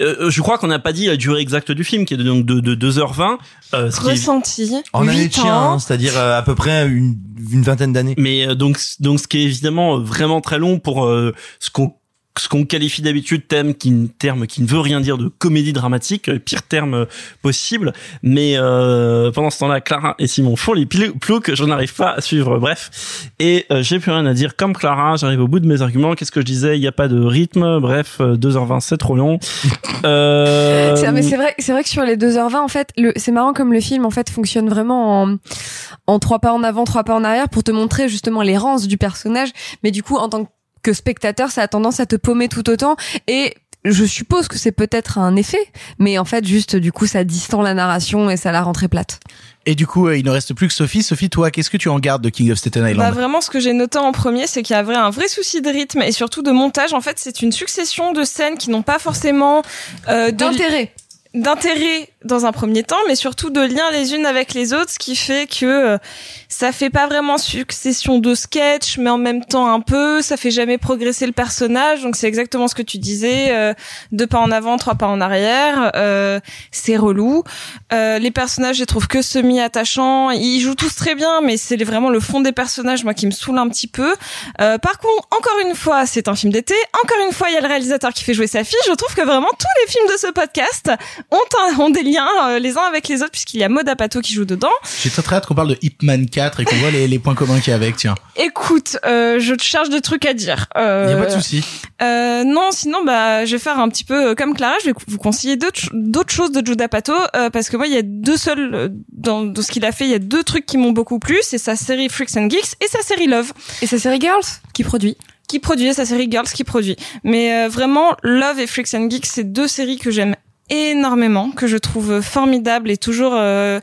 euh, je crois qu'on n'a pas dit la durée exacte du film, qui est de, donc de, de 2h20. Euh, ce qui est- Ressenti. En année de Huit chien, ans. hein, c'est-à-dire euh, à peu près une, une vingtaine d'années. Mais euh, donc donc ce qui est évidemment vraiment très long pour euh, ce qu'on ce qu'on qualifie d'habitude thème qui terme qui ne veut rien dire de comédie dramatique euh, pire terme euh, possible. Mais euh, pendant ce temps-là Clara et Simon font les plou- ploucs je n'arrive pas à suivre bref. Et euh, j'ai plus rien à dire. Comme Clara j'arrive au bout de mes arguments. Qu'est-ce que je disais? Il n'y a pas de rythme. Bref euh, 2h20 c'est trop long. Euh, c'est vrai, c'est vrai que sur les 2h20, en fait, le, c'est marrant comme le film, en fait, fonctionne vraiment en, en trois pas en avant, trois pas en arrière pour te montrer justement l'errance du personnage. Mais du coup, en tant que spectateur, ça a tendance à te paumer tout autant et je suppose que c'est peut-être un effet, mais en fait, juste, du coup, ça distend la narration et ça la rend très plate. Et du coup, euh, il ne reste plus que Sophie. Sophie, toi, qu'est-ce que tu en gardes de King of Staten Island Bah vraiment, ce que j'ai noté en premier, c'est qu'il y a vrai, un vrai souci de rythme et surtout de montage. En fait, c'est une succession de scènes qui n'ont pas forcément euh, D'intérêt. D'intérêt dans un premier temps, mais surtout de liens les unes avec les autres, ce qui fait que euh, ça fait pas vraiment succession de sketchs, mais en même temps un peu, ça fait jamais progresser le personnage, donc c'est exactement ce que tu disais, euh, deux pas en avant, trois pas en arrière, euh, c'est relou. Euh, les personnages, je les trouve que semi-attachants, ils jouent tous très bien, mais c'est vraiment le fond des personnages, moi, qui me saoule un petit peu. Euh, par contre, encore une fois, c'est un film d'été, encore une fois, il y a le réalisateur qui fait jouer sa fille, je trouve que vraiment tous les films de ce podcast ont, un, ont des liens euh, les uns avec les autres, puisqu'il y a Maud Apato qui joue dedans. J'ai très très hâte qu'on parle de Ip Man 4 et qu'on voit les, les points communs qu'il y a avec, tiens. Écoute, euh, je te cherche des trucs à dire. Euh, Il y a pas de souci. Euh, non, sinon, bah, je vais faire un petit peu euh, comme Clara. Je vais vous conseiller d'autres d'autres choses de Judd Apatow euh, parce que moi, il y a deux seuls euh, dans, dans ce qu'il a fait. Il y a deux trucs qui m'ont beaucoup plu. C'est sa série Freaks and Geeks et sa série Love. Et sa série Girls qui produit. Qui produit et sa série Girls qui produit. Mais euh, vraiment, Love et Freaks and Geeks, c'est deux séries que j'aime énormément, que je trouve formidables et toujours. euh,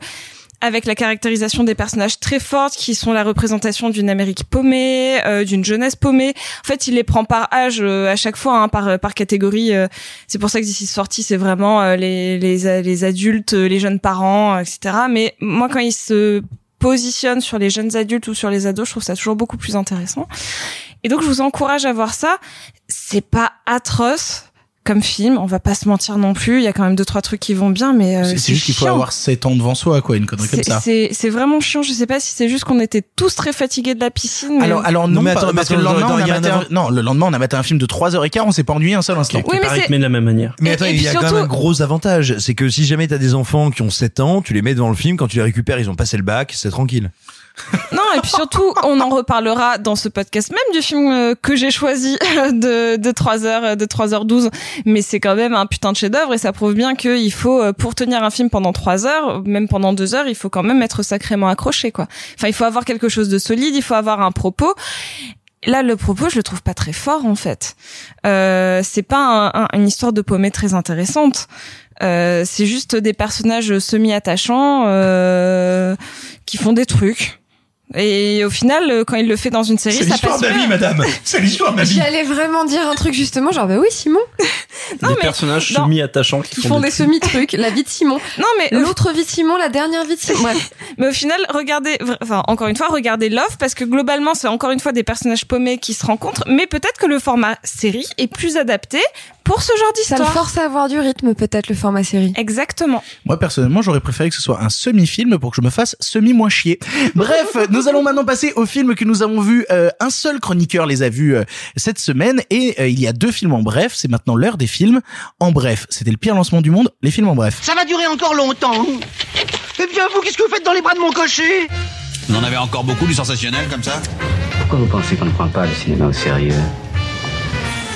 avec la caractérisation des personnages très fortes qui sont la représentation d'une Amérique paumée, euh, d'une jeunesse paumée. En fait, il les prend par âge euh, à chaque fois, hein, par par catégorie. euh, c'est pour ça que d'ici sorti, c'est vraiment euh, les les les adultes, euh, les jeunes parents, etc. Mais moi, quand il se positionne sur les jeunes adultes ou sur les ados, je trouve ça toujours beaucoup plus intéressant. Et donc, je vous encourage à voir ça. C'est pas atroce comme film, on va pas se mentir non plus. Il y a quand même deux trois trucs qui vont bien, mais euh, C'est- juste qu'il faut avoir 7 ans devant soi, quoi, une connerie comme ça. C'est c'est vraiment chiant. Je sais pas si c'est juste qu'on était tous très fatigués de la piscine. mais- Alors, alors non, mais pas- attends, parce que le lendemain, on a un maté un- avant- non, le lendemain, on a maté un film de 3h15, on s'est pas ennuyé un seul instant. Oui, mais rythmé de la même manière. Mais Et- attends, et il y a quand même un gros avantage, c'est que si jamais t'as des enfants qui ont 7 ans, tu les mets devant le film, quand tu les récupères, ils ont passé le bac, c'est tranquille. Non, et puis surtout, on en reparlera dans ce podcast même du film euh, que j'ai choisi de, de 3h, de 3h12. Mais c'est quand même un putain de chef-d'œuvre et ça prouve bien qu'il faut, euh, pour tenir un film pendant 3 heures, même pendant 2 heures, il faut quand même être sacrément accroché, quoi. Enfin, il faut avoir quelque chose de solide, il faut avoir un propos. Là, le propos, je le trouve pas très fort, en fait. Euh, c'est pas un- un- une histoire de paumé très intéressante. Euh, c'est juste des personnages semi-attachants euh, qui font des trucs. Et au final, euh, quand il le fait dans une série, ça passe bien. madame. C'est l'histoire de J'allais vraiment dire un truc justement, genre bah oui Simon, Non, des mais personnages dans- semi-attachants qui, qui font des semi-trucs, la vie de Simon, Non, mais au- l'autre vie de Simon, la dernière vie de Simon. Bref. Mais au final, regardez, enfin encore une fois, regardez Love parce que globalement, c'est encore une fois des personnages paumés qui se rencontrent, mais peut-être que le format série est plus adapté pour ce genre Ça le d'histoire. force à avoir du rythme peut-être le format série. Exactement. Moi, personnellement, j'aurais préféré que ce soit un semi-film pour que je me fasse semi-moins chier. Bref, nous allons maintenant passer aux films que nous avons vus. Euh, un seul chroniqueur les a vus euh, cette semaine et euh, il y a deux films en bref. C'est maintenant l'heure des films en bref. C'était le pire lancement du monde, les films en bref. Ça va durer encore longtemps. Eh bien, vous, qu'est-ce que vous faites dans les bras de mon cocher? On en avait encore beaucoup du sensationnel comme ça Pourquoi vous pensez qu'on ne prend pas le cinéma au sérieux?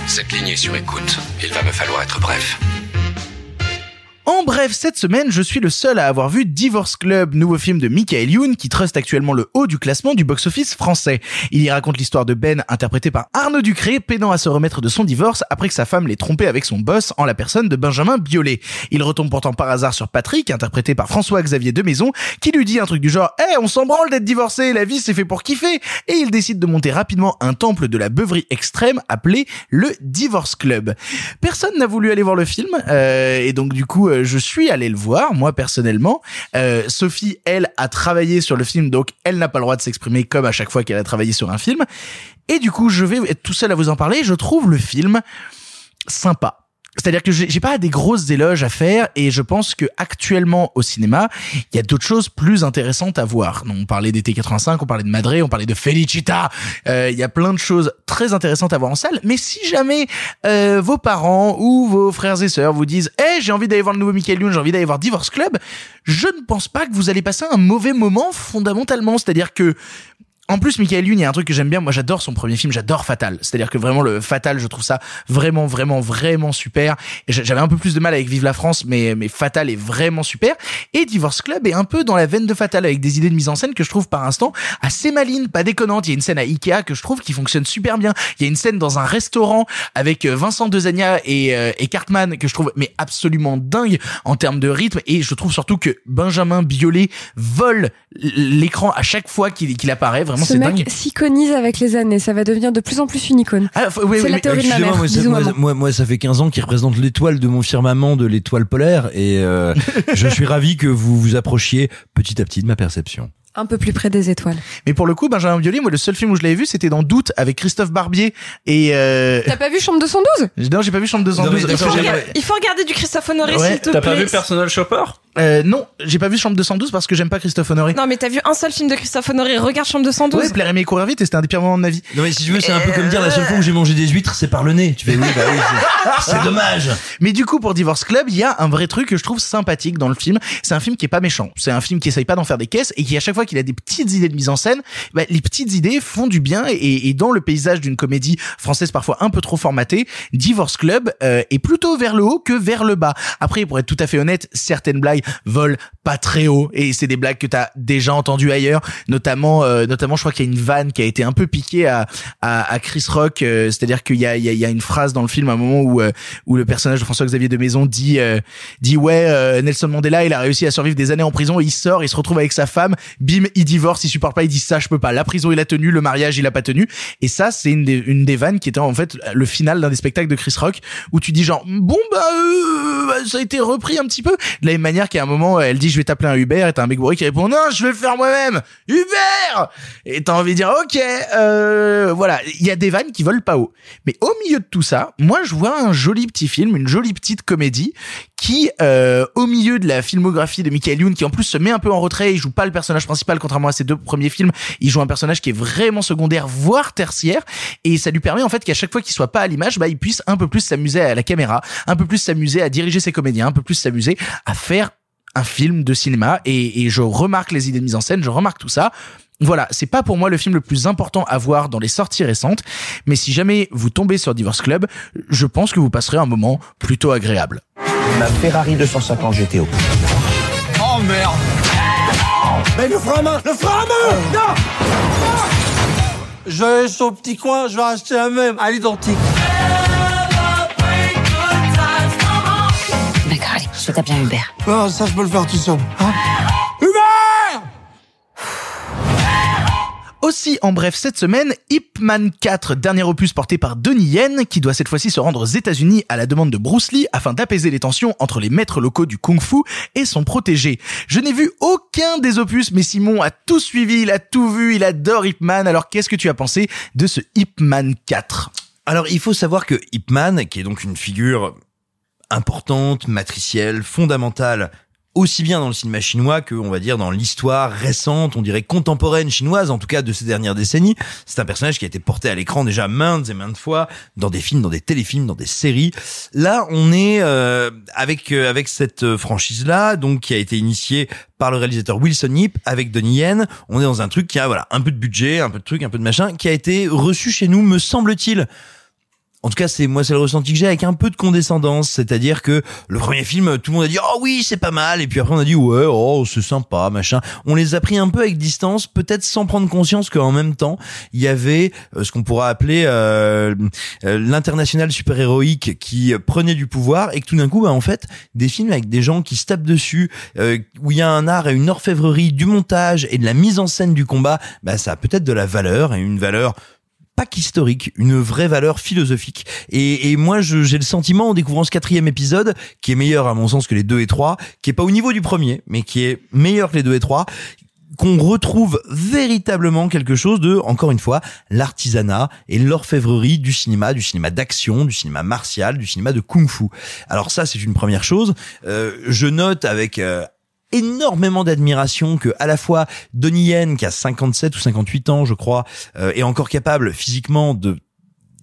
Cette ligne est sur écoute. Il va me falloir être bref. En bref, cette semaine, je suis le seul à avoir vu Divorce Club, nouveau film de Michael Youn qui truste actuellement le haut du classement du box-office français. Il y raconte l'histoire de Ben, interprété par Arnaud Ducré, peinant à se remettre de son divorce après que sa femme l'ait trompé avec son boss en la personne de Benjamin Biolay. Il retombe pourtant par hasard sur Patrick, interprété par François-Xavier de Maison, qui lui dit un truc du genre Eh, on s'en branle d'être divorcé, la vie c'est fait pour kiffer !» Et il décide de monter rapidement un temple de la beuverie extrême appelé le Divorce Club. Personne n'a voulu aller voir le film, euh, et donc du coup, euh, je suis allé le voir, moi personnellement. Euh, Sophie, elle, a travaillé sur le film, donc elle n'a pas le droit de s'exprimer comme à chaque fois qu'elle a travaillé sur un film. Et du coup, je vais être tout seul à vous en parler. Je trouve le film sympa. C'est-à-dire que j'ai pas des grosses éloges à faire et je pense que actuellement au cinéma, il y a d'autres choses plus intéressantes à voir. On parlait d'été 85, on parlait de Madré, on parlait de Felicita. Euh, Il y a plein de choses très intéressantes à voir en salle. Mais si jamais euh, vos parents ou vos frères et sœurs vous disent "Eh, j'ai envie d'aller voir le nouveau Michael Youn, j'ai envie d'aller voir Divorce Club", je ne pense pas que vous allez passer un mauvais moment fondamentalement. C'est-à-dire que en plus, Michael Youn, il y a un truc que j'aime bien. Moi, j'adore son premier film. J'adore Fatal. C'est-à-dire que vraiment, le Fatal, je trouve ça vraiment, vraiment, vraiment super. J'avais un peu plus de mal avec Vive la France, mais, mais Fatal est vraiment super. Et Divorce Club est un peu dans la veine de Fatal avec des idées de mise en scène que je trouve par instant assez malines, pas déconnantes. Il y a une scène à Ikea que je trouve qui fonctionne super bien. Il y a une scène dans un restaurant avec euh, Vincent Dezania et, euh, et Cartman que je trouve mais absolument dingue en termes de rythme. Et je trouve surtout que Benjamin Biolay vole l'écran à chaque fois qu'il apparaît. Ce c'est mec dingue. s'iconise avec les années, ça va devenir de plus en plus une icône. Ah, oui, c'est oui, la mais- théorie de ma mère. moi, ça, Bisous, moi, maman. moi, moi, ça fait 15 ans qu'il représente l'étoile de mon firmament de l'étoile polaire et euh, je suis ravi que vous vous approchiez petit à petit de ma perception. Un peu plus près des étoiles. Mais pour le coup, Benjamin Biolay, moi, le seul film où je l'avais vu, c'était dans Doute avec Christophe Barbier. Et euh... T'as pas vu Chambre 212 non, j'ai pas vu Chambre 212. Non, mais Il faut, regarder, j'ai- il faut regarder du Christophe Honoré, Ouais, s'il te T'as plaît. pas vu Personal Shopper? Euh, non, j'ai pas vu Chambre 212 parce que j'aime pas Christophe Honoré. Non, mais t'as vu un seul film de Christophe Honoré. Regarde Chambre 212. Ouais, plaire aimer et courir vite, et c'était un des pires moments de ma vie. Non mais si tu veux, c'est un peu comme dire la seule fois où j'ai mangé des huîtres, c'est par le nez. Tu fais oui, bah oui, c'est- c'est dommage. Mais du coup, pour Divorce Club, il y a un vrai truc que je trouve sympathique dans le film. C'est un film qui est pas méchant. C'est un film qui essaye pas d'en faire des caisses et qui, à chaque fois qu'il a des petites idées de mise en scène, bah, les petites idées font du bien et, et dans le paysage d'une comédie française parfois un peu trop formatée, Divorce Club euh, est plutôt vers le haut que vers le bas. Après, pour être tout à fait honnête, certaines blagues volent pas très haut. Et c'est des blagues que t'as déjà entendues ailleurs, notamment, euh, notamment, je crois qu'il y a une vanne qui a été un peu piquée à, à, à Chris Rock, euh, c'est-à-dire qu'il y a, il y, a, y a une phrase dans le film à un moment où, euh, où le personnage de François-Xavier de Maison dit, euh, dit ouais, euh, Nelson Mandela, il a réussi à survivre des années en prison, il sort, il se retrouve avec sa femme, bim, il divorce, il supporte pas, il dit ça, je peux pas. La prison, il a tenu, le mariage, il a pas tenu. Et ça, c'est une des, une des vannes qui était en fait le final d'un des spectacles de Chris Rock où tu dis genre bon bah, euh, bah, ça a été repris un petit peu de la même manière qu'à un moment elle dit je vais t'appeler un Uber et t'as un mec bourré qui répond non je vais le faire moi-même. Uber! Et t'as envie de dire ok euh, voilà. Il y a des vannes qui volent pas haut. Mais au milieu de tout ça moi je vois un joli petit film une jolie petite comédie qui euh, au milieu de la filmographie de Michael Youn qui en plus se met un peu en retrait il joue pas le personnage principal contrairement à ses deux premiers films il joue un personnage qui est vraiment secondaire voire tertiaire et ça lui permet en fait qu'à chaque fois qu'il soit pas à l'image bah il puisse un peu plus s'amuser à la caméra un peu plus s'amuser à diriger ses comédiens un peu plus s'amuser à faire un film de cinéma et, et je remarque les idées de mise en scène je remarque tout ça voilà, c'est pas pour moi le film le plus important à voir dans les sorties récentes, mais si jamais vous tombez sur Divorce Club, je pense que vous passerez un moment plutôt agréable. Ma Ferrari 250 GTO. Oh merde Mais le frein à main Le frein à main Non Je vais aller sur le petit coin, je vais acheter la même, à l'identique. Je vais t'appeler un Uber. Non, ça je peux le faire tout seul. Hein Hubert Aussi, en bref, cette semaine, Ip Man 4, dernier opus porté par Donnie Yen, qui doit cette fois-ci se rendre aux États-Unis à la demande de Bruce Lee afin d'apaiser les tensions entre les maîtres locaux du kung-fu et son protégé. Je n'ai vu aucun des opus, mais Simon a tout suivi, il a tout vu, il adore Ip Man. Alors, qu'est-ce que tu as pensé de ce Ip Man 4 Alors, il faut savoir que Ip Man, qui est donc une figure importante, matricielle, fondamentale, aussi bien dans le cinéma chinois que, on va dire, dans l'histoire récente, on dirait contemporaine chinoise, en tout cas de ces dernières décennies. C'est un personnage qui a été porté à l'écran déjà maintes et maintes fois, dans des films, dans des téléfilms, dans des séries. Là, on est euh, avec euh, avec cette franchise-là, donc qui a été initiée par le réalisateur Wilson Yip avec Donnie Yen. On est dans un truc qui a voilà un peu de budget, un peu de truc, un peu de machin, qui a été reçu chez nous, me semble-t-il en tout cas, c'est moi, c'est le ressenti que j'ai avec un peu de condescendance. C'est-à-dire que le premier film, tout le monde a dit oh oui, c'est pas mal, et puis après on a dit ouais, oh c'est sympa, machin. On les a pris un peu avec distance, peut-être sans prendre conscience qu'en même temps, il y avait euh, ce qu'on pourrait appeler euh, euh, l'international super héroïque qui prenait du pouvoir, et que tout d'un coup, bah, en fait, des films avec des gens qui se tapent dessus, euh, où il y a un art et une orfèvrerie du montage et de la mise en scène du combat, bah ça a peut-être de la valeur et une valeur pas qu'historique, une vraie valeur philosophique. Et, et moi, j'ai le sentiment, en découvrant ce quatrième épisode, qui est meilleur à mon sens que les deux et trois, qui est pas au niveau du premier, mais qui est meilleur que les deux et trois, qu'on retrouve véritablement quelque chose de, encore une fois, l'artisanat et l'orfèvrerie du cinéma, du cinéma d'action, du cinéma martial, du cinéma de kung-fu. Alors ça, c'est une première chose. Euh, je note avec euh, énormément d'admiration que à la fois Donnie Yen qui a 57 ou 58 ans je crois euh, est encore capable physiquement de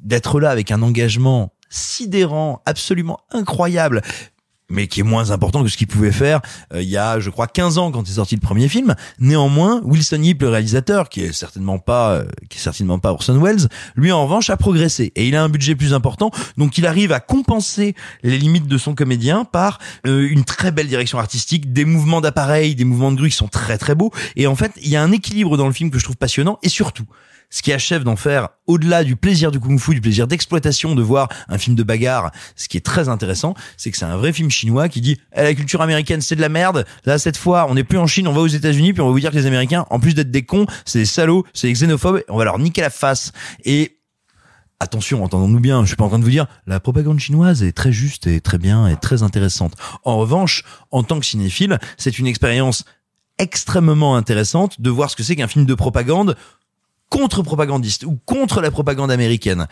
d'être là avec un engagement sidérant absolument incroyable mais qui est moins important que ce qu'il pouvait faire euh, il y a je crois 15 ans quand est sorti le premier film. Néanmoins Wilson Yip le réalisateur qui est certainement pas euh, qui est certainement pas Orson Welles lui en revanche a progressé. Et il a un budget plus important donc il arrive à compenser les limites de son comédien par euh, une très belle direction artistique des mouvements d'appareil des mouvements de grue qui sont très très beaux. Et en fait il y a un équilibre dans le film que je trouve passionnant et surtout ce qui achève d'en faire au-delà du plaisir du kung-fu, du plaisir d'exploitation de voir un film de bagarre, ce qui est très intéressant, c'est que c'est un vrai film chinois qui dit eh, la culture américaine c'est de la merde. Là cette fois, on n'est plus en Chine, on va aux États-Unis puis on va vous dire que les Américains en plus d'être des cons, c'est des salauds, c'est des xénophobes, on va leur niquer la face. Et Attention, entendons-nous bien, je suis pas en train de vous dire la propagande chinoise est très juste et très bien et très intéressante. En revanche, en tant que cinéphile, c'est une expérience extrêmement intéressante de voir ce que c'est qu'un film de propagande contre-propagandiste ou contre la propagande américaine.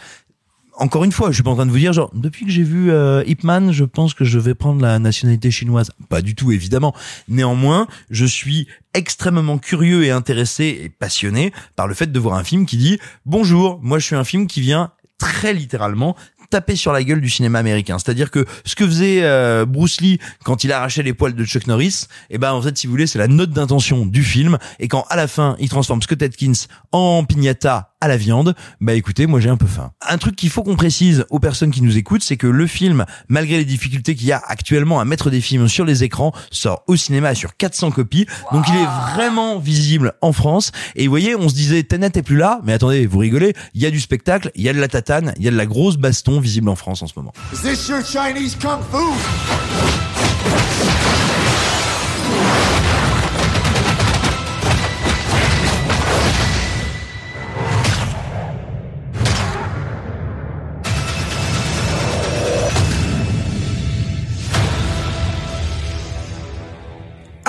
Encore une fois, je suis pas en train de vous dire genre depuis que j'ai vu euh, Ip Man, je pense que je vais prendre la nationalité chinoise. Pas du tout évidemment. Néanmoins, je suis extrêmement curieux et intéressé et passionné par le fait de voir un film qui dit bonjour, moi je suis un film qui vient très littéralement taper sur la gueule du cinéma américain. C'est-à-dire que ce que faisait euh, Bruce Lee quand il arrachait les poils de Chuck Norris, et ben en fait si vous voulez c'est la note d'intention du film et quand à la fin il transforme Scott Atkins en pignata à la viande, bah écoutez, moi j'ai un peu faim. Un truc qu'il faut qu'on précise aux personnes qui nous écoutent, c'est que le film, malgré les difficultés qu'il y a actuellement à mettre des films sur les écrans, sort au cinéma sur 400 copies. Donc il est vraiment visible en France. Et vous voyez, on se disait Tenet est plus là, mais attendez, vous rigolez, il y a du spectacle, il y a de la tatane, il y a de la grosse baston visible en France en ce moment. Is this your Chinese kung fu?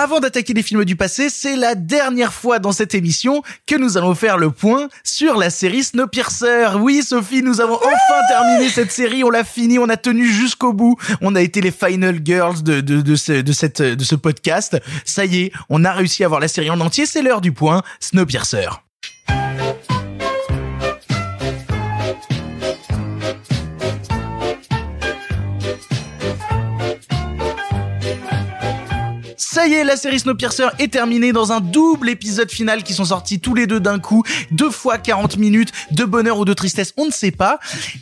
Avant d'attaquer les films du passé, c'est la dernière fois dans cette émission que nous allons faire le point sur la série Snowpiercer. Oui, Sophie, nous avons enfin terminé cette série, on l'a fini, on a tenu jusqu'au bout. On a été les final girls de, de, ce, de, cette, de ce podcast. Ça y est, on a réussi à voir la série en entier, c'est l'heure du point Snowpiercer. Ça y est, la série Snowpiercer est terminée dans un double épisode final qui sont sortis tous les deux d'un coup, deux fois 40 minutes, de bonheur ou de tristesse, on ne sait pas.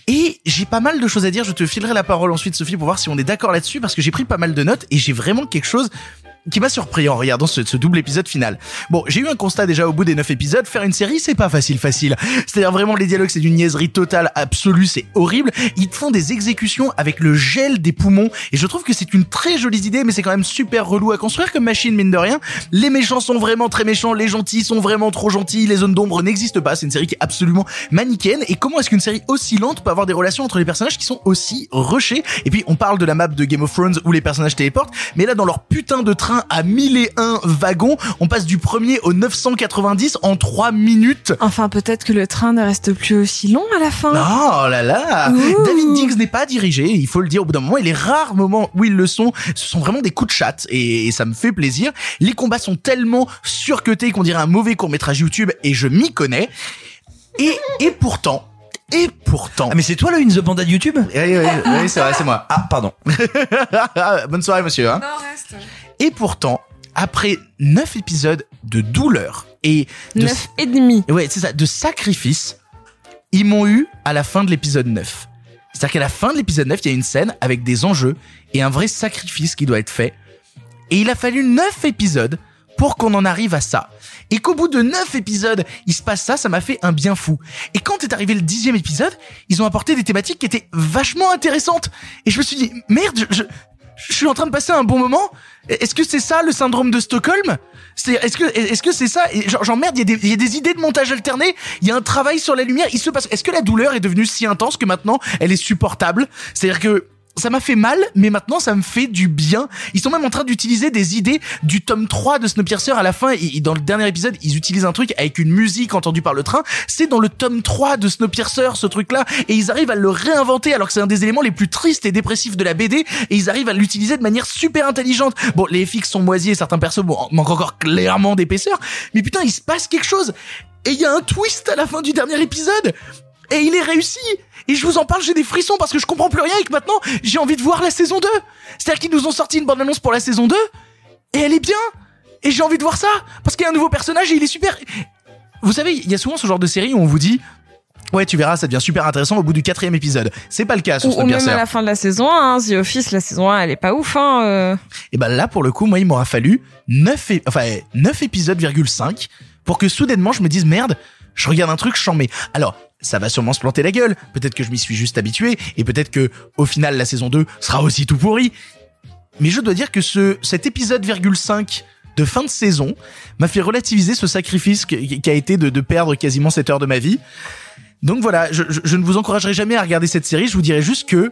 Et j'ai pas mal de choses à dire, je te filerai la parole ensuite Sophie pour voir si on est d'accord là-dessus parce que j'ai pris pas mal de notes et j'ai vraiment quelque chose qui m'a surpris en regardant ce, double épisode final. Bon, j'ai eu un constat déjà au bout des neuf épisodes, faire une série c'est pas facile facile. C'est-à-dire vraiment les dialogues c'est d'une niaiserie totale, absolue, c'est horrible. Ils font des exécutions avec le gel des poumons et je trouve que c'est une très jolie idée mais c'est quand même super relou à construire comme machine mine de rien. Les méchants sont vraiment très méchants, les gentils sont vraiment trop gentils, les zones d'ombre n'existent pas, c'est une série qui est absolument manichéenne et comment est-ce qu'une série aussi lente peut avoir des relations entre les personnages qui sont aussi rushés? Et puis on parle de la map de Game of Thrones où les personnages téléportent, mais là dans leur putain de train à 1001 wagons, on passe du premier au 990 en 3 minutes. Enfin, peut-être que le train ne reste plus aussi long à la fin. Oh là là Ouh. David Diggs n'est pas dirigé, il faut le dire au bout d'un moment, et les rares moments où ils le sont, ce sont vraiment des coups de chatte, et, et ça me fait plaisir. Les combats sont tellement surcutés qu'on dirait un mauvais court-métrage YouTube, et je m'y connais. Et, et pourtant, et pourtant... Ah mais c'est toi le In the Panda de YouTube? Oui, oui, oui, c'est vrai, c'est moi. Ah pardon. Bonne soirée monsieur. Hein. Non, reste. Et pourtant, après neuf épisodes de douleur et de Neuf et demi. ouais, c'est ça, de sacrifice, ils m'ont eu à la fin de l'épisode 9. C'est-à-dire qu'à la fin de l'épisode 9, il y a une scène avec des enjeux et un vrai sacrifice qui doit être fait. Et il a fallu 9 épisodes pour qu'on en arrive à ça. Et qu'au bout de 9 épisodes, il se passe ça, ça m'a fait un bien fou. Et quand est arrivé le dixième épisode, ils ont apporté des thématiques qui étaient vachement intéressantes. Et je me suis dit, merde, je, je, suis en train de passer un bon moment. Est-ce que c'est ça le syndrome de Stockholm? Est-ce que, c'est ça? Genre, merde, il y, a des- il y a des idées de montage alterné. Il y a un travail sur la lumière. Il se passe. Est-ce que la douleur est devenue si intense que maintenant elle est supportable? C'est-à-dire que ça m'a fait mal, mais maintenant ça me fait du bien. Ils sont même en train d'utiliser des idées du tome 3 de Snowpiercer à la fin. Et dans le dernier épisode, ils utilisent un truc avec une musique entendue par le train. C'est dans le tome 3 de Snowpiercer, ce truc-là. Et ils arrivent à le réinventer alors que c'est un des éléments les plus tristes et dépressifs de la BD. Et ils arrivent à l'utiliser de manière super intelligente. Bon, les FX sont moisis et certains persos manquent encore clairement d'épaisseur. Mais putain, il se passe quelque chose. Et il y a un twist à la fin du dernier épisode. Et il est réussi Et je vous en parle, j'ai des frissons parce que je comprends plus rien et que maintenant, j'ai envie de voir la saison 2 C'est-à-dire qu'ils nous ont sorti une bande-annonce pour la saison 2, et elle est bien Et j'ai envie de voir ça Parce qu'il y a un nouveau personnage et il est super Vous savez, il y a souvent ce genre de série où on vous dit... Ouais, tu verras, ça devient super intéressant au bout du quatrième épisode. C'est pas le cas sur Ou, ou même à la fin de la saison 1, hein, The Office, la saison 1, elle est pas ouf, hein. euh. Et ben là, pour le coup, moi, il m'aura fallu 9, é- enfin, 9 épisodes, virgule 5, pour que soudainement je me dise merde, je regarde un truc, je chambé. Alors, ça va sûrement se planter la gueule. Peut-être que je m'y suis juste habitué, et peut-être que, au final, la saison 2 sera aussi tout pourri. Mais je dois dire que ce, cet épisode, virgule 5 de fin de saison m'a fait relativiser ce sacrifice qui qui a été de, perdre quasiment 7 heures de ma vie. Donc voilà, je, je- je ne vous encouragerai jamais à regarder cette série, je vous dirai juste que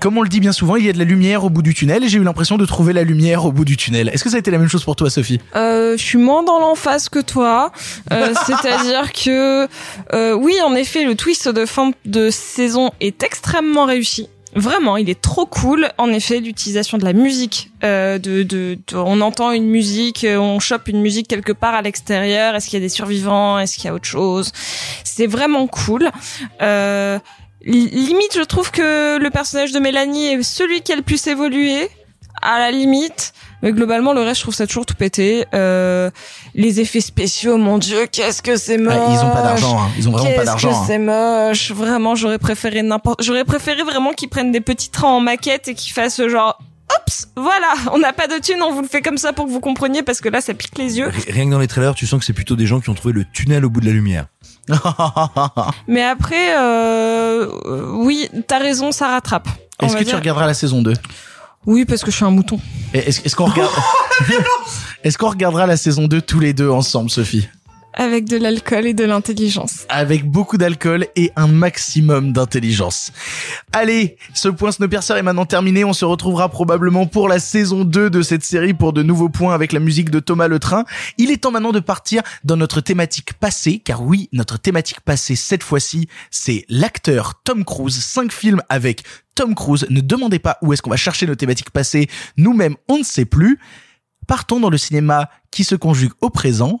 comme on le dit bien souvent, il y a de la lumière au bout du tunnel et j'ai eu l'impression de trouver la lumière au bout du tunnel. Est-ce que ça a été la même chose pour toi, Sophie Euh, je suis moins dans l'emphase que toi. Euh, C'est-à-dire que, euh, oui, en effet, le twist de fin de saison est extrêmement réussi. Vraiment, il est trop cool. En effet, l'utilisation de la musique, euh, de, de, de- on entend une musique, euh, on chope une musique quelque part à l'extérieur. Est-ce qu'il y a des survivants? Est-ce qu'il y a autre chose? C'est vraiment cool. Euh, limite, je trouve que le personnage de Mélanie est celui qui a le plus évolué. À la limite, mais globalement, le reste, je trouve ça toujours tout pété. Euh, les effets spéciaux, mon dieu, qu'est-ce que c'est moche. Ah, ils ont pas d'argent, hein. Ils ont vraiment pas Qu'est-ce d'argent, que hein. c'est moche. Vraiment, j'aurais préféré n'importe, j'aurais préféré vraiment qu'ils prennent des petits trains en maquette et qu'ils fassent genre, Oups, voilà, on n'a pas de thunes, on vous le fait comme ça pour que vous compreniez parce que là, ça pique les yeux. Rien que dans les trailers, tu sens que c'est plutôt des gens qui ont trouvé le tunnel au bout de la lumière. Mais après, euh, oui, t'as raison, ça rattrape. Est-ce que tu regarderas la saison 2 Oui, parce que je suis un mouton. Est-ce qu'on regarde Est-ce qu'on regardera la saison 2 tous les deux ensemble, Sophie? Avec de l'alcool et de l'intelligence. avec beaucoup d'alcool et un maximum d'intelligence. Allez, ce point Snowpiercer est maintenant terminé. On se retrouvera probablement pour la saison 2 de cette série pour de nouveaux points avec la musique de Thomas Le Train. Il est temps maintenant de partir dans notre thématique passée, car oui, notre thématique passée cette fois-ci, c'est l'acteur Tom Cruise. Cinq films avec Tom Cruise. Ne demandez pas où est-ce qu'on va chercher nos thématiques passées. Nous-mêmes, on ne sait plus. Partons dans le cinéma qui se conjugue au présent,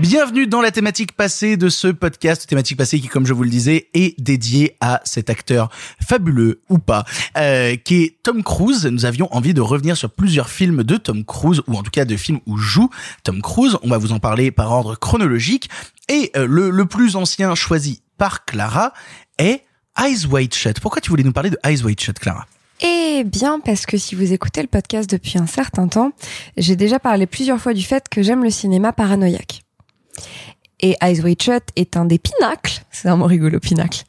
Bienvenue dans la thématique passée de ce podcast, thématique passée qui, comme je vous le disais, est dédiée à cet acteur fabuleux ou pas, euh, qui est Tom Cruise. Nous avions envie de revenir sur plusieurs films de Tom Cruise, ou en tout cas de films où joue Tom Cruise. On va vous en parler par ordre chronologique. Et euh, le, le plus ancien choisi par Clara est Eyes Wide Shut. Pourquoi tu voulais nous parler de Eyes Wide Shut, Clara? Eh bien, parce que si vous écoutez le podcast depuis un certain temps, j'ai déjà parlé plusieurs fois du fait que j'aime le cinéma paranoïaque. Et Eyes Wide Shut est un des pinacles, c'est un mot rigolo, pinacle,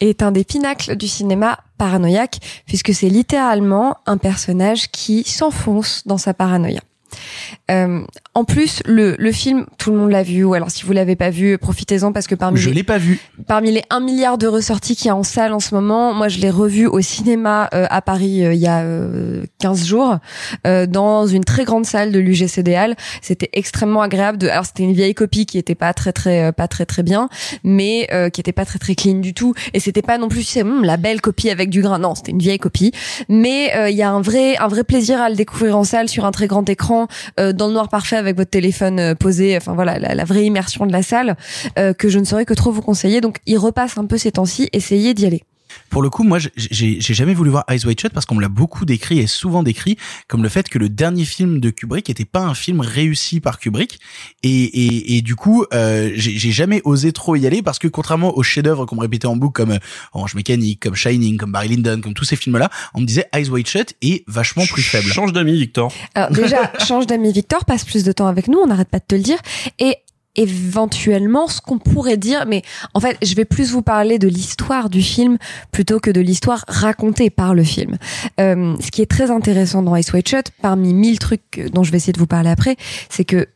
est un des pinacles du cinéma paranoïaque, puisque c'est littéralement un personnage qui s'enfonce dans sa paranoïa. Euh, en plus, le, le film, tout le monde l'a vu, ou alors si vous l'avez pas vu, profitez-en parce que parmi Je les- l'ai pas vu. Parmi les 1 milliard de ressorties qu'il y a en salle en ce moment, moi je l'ai revu au cinéma euh, à Paris euh, il y a euh, 15 jours euh, dans une très grande salle de l'UGC Halles. C'était extrêmement agréable de alors c'était une vieille copie qui était pas très très euh, pas très très bien mais euh, qui était pas très très clean du tout et c'était pas non plus tu sais, hum, la belle copie avec du grain. Non, c'était une vieille copie mais euh, il y a un vrai un vrai plaisir à le découvrir en salle sur un très grand écran euh, dans le noir parfait avec votre téléphone euh, posé, enfin voilà, la, la vraie immersion de la salle, euh, que je ne saurais que trop vous conseiller. Donc, il repasse un peu ces temps-ci, essayez d'y aller. Pour le coup, moi, j'ai- j'ai j'ai jamais voulu voir Eyes Wide Shut parce qu'on me l'a beaucoup décrit et souvent décrit comme le fait que le dernier film de Kubrick était pas un film réussi par Kubrick et et, et du coup, euh, j'ai j'ai jamais osé trop y aller parce que contrairement aux chefs-d'œuvre qu'on me répétait en boucle comme euh, Orange Mécanique, comme Shining, comme Barry Lyndon, comme tous ces films-là, on me disait Eyes Wide Shut est vachement plus faible. Change d'amis, Victor. Alors déjà, change d'amis Victor, passe plus de temps avec nous, on n'arrête pas de te le dire. Et éventuellement, ce qu'on pourrait dire, mais en fait, je vais plus vous parler de l'histoire du film plutôt que de l'histoire racontée par le film. Euh, ce qui est très intéressant dans Ice White Shut, parmi mille trucs dont je vais essayer de vous parler après, c'est que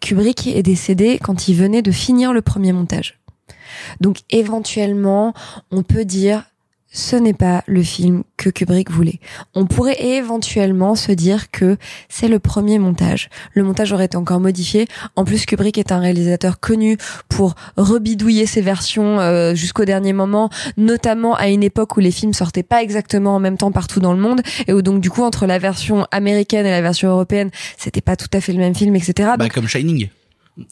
Kubrick est décédé quand il venait de finir le premier montage. Donc éventuellement, on peut dire ce n'est pas le film que Kubrick voulait. On pourrait éventuellement se dire que c'est le premier montage. Le montage aurait été encore modifié. En plus, Kubrick est un réalisateur connu pour rebidouiller ses versions euh, jusqu'au dernier moment, notamment à une époque où les films sortaient pas exactement en même temps partout dans le monde et où donc du coup entre la version américaine et la version européenne, c'était pas tout à fait le même film, etc. Bah comme Shining.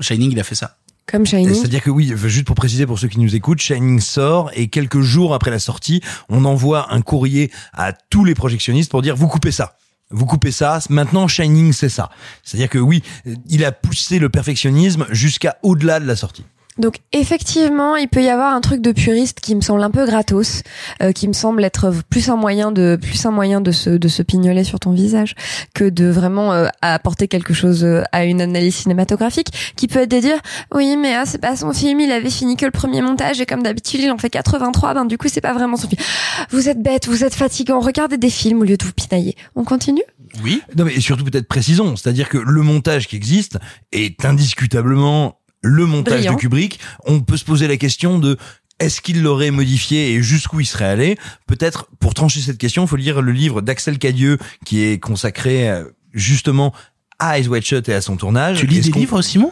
Shining, il a fait ça. Comme Shining. C'est-à-dire que oui, juste pour préciser pour ceux qui nous écoutent, Shining sort et quelques jours après la sortie, on envoie un courrier à tous les projectionnistes pour dire vous coupez ça. Vous coupez ça. Maintenant, Shining, c'est ça. C'est-à-dire que oui, il a poussé le perfectionnisme jusqu'à au-delà de la sortie. Donc effectivement, il peut y avoir un truc de puriste qui me semble un peu gratos, euh, qui me semble être plus un moyen de plus un moyen de se de se pignoler sur ton visage que de vraiment euh, apporter quelque chose euh, à une analyse cinématographique, qui peut être de dire oui mais ah, c'est pas son film, il avait fini que le premier montage et comme d'habitude il en fait 83, ben du coup c'est pas vraiment son film. Vous êtes bête, vous êtes fatigant, regardez des films au lieu de vous pinailler. On continue? Oui. Non, mais surtout peut-être précisons. C'est-à-dire que le montage qui existe est indiscutablement le montage de Kubrick. On peut se poser la question de est-ce qu'il l'aurait modifié et jusqu'où il serait allé Peut-être, pour trancher cette question, il faut lire le livre d'Axel Cadieux qui est consacré euh, justement à Eyes Wide Shut et à son tournage. Tu lis des livres, Simon?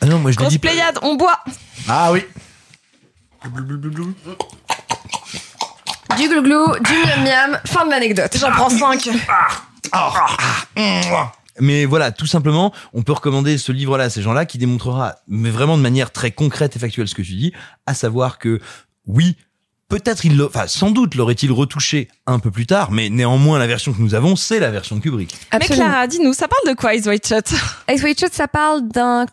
Ah non, moi je Grosse dit. pléiade, on boit. Ah oui. Du glouglou, du miam miam, fin de l'anecdote. J'en prends 5. Mais voilà, tout simplement, on peut recommander ce livre-là à ces gens-là qui démontrera, mais vraiment de manière très concrète et factuelle ce que tu dis, à savoir que oui, peut-être il, l'a- enfin sans doute l'aurait-il retouché un peu plus tard, mais néanmoins la version que nous avons, c'est la version de Kubrick. Mais Clara, dis-nous, ça parle de quoi, Ice White Shut Ice White Shut, ça parle d'un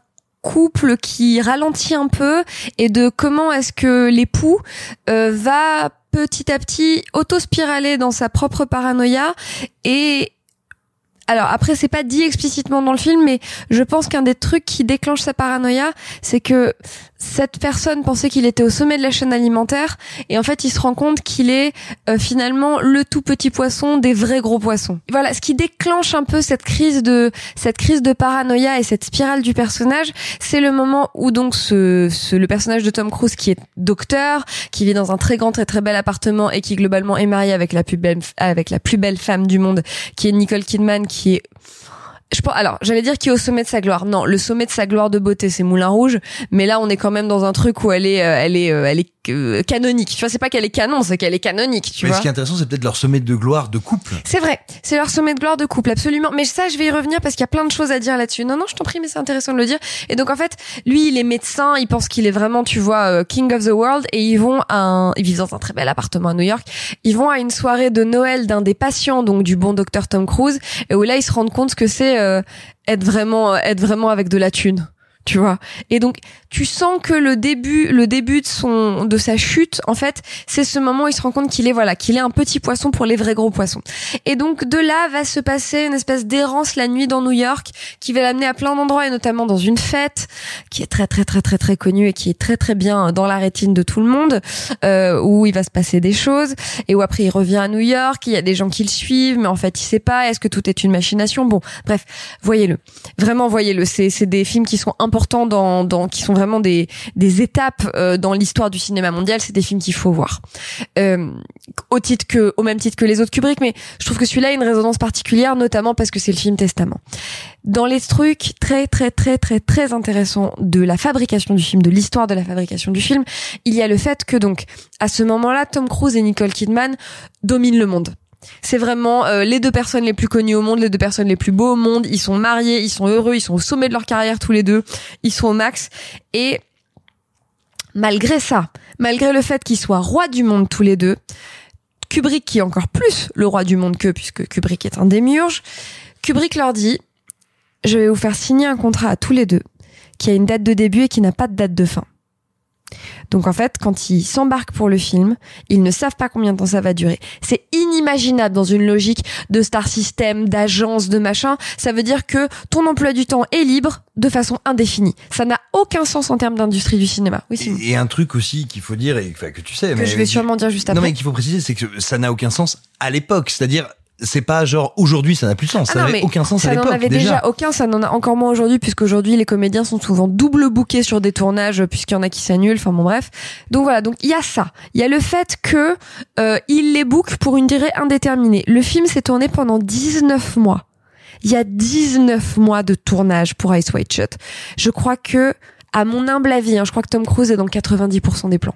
couple qui ralentit un peu et de comment est-ce que l'époux euh, va petit à petit auto-spiraler dans sa propre paranoïa et alors après c'est pas dit explicitement dans le film mais je pense qu'un des trucs qui déclenche sa paranoïa c'est que cette personne pensait qu'il était au sommet de la chaîne alimentaire et en fait il se rend compte qu'il est euh, finalement le tout petit poisson des vrais gros poissons. Voilà, ce qui déclenche un peu cette crise de cette crise de paranoïa et cette spirale du personnage, c'est le moment où donc ce, ce le personnage de Tom Cruise qui est docteur, qui vit dans un très grand très très bel appartement et qui globalement est marié avec la plus belle avec la plus belle femme du monde qui est Nicole Kidman qui est je pense, alors, j'allais dire qui est au sommet de sa gloire. Non, le sommet de sa gloire de beauté, c'est Moulin Rouge. Mais là, on est quand même dans un truc où elle est, euh, elle est, euh, elle est euh, canonique. Tu vois, c'est pas qu'elle est canon, c'est qu'elle est canonique. Tu mais vois. ce qui est intéressant, c'est peut-être leur sommet de gloire de couple. C'est vrai, c'est leur sommet de gloire de couple, absolument. Mais ça, je vais y revenir parce qu'il y a plein de choses à dire là-dessus. Non, non, je t'en prie, mais c'est intéressant de le dire. Et donc, en fait, lui, il est médecin, il pense qu'il est vraiment, tu vois, euh, king of the world, et ils vont à un, ils vivent dans un très bel appartement à New York. Ils vont à une soirée de Noël d'un des patients, donc du bon docteur Tom Cruise, et où là, ils se rendent compte que c'est euh, être vraiment, euh, être vraiment avec de la thune. Tu vois. Et donc, tu sens que le début, le début de son, de sa chute, en fait, c'est ce moment où il se rend compte qu'il est, voilà, qu'il est un petit poisson pour les vrais gros poissons. Et donc, de là va se passer une espèce d'errance la nuit dans New York, qui va l'amener à plein d'endroits, et notamment dans une fête, qui est très, très, très, très, très connue et qui est très, très bien dans la rétine de tout le monde, euh, où il va se passer des choses, et où après il revient à New York, il y a des gens qui le suivent, mais en fait, il sait pas, est-ce que tout est une machination? Bon, bref, voyez-le. Vraiment, voyez-le. C'est, c'est des films qui sont importants dans, dans, qui sont vraiment des, des étapes euh, dans l'histoire du cinéma mondial. C'est des films qu'il faut voir. Euh, au titre que, au même titre que les autres Kubrick, mais je trouve que celui-là a une résonance particulière, notamment parce que c'est le film Testament. Dans les trucs très, très, très, très, très intéressants de la fabrication du film, de l'histoire de la fabrication du film, il y a le fait que donc, à ce moment-là, Tom Cruise et Nicole Kidman dominent le monde. C'est vraiment euh, les deux personnes les plus connues au monde, les deux personnes les plus beaux au monde. Ils sont mariés, ils sont heureux, ils sont au sommet de leur carrière tous les deux. Ils sont au max. Et malgré ça, malgré le fait qu'ils soient rois du monde tous les deux, Kubrick qui est encore plus le roi du monde qu'eux, puisque Kubrick est un démiurge, Kubrick leur dit, je vais vous faire signer un contrat à tous les deux, qui a une date de début et qui n'a pas de date de fin. Donc en fait, quand ils s'embarquent pour le film, ils ne savent pas combien de temps ça va durer. C'est inimaginable dans une logique de star system, d'agence, de machin. Ça veut dire que ton emploi du temps est libre de façon indéfinie. Ça n'a aucun sens en termes d'industrie du cinéma. Oui, Simon. Et un truc aussi qu'il faut dire, et que tu sais, Que mais je vais sûrement dire juste après. Non, mais qu'il faut préciser, c'est que ça n'a aucun sens à l'époque. C'est-à-dire, c'est pas genre aujourd'hui ça n'a plus de sens. Ah ça n'avait aucun sens ça à n'en l'époque. avait déjà. aucun, ça n'en a encore moins aujourd'hui, puisqu'aujourd'hui les comédiens sont souvent double bookés sur des tournages, puisqu'il y en a qui s'annulent. Enfin bon, bref. Donc voilà, donc il y a ça. Il y a le fait que euh, il les book pour une durée indéterminée. Le film s'est tourné pendant 19 mois. Il y a 19 mois de tournage pour Ice White Shut. Je crois que, à mon humble avis, hein, je crois que Tom Cruise est dans 90% des plans.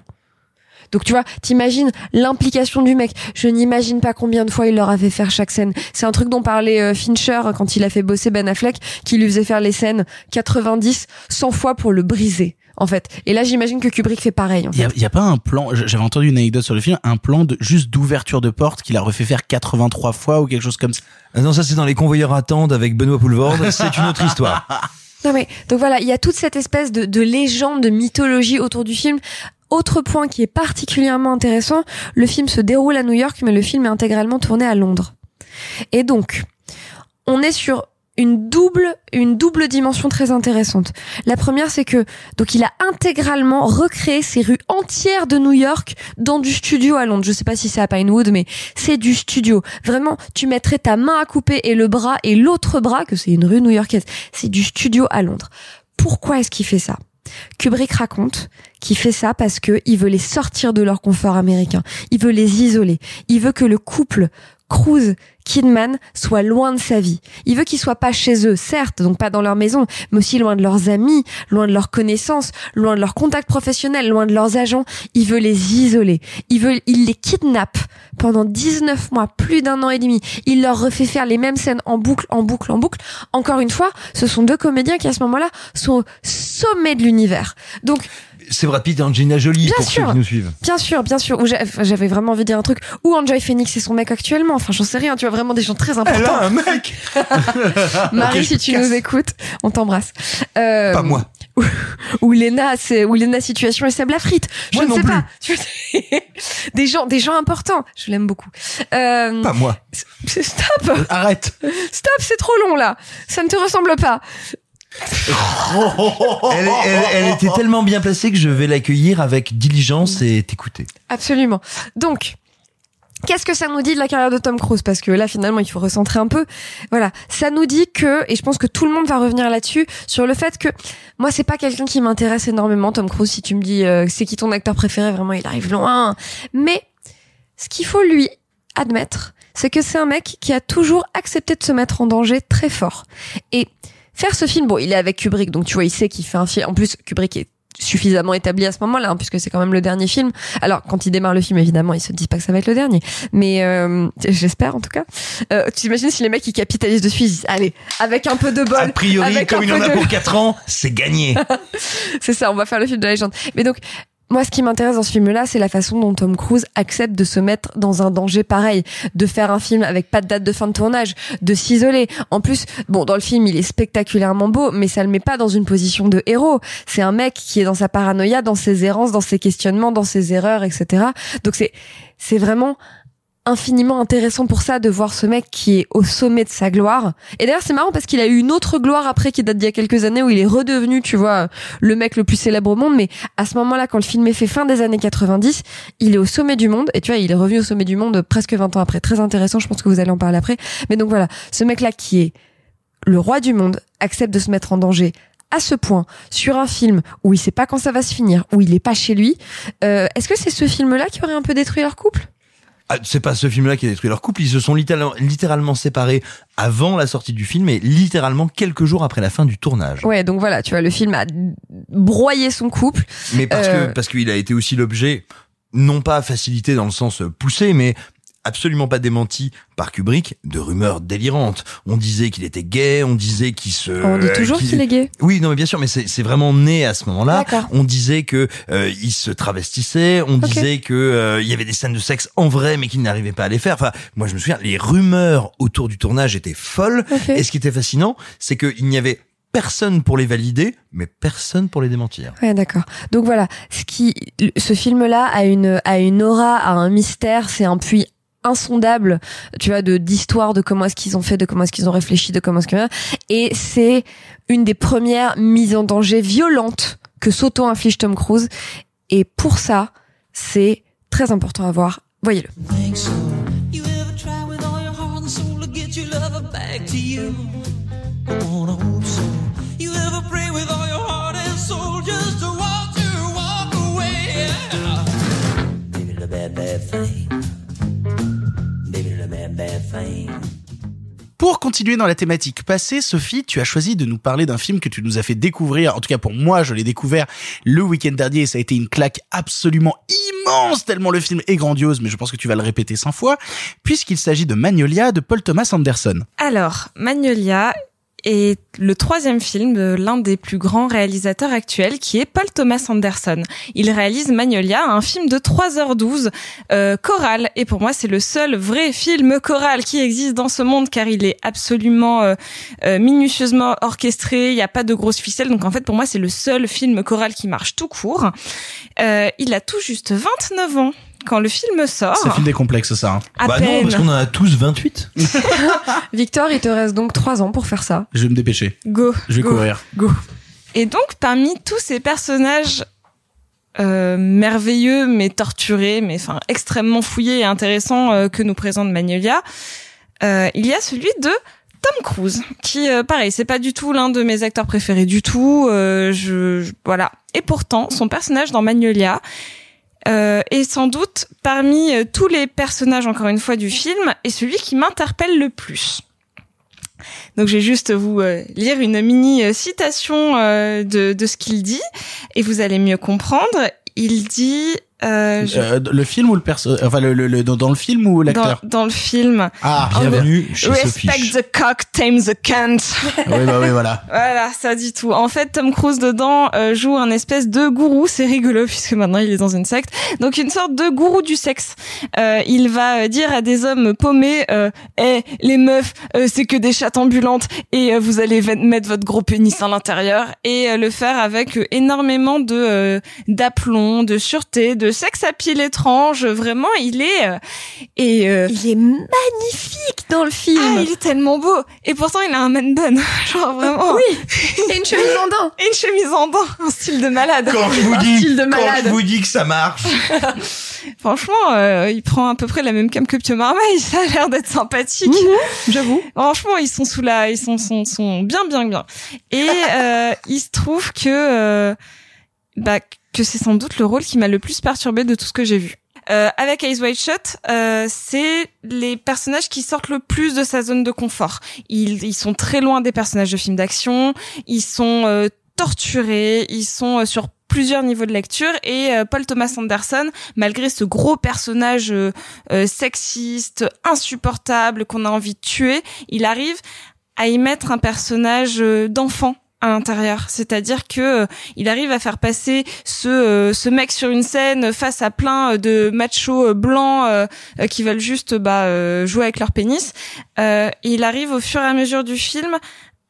Donc tu vois, t'imagines l'implication du mec. Je n'imagine pas combien de fois il leur a fait faire chaque scène. C'est un truc dont parlait euh, Fincher quand il a fait bosser Ben Affleck, qui lui faisait faire les scènes 90, 100 fois pour le briser. En fait. Et là, j'imagine que Kubrick fait pareil. En Il y a, fait. il y a pas un plan, j'avais entendu une anecdote sur le film, un plan de juste d'ouverture de porte qu'il a refait faire 83 fois ou quelque chose comme ça. Ah non, ça c'est dans les convoyeurs attendent avec Benoît Poulvorde. c'est une autre histoire. Non mais donc voilà, il y a toute cette espèce de, de légende, de mythologie autour du film. Autre point qui est particulièrement intéressant, le film se déroule à New York, mais le film est intégralement tourné à Londres. Et donc, on est sur une double, une double dimension très intéressante. La première, c'est que, donc il a intégralement recréé ces rues entières de New York dans du studio à Londres. Je sais pas si c'est à Pinewood, mais c'est du studio. Vraiment, tu mettrais ta main à couper et le bras et l'autre bras, que c'est une rue new-yorkaise. C'est du studio à Londres. Pourquoi est-ce qu'il fait ça? Kubrick raconte qu'il fait ça parce que il veut les sortir de leur confort américain. Il veut les isoler. Il veut que le couple Cruise Kidman soit loin de sa vie. Il veut qu'ils soient pas chez eux, certes, donc pas dans leur maison, mais aussi loin de leurs amis, loin de leurs connaissances, loin de leurs contacts professionnels, loin de leurs agents. Il veut les isoler. Il veut, il les kidnappe pendant 19 mois, plus d'un an et demi. Il leur refait faire les mêmes scènes en boucle, en boucle, en boucle. Encore une fois, ce sont deux comédiens qui à ce moment-là sont au sommet de l'univers. Donc, C'est Brad Pitt et Angelina Jolie Bien pour sûr. ceux qui nous suivent. Bien sûr, bien sûr. J'avais vraiment envie de dire un truc. Ou Enjoy Phoenix et son mec actuellement. Enfin, j'en sais rien. Tu vois vraiment des gens très importants. un mec. Marie, si tu casse. nous écoutes, on t'embrasse. Euh, Pas moi. Ou, ou Lena, c'est ou Lena Situation et Seb Lafrite. Je Moi ne non sais plus. pas. Des gens, des gens importants. Je l'aime beaucoup. Euh, Pas moi. Stop. Arrête. Stop, c'est trop long là. Ça ne te ressemble pas. Elle, elle- était tellement bien placée que je vais l'accueillir avec diligence et t'écouter. Absolument. Donc, qu'est-ce que ça nous dit de la carrière de Tom Cruise? Parce que là, finalement, il faut recentrer un peu. Voilà, ça nous dit que, et je pense que tout le monde va revenir là-dessus, sur le fait que moi, c'est pas quelqu'un qui m'intéresse énormément, Tom Cruise. Si tu me dis, euh, c'est qui ton acteur préféré, vraiment, il arrive loin. Mais ce qu'il faut lui admettre, c'est que c'est un mec qui a toujours accepté de se mettre en danger très fort. Et faire ce film, bon, il est avec Kubrick, donc tu vois, il sait qu'il fait un film. En plus, Kubrick est suffisamment établi à ce moment-là, hein, puisque c'est quand même le dernier film. Alors, quand il démarre le film, évidemment, ils se disent pas que ça va être le dernier, mais euh, j'espère en tout cas. Euh, tu imagines si les mecs ils capitalisent dessus, ils disent, allez, avec un peu de bol. A priori, avec comme il en a de- pour 4 ans, c'est gagné. c'est ça, on va faire le film de la légende. Mais donc, moi, ce qui m'intéresse dans ce film-là, c'est la façon dont Tom Cruise accepte de se mettre dans un danger pareil, de faire un film avec pas de date de fin de tournage, de s'isoler. En plus, bon, dans le film, il est spectaculairement beau, mais ça le met pas dans une position de héros. C'est un mec qui est dans sa paranoïa, dans ses errances, dans ses questionnements, dans ses erreurs, etc. Donc c'est, c'est vraiment infiniment intéressant pour ça de voir ce mec qui est au sommet de sa gloire. Et d'ailleurs, c'est marrant parce qu'il a eu une autre gloire après qui date d'il y a quelques années où il est redevenu, tu vois, le mec le plus célèbre au monde. Mais à ce moment-là, quand le film est fait fin des années 90, il est au sommet du monde. Et tu vois, il est revenu au sommet du monde presque 20 ans après. Très intéressant. Je pense que vous allez en parler après. Mais donc voilà, ce mec-là qui est le roi du monde accepte de se mettre en danger à ce point sur un film où il sait pas quand ça va se finir, où il est pas chez lui. Euh, Est-ce que c'est ce film-là qui aurait un peu détruit leur couple? C'est pas ce film-là qui a détruit leur couple. Ils se sont littéralement, littéralement séparés avant la sortie du film et littéralement quelques jours après la fin du tournage. Ouais, donc voilà, tu vois, le film a broyé son couple. Mais parce Euh, que parce qu'il a été aussi l'objet, non pas facilité dans le sens poussé, mais absolument pas démenti par Kubrick de rumeurs délirantes. On disait qu'il était gay, on disait qu'il se... On dit toujours qu'il est gay. Oui, non, mais bien sûr, mais c'est vraiment né à ce moment-là. On disait que euh, il se travestissait, on disait que euh, il y avait des scènes de sexe en vrai, mais qu'il n'arrivait pas à les faire. Enfin, moi, je me souviens, les rumeurs autour du tournage étaient folles. Et ce qui était fascinant, c'est qu'il n'y avait personne pour les valider, mais personne pour les démentir. Ouais, d'accord. Donc voilà, ce qui, ce film-là a une, a une aura, a un mystère, c'est un puits insondable, tu vois, de d'histoire, de comment est-ce qu'ils ont fait, de comment est-ce qu'ils ont réfléchi, de comment est-ce que et c'est une des premières mises en danger violentes que s'auto-inflige Tom Cruise. Et pour ça, c'est très important à voir. Voyez-le. Pour continuer dans la thématique passée, Sophie, tu as choisi de nous parler d'un film que tu nous as fait découvrir. En tout cas, pour moi, je l'ai découvert le week-end dernier et ça a été une claque absolument immense tellement le film est grandiose, mais je pense que tu vas le répéter 100 fois, puisqu'il s'agit de Magnolia de Paul Thomas Anderson. Alors, Magnolia est le troisième film de l'un des plus grands réalisateurs actuels, qui est Paul Thomas Anderson. Il réalise Magnolia, un film de 3h12, euh, choral. Et pour moi, c'est le seul vrai film choral qui existe dans ce monde, car il est absolument euh, euh, minutieusement orchestré, il n'y a pas de grosses ficelles. Donc en fait, pour moi, c'est le seul film choral qui marche tout court. Euh, il a tout juste 29 ans quand le film sort. C'est un film des complexes, ça. hein. À bah non, parce qu'on en a tous 28. Victor, il te reste donc trois ans pour faire ça. Je vais me dépêcher. Go. Je vais go. courir. Go. Et donc, parmi tous ces personnages euh, merveilleux, mais torturés, mais enfin extrêmement fouillés et intéressants euh, que nous présente Magnolia, euh, il y a celui de Tom Cruise, qui, euh, pareil, c'est pas du tout l'un de mes acteurs préférés du tout. euh, je, je- voilà. Et pourtant, son personnage dans Magnolia euh, est sans doute parmi euh, tous les personnages, encore une fois, du film, est celui qui m'interpelle le plus. Donc je vais juste vous euh, lire une mini euh, citation de, de ce qu'il dit et vous allez mieux comprendre. Il dit euh, je- Euh, le film ou le perso, enfin le, le, le- dans, dans le film ou dans, l'acteur dans le film. Ah, En bienvenue gros, chez Respect Sophie. the cock, tame the cunt. Oui, bah oui, voilà. Voilà, ça dit tout. En fait, Tom Cruise dedans euh, joue un espèce de gourou. C'est rigolo puisque maintenant il est dans une secte. Donc une sorte de gourou du sexe. Euh, il va euh, dire à des hommes paumés, euh, Eh, les meufs, euh, c'est que des chattes ambulantes et vous allez mettre votre gros pénis à l'intérieur et le faire avec énormément de euh, d'aplomb, de sûreté, de sexe à pile étrange. Vraiment, il est euh, et euh, Il est magnifique dans le film. ah, il est tellement beau. Et pourtant, il a un man bun. Genre vraiment. Oui. Et une chemise en dents. Et une chemise en dents. Un style de malade. Quand je vous Un dis, style de quand malade. je vous dis que ça marche. Franchement, euh, il prend à peu près la même cam que Pio Marmaille. Ça a l'air d'être sympathique. J'avoue. Franchement, ils sont sous la, ils sont, sont, sont bien, bien, bien. Et euh, il se trouve que, euh, bah, que c'est sans doute le rôle qui m'a le plus perturbé de tout ce que j'ai vu. Euh, avec Eyes Wide Shut, euh, c'est les personnages qui sortent le plus de sa zone de confort. Ils, ils sont très loin des personnages de films d'action. Ils sont euh, torturés. Ils sont euh, sur plusieurs niveaux de lecture et euh, Paul Thomas Anderson, malgré ce gros personnage euh, sexiste, insupportable qu'on a envie de tuer, il arrive à y mettre un personnage d'enfant à l'intérieur, c'est-à-dire que euh, il arrive à faire passer ce euh, ce mec sur une scène face à plein euh, de machos euh, blancs euh, euh, qui veulent juste bah jouer avec leur pénis. Il arrive au fur et à mesure du film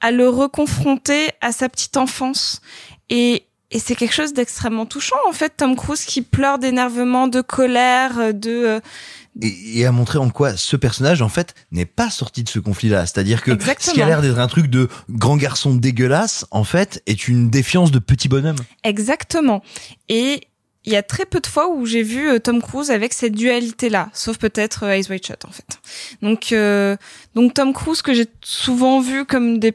à le reconfronter à sa petite enfance et et c'est quelque chose d'extrêmement touchant en fait Tom Cruise qui pleure d'énervement, de colère, de et, et à montrer en quoi ce personnage en fait n'est pas sorti de ce conflit-là. C'est-à-dire que Exactement. ce qui a l'air d'être un truc de grand garçon dégueulasse, en fait, est une défiance de petit bonhomme. Exactement. Et il y a très peu de fois où j'ai vu euh, Tom Cruise avec cette dualité-là, sauf peut-être euh, Eyes Wide Shut en fait. Donc, euh, donc Tom Cruise que j'ai souvent vu comme des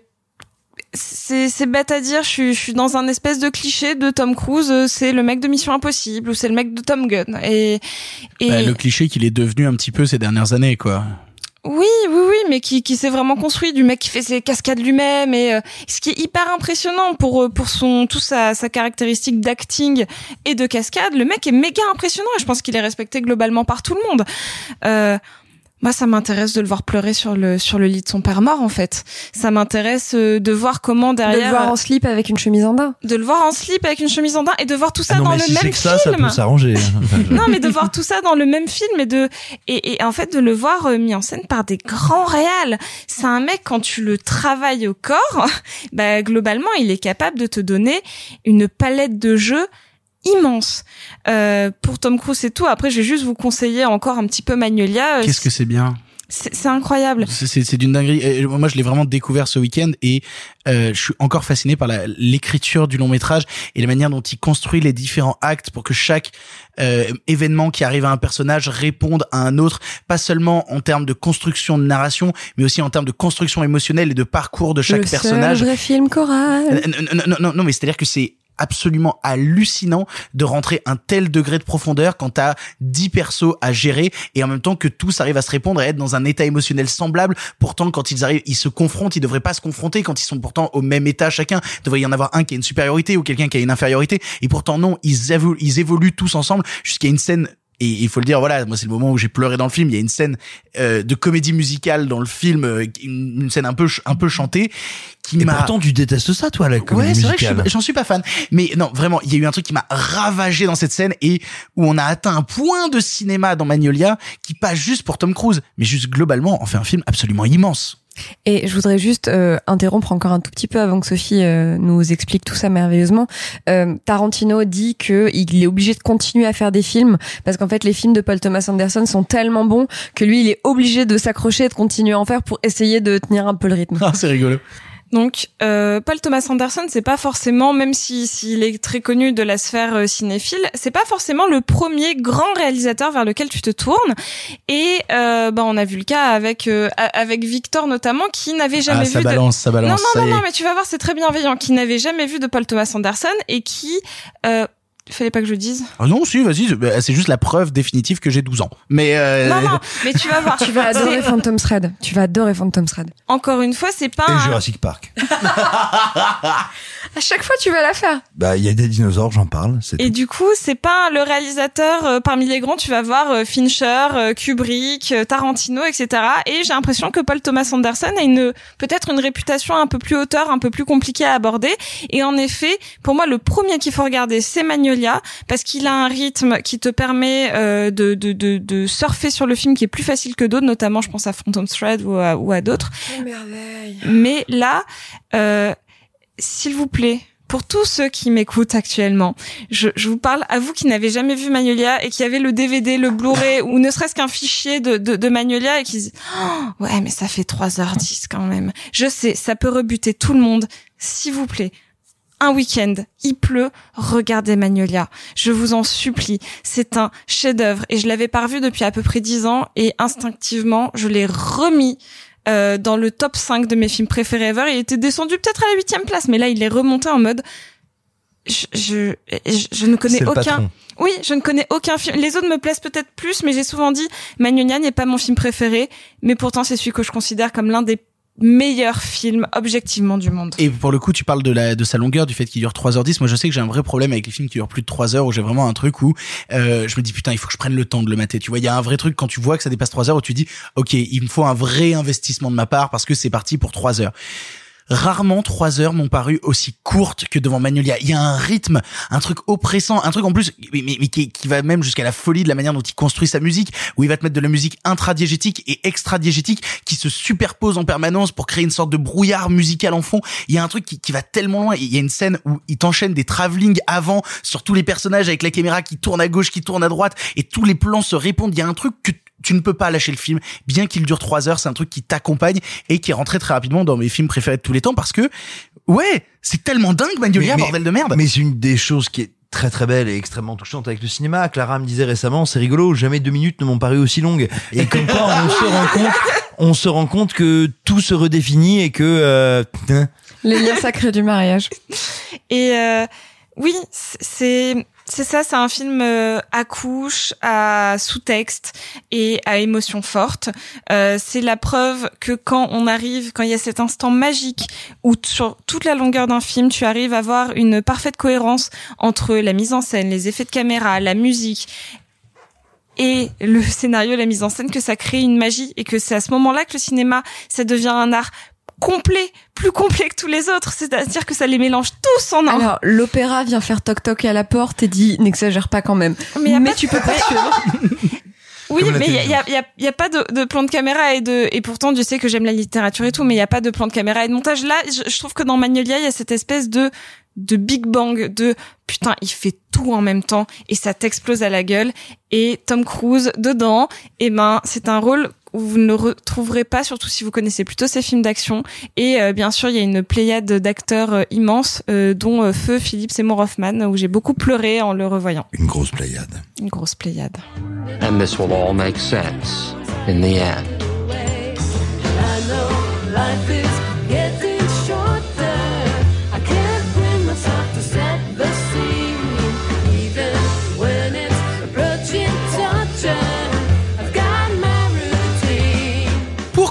c'est bête à dire, je suis, je suis dans un espèce de cliché de Tom Cruise, euh, c'est le mec de Mission Impossible ou c'est le mec de Tom Gunn. Et, et Bah, le cliché qu'il est devenu un petit peu ces dernières années, quoi. oui, oui, oui, mais qui, qui s'est vraiment construit du mec qui fait ses cascades lui-même et euh, ce qui est hyper impressionnant pour euh, pour son tout sa, sa caractéristique d'acting et de cascade, le mec est méga impressionnant et je pense qu'il est respecté globalement par tout le monde. Euh, moi, ça m'intéresse de le voir pleurer sur le sur le lit de son père mort, en fait. Ça m'intéresse euh, de voir comment De derrière, le voir en slip avec une chemise en daim. de le voir en slip avec une chemise en daim et de voir tout ça Ah non, dans mais le si même que ça, ça film. peut s'arranger. Enfin, je- non, mais de voir tout ça dans le même film et de et, et en fait de le voir euh, mis en scène par des grands réals. C'est un mec quand tu le travailles au corps, bah globalement il est capable de te donner une palette de jeux immense. Euh, pour Tom Cruise et tout. Après, je vais juste vous conseiller encore un petit peu Magnolia. Euh, Qu'est-ce que c'est bien c'est incroyable. C'est- d'une dinguerie. Moi, je l'ai vraiment découvert ce week-end et euh, je suis encore fasciné par l'écriture du long métrage et la manière dont il construit les différents actes pour que chaque euh, événement qui arrive à un personnage réponde à un autre, pas seulement en termes de construction de narration, mais aussi en termes de construction émotionnelle et de parcours de chaque le personnage. seul vrai film choral. Non, non, non, non, non, mais c'est-à-dire que c'est absolument hallucinant de rentrer un tel degré de profondeur quand t'as 10 persos à gérer et en même temps que tous arrivent à se répondre et être dans un état émotionnel semblable. Pourtant, quand ils arrivent, ils se confrontent, ils devraient pas se confronter quand ils sont pourtant au même état chacun. Il devrait y en avoir un qui a une supériorité ou quelqu'un qui a une infériorité. Et pourtant, non, ils, évoluent, ils évoluent tous ensemble jusqu'à une scène et il faut le dire, voilà, moi c'est le moment où j'ai pleuré dans le film. Il y a une scène euh, de comédie musicale dans le film, euh, une, une scène un peu un peu chantée, qui m'a. pourtant, tu détestes ça, toi, la comédie Ouais, c'est vrai que je musicale. suis- j'en suis pas fan. Mais non, vraiment, il y a eu un truc qui m'a ravagé dans cette scène et où on a atteint un point de cinéma dans Magnolia qui pas juste pour Tom Cruise, mais juste globalement, on fait un film absolument immense. Et je voudrais juste euh, interrompre encore un tout petit peu avant que Sophie euh, nous explique tout ça merveilleusement. Euh, Tarantino dit que il est obligé de continuer à faire des films parce qu'en fait les films de Paul Thomas Anderson sont tellement bons que lui il est obligé de s'accrocher et de continuer à en faire pour essayer de tenir un peu le rythme. Ah, c'est rigolo. Donc, euh, Paul Thomas Anderson, c'est pas forcément, même si s'il est très connu de la sphère euh, cinéphile, c'est pas forcément le premier grand réalisateur vers lequel tu te tournes. Et euh, bah, on a vu le cas avec euh, avec Victor notamment, qui n'avait jamais Ah, vu ça de. balance, ça balance, Non, non, non, non, mais tu vas voir, c'est très bienveillant, qui n'avait jamais vu de Paul Thomas Anderson et qui. Fallait pas que je le dise. Ah non, si, vas-y, c'est- c'est juste la preuve définitive que j'ai 12 ans. Mais euh... Non, non, mais tu vas voir. Tu vas adorer Phantom Thread. Tu vas adorer Phantom Thread. Encore une fois, c'est pas. Et un- Jurassic Park. À chaque fois tu vas la faire. Bah, il y a des dinosaures, j'en parle. Et du coup, c'est pas le réalisateur euh, parmi les grands. Tu vas voir euh, Fincher, euh, Kubrick, euh, Tarantino, etc. Et j'ai l'impression que Paul Thomas Anderson a une peut-être une réputation un peu plus hauteur, un peu plus compliquée à aborder. Et en effet, pour moi, le premier qu'il faut regarder, c'est Magnolia, parce qu'il a un rythme qui te permet euh, de, de, de, de surfer sur le film qui est plus facile que d'autres, notamment, je pense à Phantom Thread ou à, ou à d'autres. merveille. Mais là, euh, s'il vous plaît, pour tous ceux qui m'écoutent actuellement, je, je vous parle à vous qui n'avez jamais vu Magnolia et qui avez le DVD, le Blu-ray ou ne serait-ce qu'un fichier de, de, de Magnolia et qui disent Oh, ouais mais ça fait 3h10 quand même. Je sais, ça peut rebuter tout le monde. S'il vous plaît, un week-end, il pleut, regardez Magnolia. Je vous en supplie. C'est un chef-d'œuvre et je l'avais pas revu depuis à peu près 10 ans et instinctivement, je l'ai remis euh, dans le top 5 de mes films préférés ever. Il était descendu peut-être à la huitième place, mais là, il est remonté en mode. Je, je, je, je ne connais aucun. patron. Oui, je ne connais aucun film. Les autres me plaisent peut-être plus, mais j'ai souvent dit Magnolia n'est pas mon film préféré, mais pourtant c'est celui que je considère comme l'un des meilleurs films objectivement du monde. Et pour le coup, tu parles de la de sa longueur, du fait qu'il dure 3h10. Moi, je sais que j'ai un vrai problème avec les films qui durent plus de 3 heures, où j'ai vraiment un truc où euh, je me dis putain, il faut que je prenne le temps de le mater. Tu vois, il y a un vrai truc quand tu vois que ça dépasse 3 heures où tu dis OK, il me faut un vrai investissement de ma part parce que c'est parti pour 3 heures. Rarement trois heures m'ont paru aussi courtes que devant Magnolia. Il y a un rythme, un truc oppressant, un truc en plus, mais, qui, va même jusqu'à la folie de la manière dont il construit sa musique, où il va te mettre de la musique intradiégétique et extradiégétique qui se superpose en permanence pour créer une sorte de brouillard musical en fond. Il y a un truc qui, qui va tellement loin. Il y a une scène où il t'enchaîne des travelling avant sur tous les personnages avec la caméra qui tourne à gauche, qui tourne à droite, et tous les plans se répondent. Il y a un truc que tu ne peux pas lâcher le film, bien qu'il dure trois heures. C'est un truc qui t'accompagne et qui est rentré très rapidement dans mes films préférés de tous les temps parce que, ouais, c'est tellement dingue, Magnolia, Mais- bordel de merde. Mais c'est une des choses qui est très très belle et extrêmement touchante avec le cinéma. Clara me disait récemment, c'est rigolo, jamais deux minutes ne m'ont paru aussi longues. Et comme quoi, on se rend compte, on se rend compte que tout se redéfinit et que, euh, Les liens sacrés du mariage. Et euh, oui, c'est c'est ça, c'est un film euh, à couche, à sous-texte et à émotion forte. Euh, c'est la preuve que quand on arrive, quand il y a cet instant magique où sur toute la longueur d'un film, tu arrives à avoir une parfaite cohérence entre la mise en scène, les effets de caméra, la musique et le scénario, la mise en scène, que ça crée une magie et que c'est à ce moment-là que le cinéma, ça devient un art complet, plus complet que tous les autres. C'est-à-dire que ça les mélange tous en un. Alors, l'opéra vient faire toc-toc à la porte et dit n'exagère pas quand même. Mais, y a pas tu peux pas suivre. Oui, mais il y a, télévision. y, a, y a pas de, de plan de caméra et de et pourtant Dieu sait que j'aime la littérature et tout, mais il y a pas de plan de caméra et de montage. Là, je, je trouve que dans Magnolia, il y a cette espèce de de Big Bang, de putain, il fait tout en même temps et ça t'explose à la gueule. Et Tom Cruise dedans, eh ben, c'est un rôle où vous ne le retrouverez pas, surtout si vous connaissez plutôt ces films d'action. Et euh, bien sûr, il y a une pléiade d'acteurs euh, immenses, euh, dont euh, Feu Philippe Seymour Hoffman, où j'ai beaucoup pleuré en le revoyant. Une grosse pléiade. Une grosse pléiade. And this will all make sense in the end. I know life is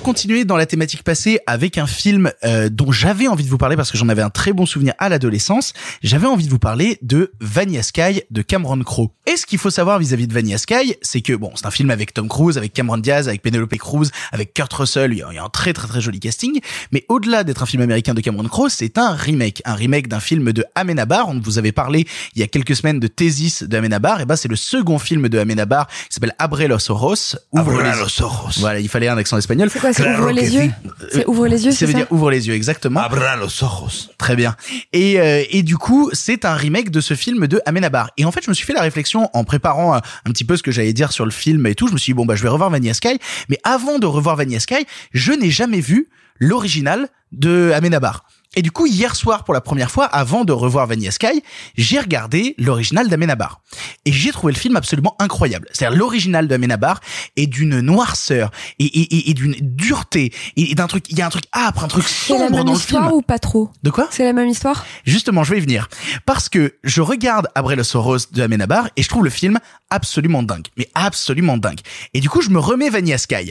continuer dans la thématique passée avec un film euh, dont j'avais envie de vous parler parce que j'en avais un très bon souvenir à l'adolescence, j'avais envie de vous parler de Vanilla Sky de Cameron Crowe. Et ce qu'il faut savoir vis-à-vis de Vanilla Sky, c'est que bon, c'est un film avec Tom Cruise, avec Cameron Diaz, avec Penelope Cruz, avec Kurt Russell, il y a il y a un très très très joli casting, mais au-delà d'être un film américain de Cameron Crowe, c'est un remake, un remake d'un film de Amenabar, on vous avait parlé il y a quelques semaines de Thésis de Amenabar, et ben c'est le second film de Amenabar qui s'appelle Abre los Ojos. Ouvre les- Abre los ojos. Voilà, il fallait un accent espagnol. C'est quoi, c'est Claro ouvre les yeux. C'est ouvre les yeux, Ça c'est veut ça dire ouvre les yeux, exactement. Abra los ojos. Très bien. Et, euh, et du coup, c'est un remake de ce film de Amenabar. Et en fait, je me suis fait la réflexion en préparant euh, un petit peu ce que j'allais dire sur le film et tout. Je me suis dit, bon, bah, je vais revoir Vanilla Sky. Mais avant de revoir Vanilla Sky, je n'ai jamais vu l'original de Amenabar. Et du coup, hier soir, pour la première fois, avant de revoir Vanilla Sky, j'ai regardé l'original d'Amenabar. Et j'ai trouvé le film absolument incroyable. C'est-à-dire, l'original d'Amenabar est d'une noirceur et, et, et, et d'une dureté et, d'un truc, il y a un truc âpre, un truc C'est la sombre même dans le film. histoire ou pas trop? De quoi? C'est la même histoire? Justement, je vais y venir. Parce que je regarde Abre los Ojos de Amenabar et je trouve le film absolument dingue. Mais absolument dingue. Et du coup, je me remets Vanilla Sky.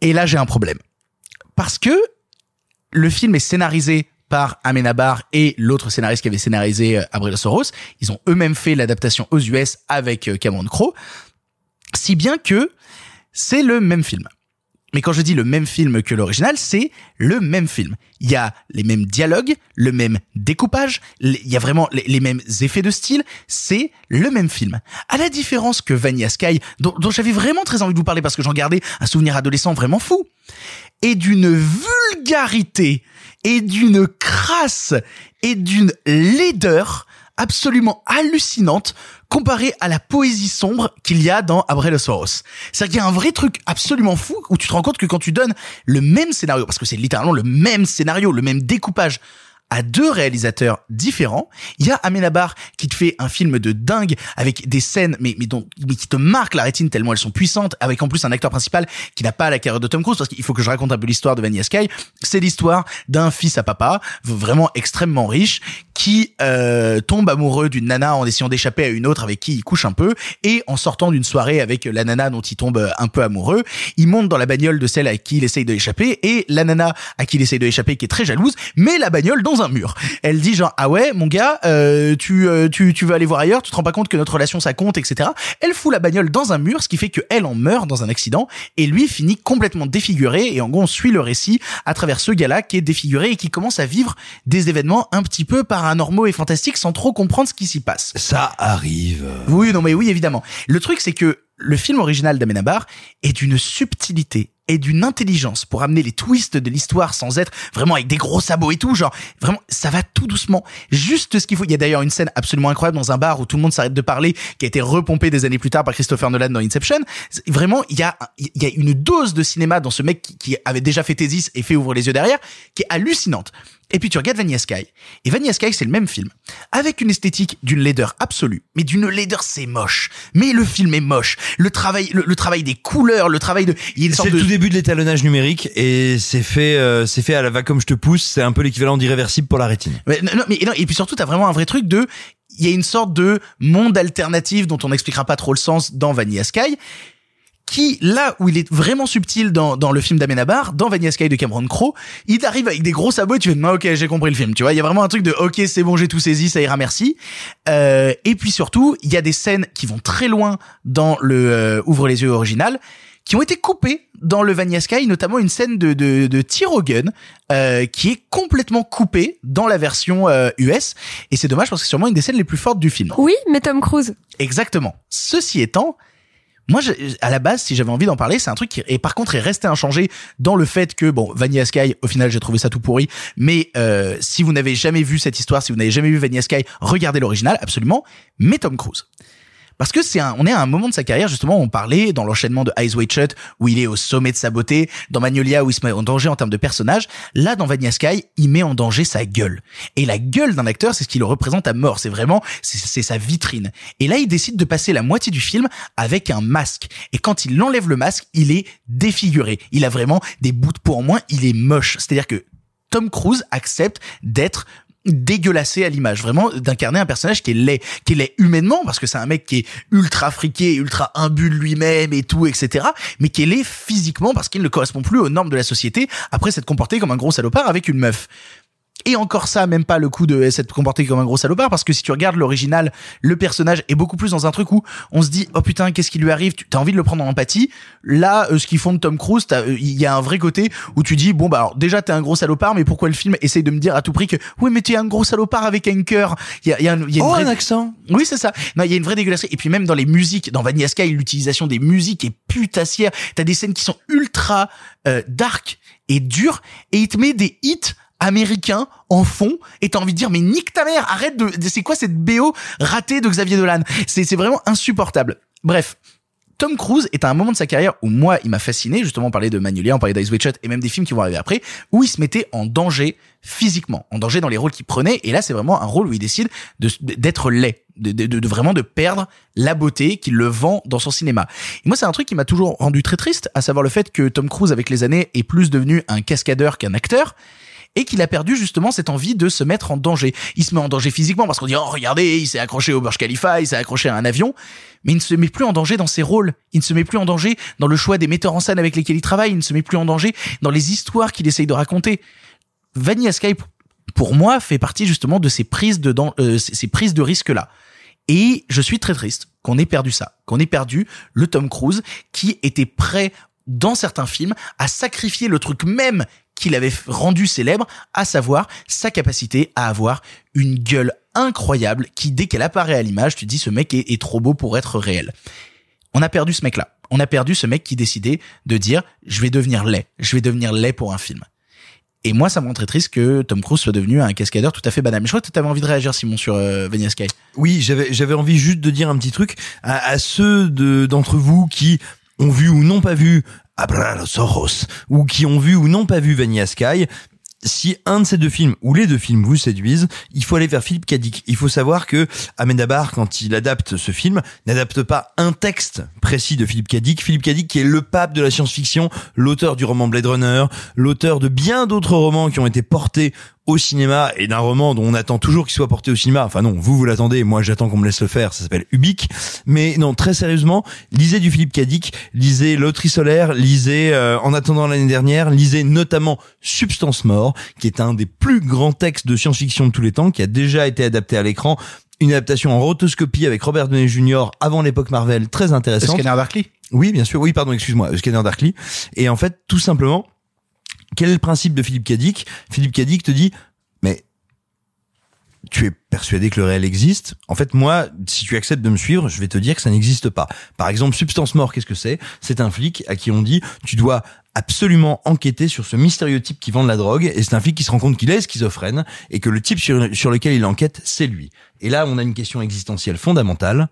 Et là, j'ai un problème. Parce que le film est scénarisé par Amenabar et l'autre scénariste qui avait scénarisé euh, Abre los Ojos. Ils ont eux-mêmes fait l'adaptation aux US avec euh, Cameron Crowe. Si bien que c'est le même film. Mais quand je dis le même film que l'original, c'est le même film. Il y a les mêmes dialogues, le même découpage, il y a vraiment les, mêmes effets de style. C'est le même film. À la différence que Vanilla Sky, dont, dont j'avais vraiment très envie de vous parler parce que j'en gardais un souvenir adolescent vraiment fou, et d'une vulgarité, et d'une crasse, et d'une laideur absolument hallucinante comparée à la poésie sombre qu'il y a dans Abre los Ojos. C'est-à-dire qu'il y a un vrai truc absolument fou où tu te rends compte que quand tu donnes le même scénario, parce que c'est littéralement le même scénario, le même découpage, à deux réalisateurs différents. Il y a Amenabar qui te fait un film de dingue avec des scènes mais mais, dont, mais qui te marquent la rétine tellement elles sont puissantes avec en plus un acteur principal qui n'a pas la carrière de Tom Cruise parce qu'il faut que je raconte un peu l'histoire de Vanilla Sky. C'est l'histoire d'un fils à papa vraiment extrêmement riche qui euh, tombe amoureux d'une nana en essayant d'échapper à une autre avec qui il couche un peu et en sortant d'une soirée avec la nana dont il tombe un peu amoureux, il monte dans la bagnole de celle à qui il essaye de échapper et la nana à qui il essaye de échapper qui est très jalouse met la bagnole dans un mur. Elle dit genre ah ouais mon gars euh, tu, euh, tu tu veux aller voir ailleurs, tu te rends pas compte que notre relation ça compte etc. Elle fout la bagnole dans un mur ce qui fait que elle en meurt dans un accident et lui finit complètement défiguré et en gros on suit le récit à travers ce gars-là qui est défiguré et qui commence à vivre des événements un petit peu paranormaux et fantastiques sans trop comprendre ce qui s'y passe. Ça arrive. Oui, non, mais oui, évidemment. Le truc, c'est que le film original d'Amenabar est d'une subtilité et d'une intelligence pour amener les twists de l'histoire sans être vraiment avec des gros sabots et tout. Genre, vraiment, ça va tout doucement. Juste ce qu'il faut. Il y a d'ailleurs une scène absolument incroyable dans un bar où tout le monde s'arrête de parler, qui a été repompée des années plus tard par Christopher Nolan dans Inception. Vraiment, il y a, il y a une dose de cinéma dans ce mec qui, qui avait déjà fait Thésis et fait Ouvre les yeux derrière, qui est hallucinante. Et puis tu regardes Vanilla Sky. Et Vanilla Sky, c'est le même film. Avec une esthétique d'une laideur absolue. Mais d'une laideur, c'est moche. Mais le film est moche. Le travail, le, le travail des couleurs, le travail de, il y a une sorte de, début de l'étalonnage numérique et c'est fait, euh, c'est fait à la va comme je te pousse. C'est un peu l'équivalent d'irréversible pour la rétine. Non, mais, et puis surtout, t'as vraiment un vrai truc de, il y a une sorte de monde alternatif dont on n'expliquera pas trop le sens dans Vanilla Sky, qui, là où il est vraiment subtil dans, dans le film d'Amenabar, dans Vanilla Sky de Cameron Crowe, il arrive avec des gros sabots et tu fais, ok, j'ai compris le film. Tu vois, il y a vraiment un truc de, ok, c'est bon, j'ai tout saisi, ça ira, merci. Euh, et puis surtout, il y a des scènes qui vont très loin dans le euh, Ouvre les yeux original, qui ont été coupées dans le Vanilla Sky, notamment une scène de, de, de tir au gun euh, qui est complètement coupée dans la version euh, US. Et c'est dommage parce que c'est sûrement une des scènes les plus fortes du film. Oui, mais Tom Cruise. Exactement. Ceci étant, moi, je- à la base, si j'avais envie d'en parler, c'est un truc qui, et par contre, est resté inchangé dans le fait que, bon, Vanilla Sky, au final, j'ai trouvé ça tout pourri. Mais euh, si vous n'avez jamais vu cette histoire, si vous n'avez jamais vu Vanilla Sky, regardez l'original, absolument. Mais Tom Cruise. Parce que c'est un, on est à un moment de sa carrière, justement, où on parlait dans l'enchaînement de Eyes Wide Shut, où il est au sommet de sa beauté, dans Magnolia, où il se met en danger en termes de personnage. Là, dans Vanilla Sky, il met en danger sa gueule. Et la gueule d'un acteur, c'est ce qui le représente à mort. C'est vraiment, c'est sa vitrine. Et là, il décide de passer la moitié du film avec un masque. Et quand il enlève le masque, il est défiguré. Il a vraiment des bouts de peau en moins. Il est moche. C'est-à-dire que Tom Cruise accepte d'être dégueulassé à l'image, vraiment d'incarner un personnage qui est qui est humainement parce que c'est un mec qui est ultra friqué, ultra imbu de lui-même et tout, etc. Mais qui est physiquement parce qu'il ne correspond plus aux normes de la société après s'être comporté comme un gros salopard avec une meuf. Et encore ça, même pas le coup de s'être comporté comme un gros salopard, parce que si tu regardes l'original, le personnage est beaucoup plus dans un truc où on se dit, oh putain, qu'est-ce qui lui arrive? Tu as envie de le prendre en empathie. Là, euh, ce qu'ils font de Tom Cruise, t'as, euh, il y a un vrai côté où tu dis, bon bah alors déjà t'es un gros salopard, mais pourquoi le film essaye de me dire à tout prix que, oui mais t'es un gros salopard avec un cœur Il y a, y a, un- y a une Oh, vraie- un accent. oui, c'est ça. Non, il y a une vraie dégueulasserie. Et puis même dans les musiques, dans Vanilla Sky, l'utilisation des musiques est putassière. T'as des scènes qui sont ultra euh, dark et dures, et il te met des hits américains en fond, et t'as envie de dire, mais nique ta mère, arrête de, c'est quoi cette BO ratée de Xavier Dolan? C'est, c'est vraiment insupportable. Bref. Tom Cruise est à un moment de sa carrière où moi, il m'a fasciné. Justement, on parlait de Magnolia, on parlait d'Ice Shot et même des films qui vont arriver après, où il se mettait en danger physiquement, en danger dans les rôles qu'il prenait. Et là, c'est vraiment un rôle où il décide de- d'être laid, de- de vraiment de perdre la beauté qu'il le vend dans son cinéma. Et moi, c'est un truc qui m'a toujours rendu très triste, à savoir le fait que Tom Cruise, avec les années, est plus devenu un cascadeur qu'un acteur et qu'il a perdu justement cette envie de se mettre en danger. Il se met en danger physiquement parce qu'on dit oh regardez, il s'est accroché au Burj Khalifa, il s'est accroché à un avion, mais il ne se met plus en danger dans ses rôles, il ne se met plus en danger dans le choix des metteurs en scène avec lesquels il travaille, il ne se met plus en danger dans les histoires qu'il essaye de raconter. Vanilla Sky pour moi fait partie justement de ces prises de dan- euh, ces prises de risque là. Et je suis très triste qu'on ait perdu ça, qu'on ait perdu le Tom Cruise qui était prêt dans certains films à sacrifier le truc même qu'il avait f- rendu célèbre, à savoir sa capacité à avoir une gueule incroyable qui, dès qu'elle apparaît à l'image, tu te dis ce mec est, trop beau pour être réel. On a perdu ce mec-là. On a perdu ce mec qui décidait de dire je vais devenir laid, je vais devenir laid pour un film. Et moi, ça me rend très triste que Tom Cruise soit devenu un cascadeur tout à fait banal. Mais je crois que tu avais envie de réagir, Simon, sur euh, Sky. Oui, j'avais envie juste de dire un petit truc à, ceux de d'entre vous qui ont vu ou n'ont pas vu Abralosaurus ou qui ont vu ou n'ont pas vu Vanilla Sky. Si un de ces deux films ou les deux films vous séduisent, il faut aller vers Philippe Cadic. Il faut savoir que Amenabar, quand il adapte ce film, n'adapte pas un texte précis de Philippe Cadic. Philippe Cadic qui est le pape de la science-fiction, l'auteur du roman Blade Runner, l'auteur de bien d'autres romans qui ont été portés au cinéma et d'un roman dont on attend toujours qu'il soit porté au cinéma. Enfin non, vous vous l'attendez, moi j'attends qu'on me laisse le faire. Ça s'appelle Ubik. Mais non, très sérieusement, lisez du Philippe Cadic, lisez Loterie solaire, lisez euh, En attendant l'année dernière, lisez notamment Substance mort, qui est un des plus grands textes de science-fiction de tous les temps, qui a déjà été adapté à l'écran. Une adaptation en rotoscopie avec Robert Downey Jr. avant l'époque Marvel, très intéressante. Scanner Darkly? Oui, bien sûr. Oui, pardon, excuse-moi, Scanner Darkly. Et en fait, tout simplement, quel est le principe de Philippe Cadic? Philippe Cadic te dit, mais tu es persuadé que le réel existe? En fait, moi, si tu acceptes de me suivre, je vais te dire que ça n'existe pas. Par exemple, Substance Mort, qu'est-ce que c'est? C'est un flic à qui on dit, tu dois absolument enquêter sur ce mystérieux type qui vend de la drogue, et c'est un flic qui se rend compte qu'il est schizophrène, et que le type sur, sur lequel il enquête, c'est lui. Et là, on a une question existentielle fondamentale.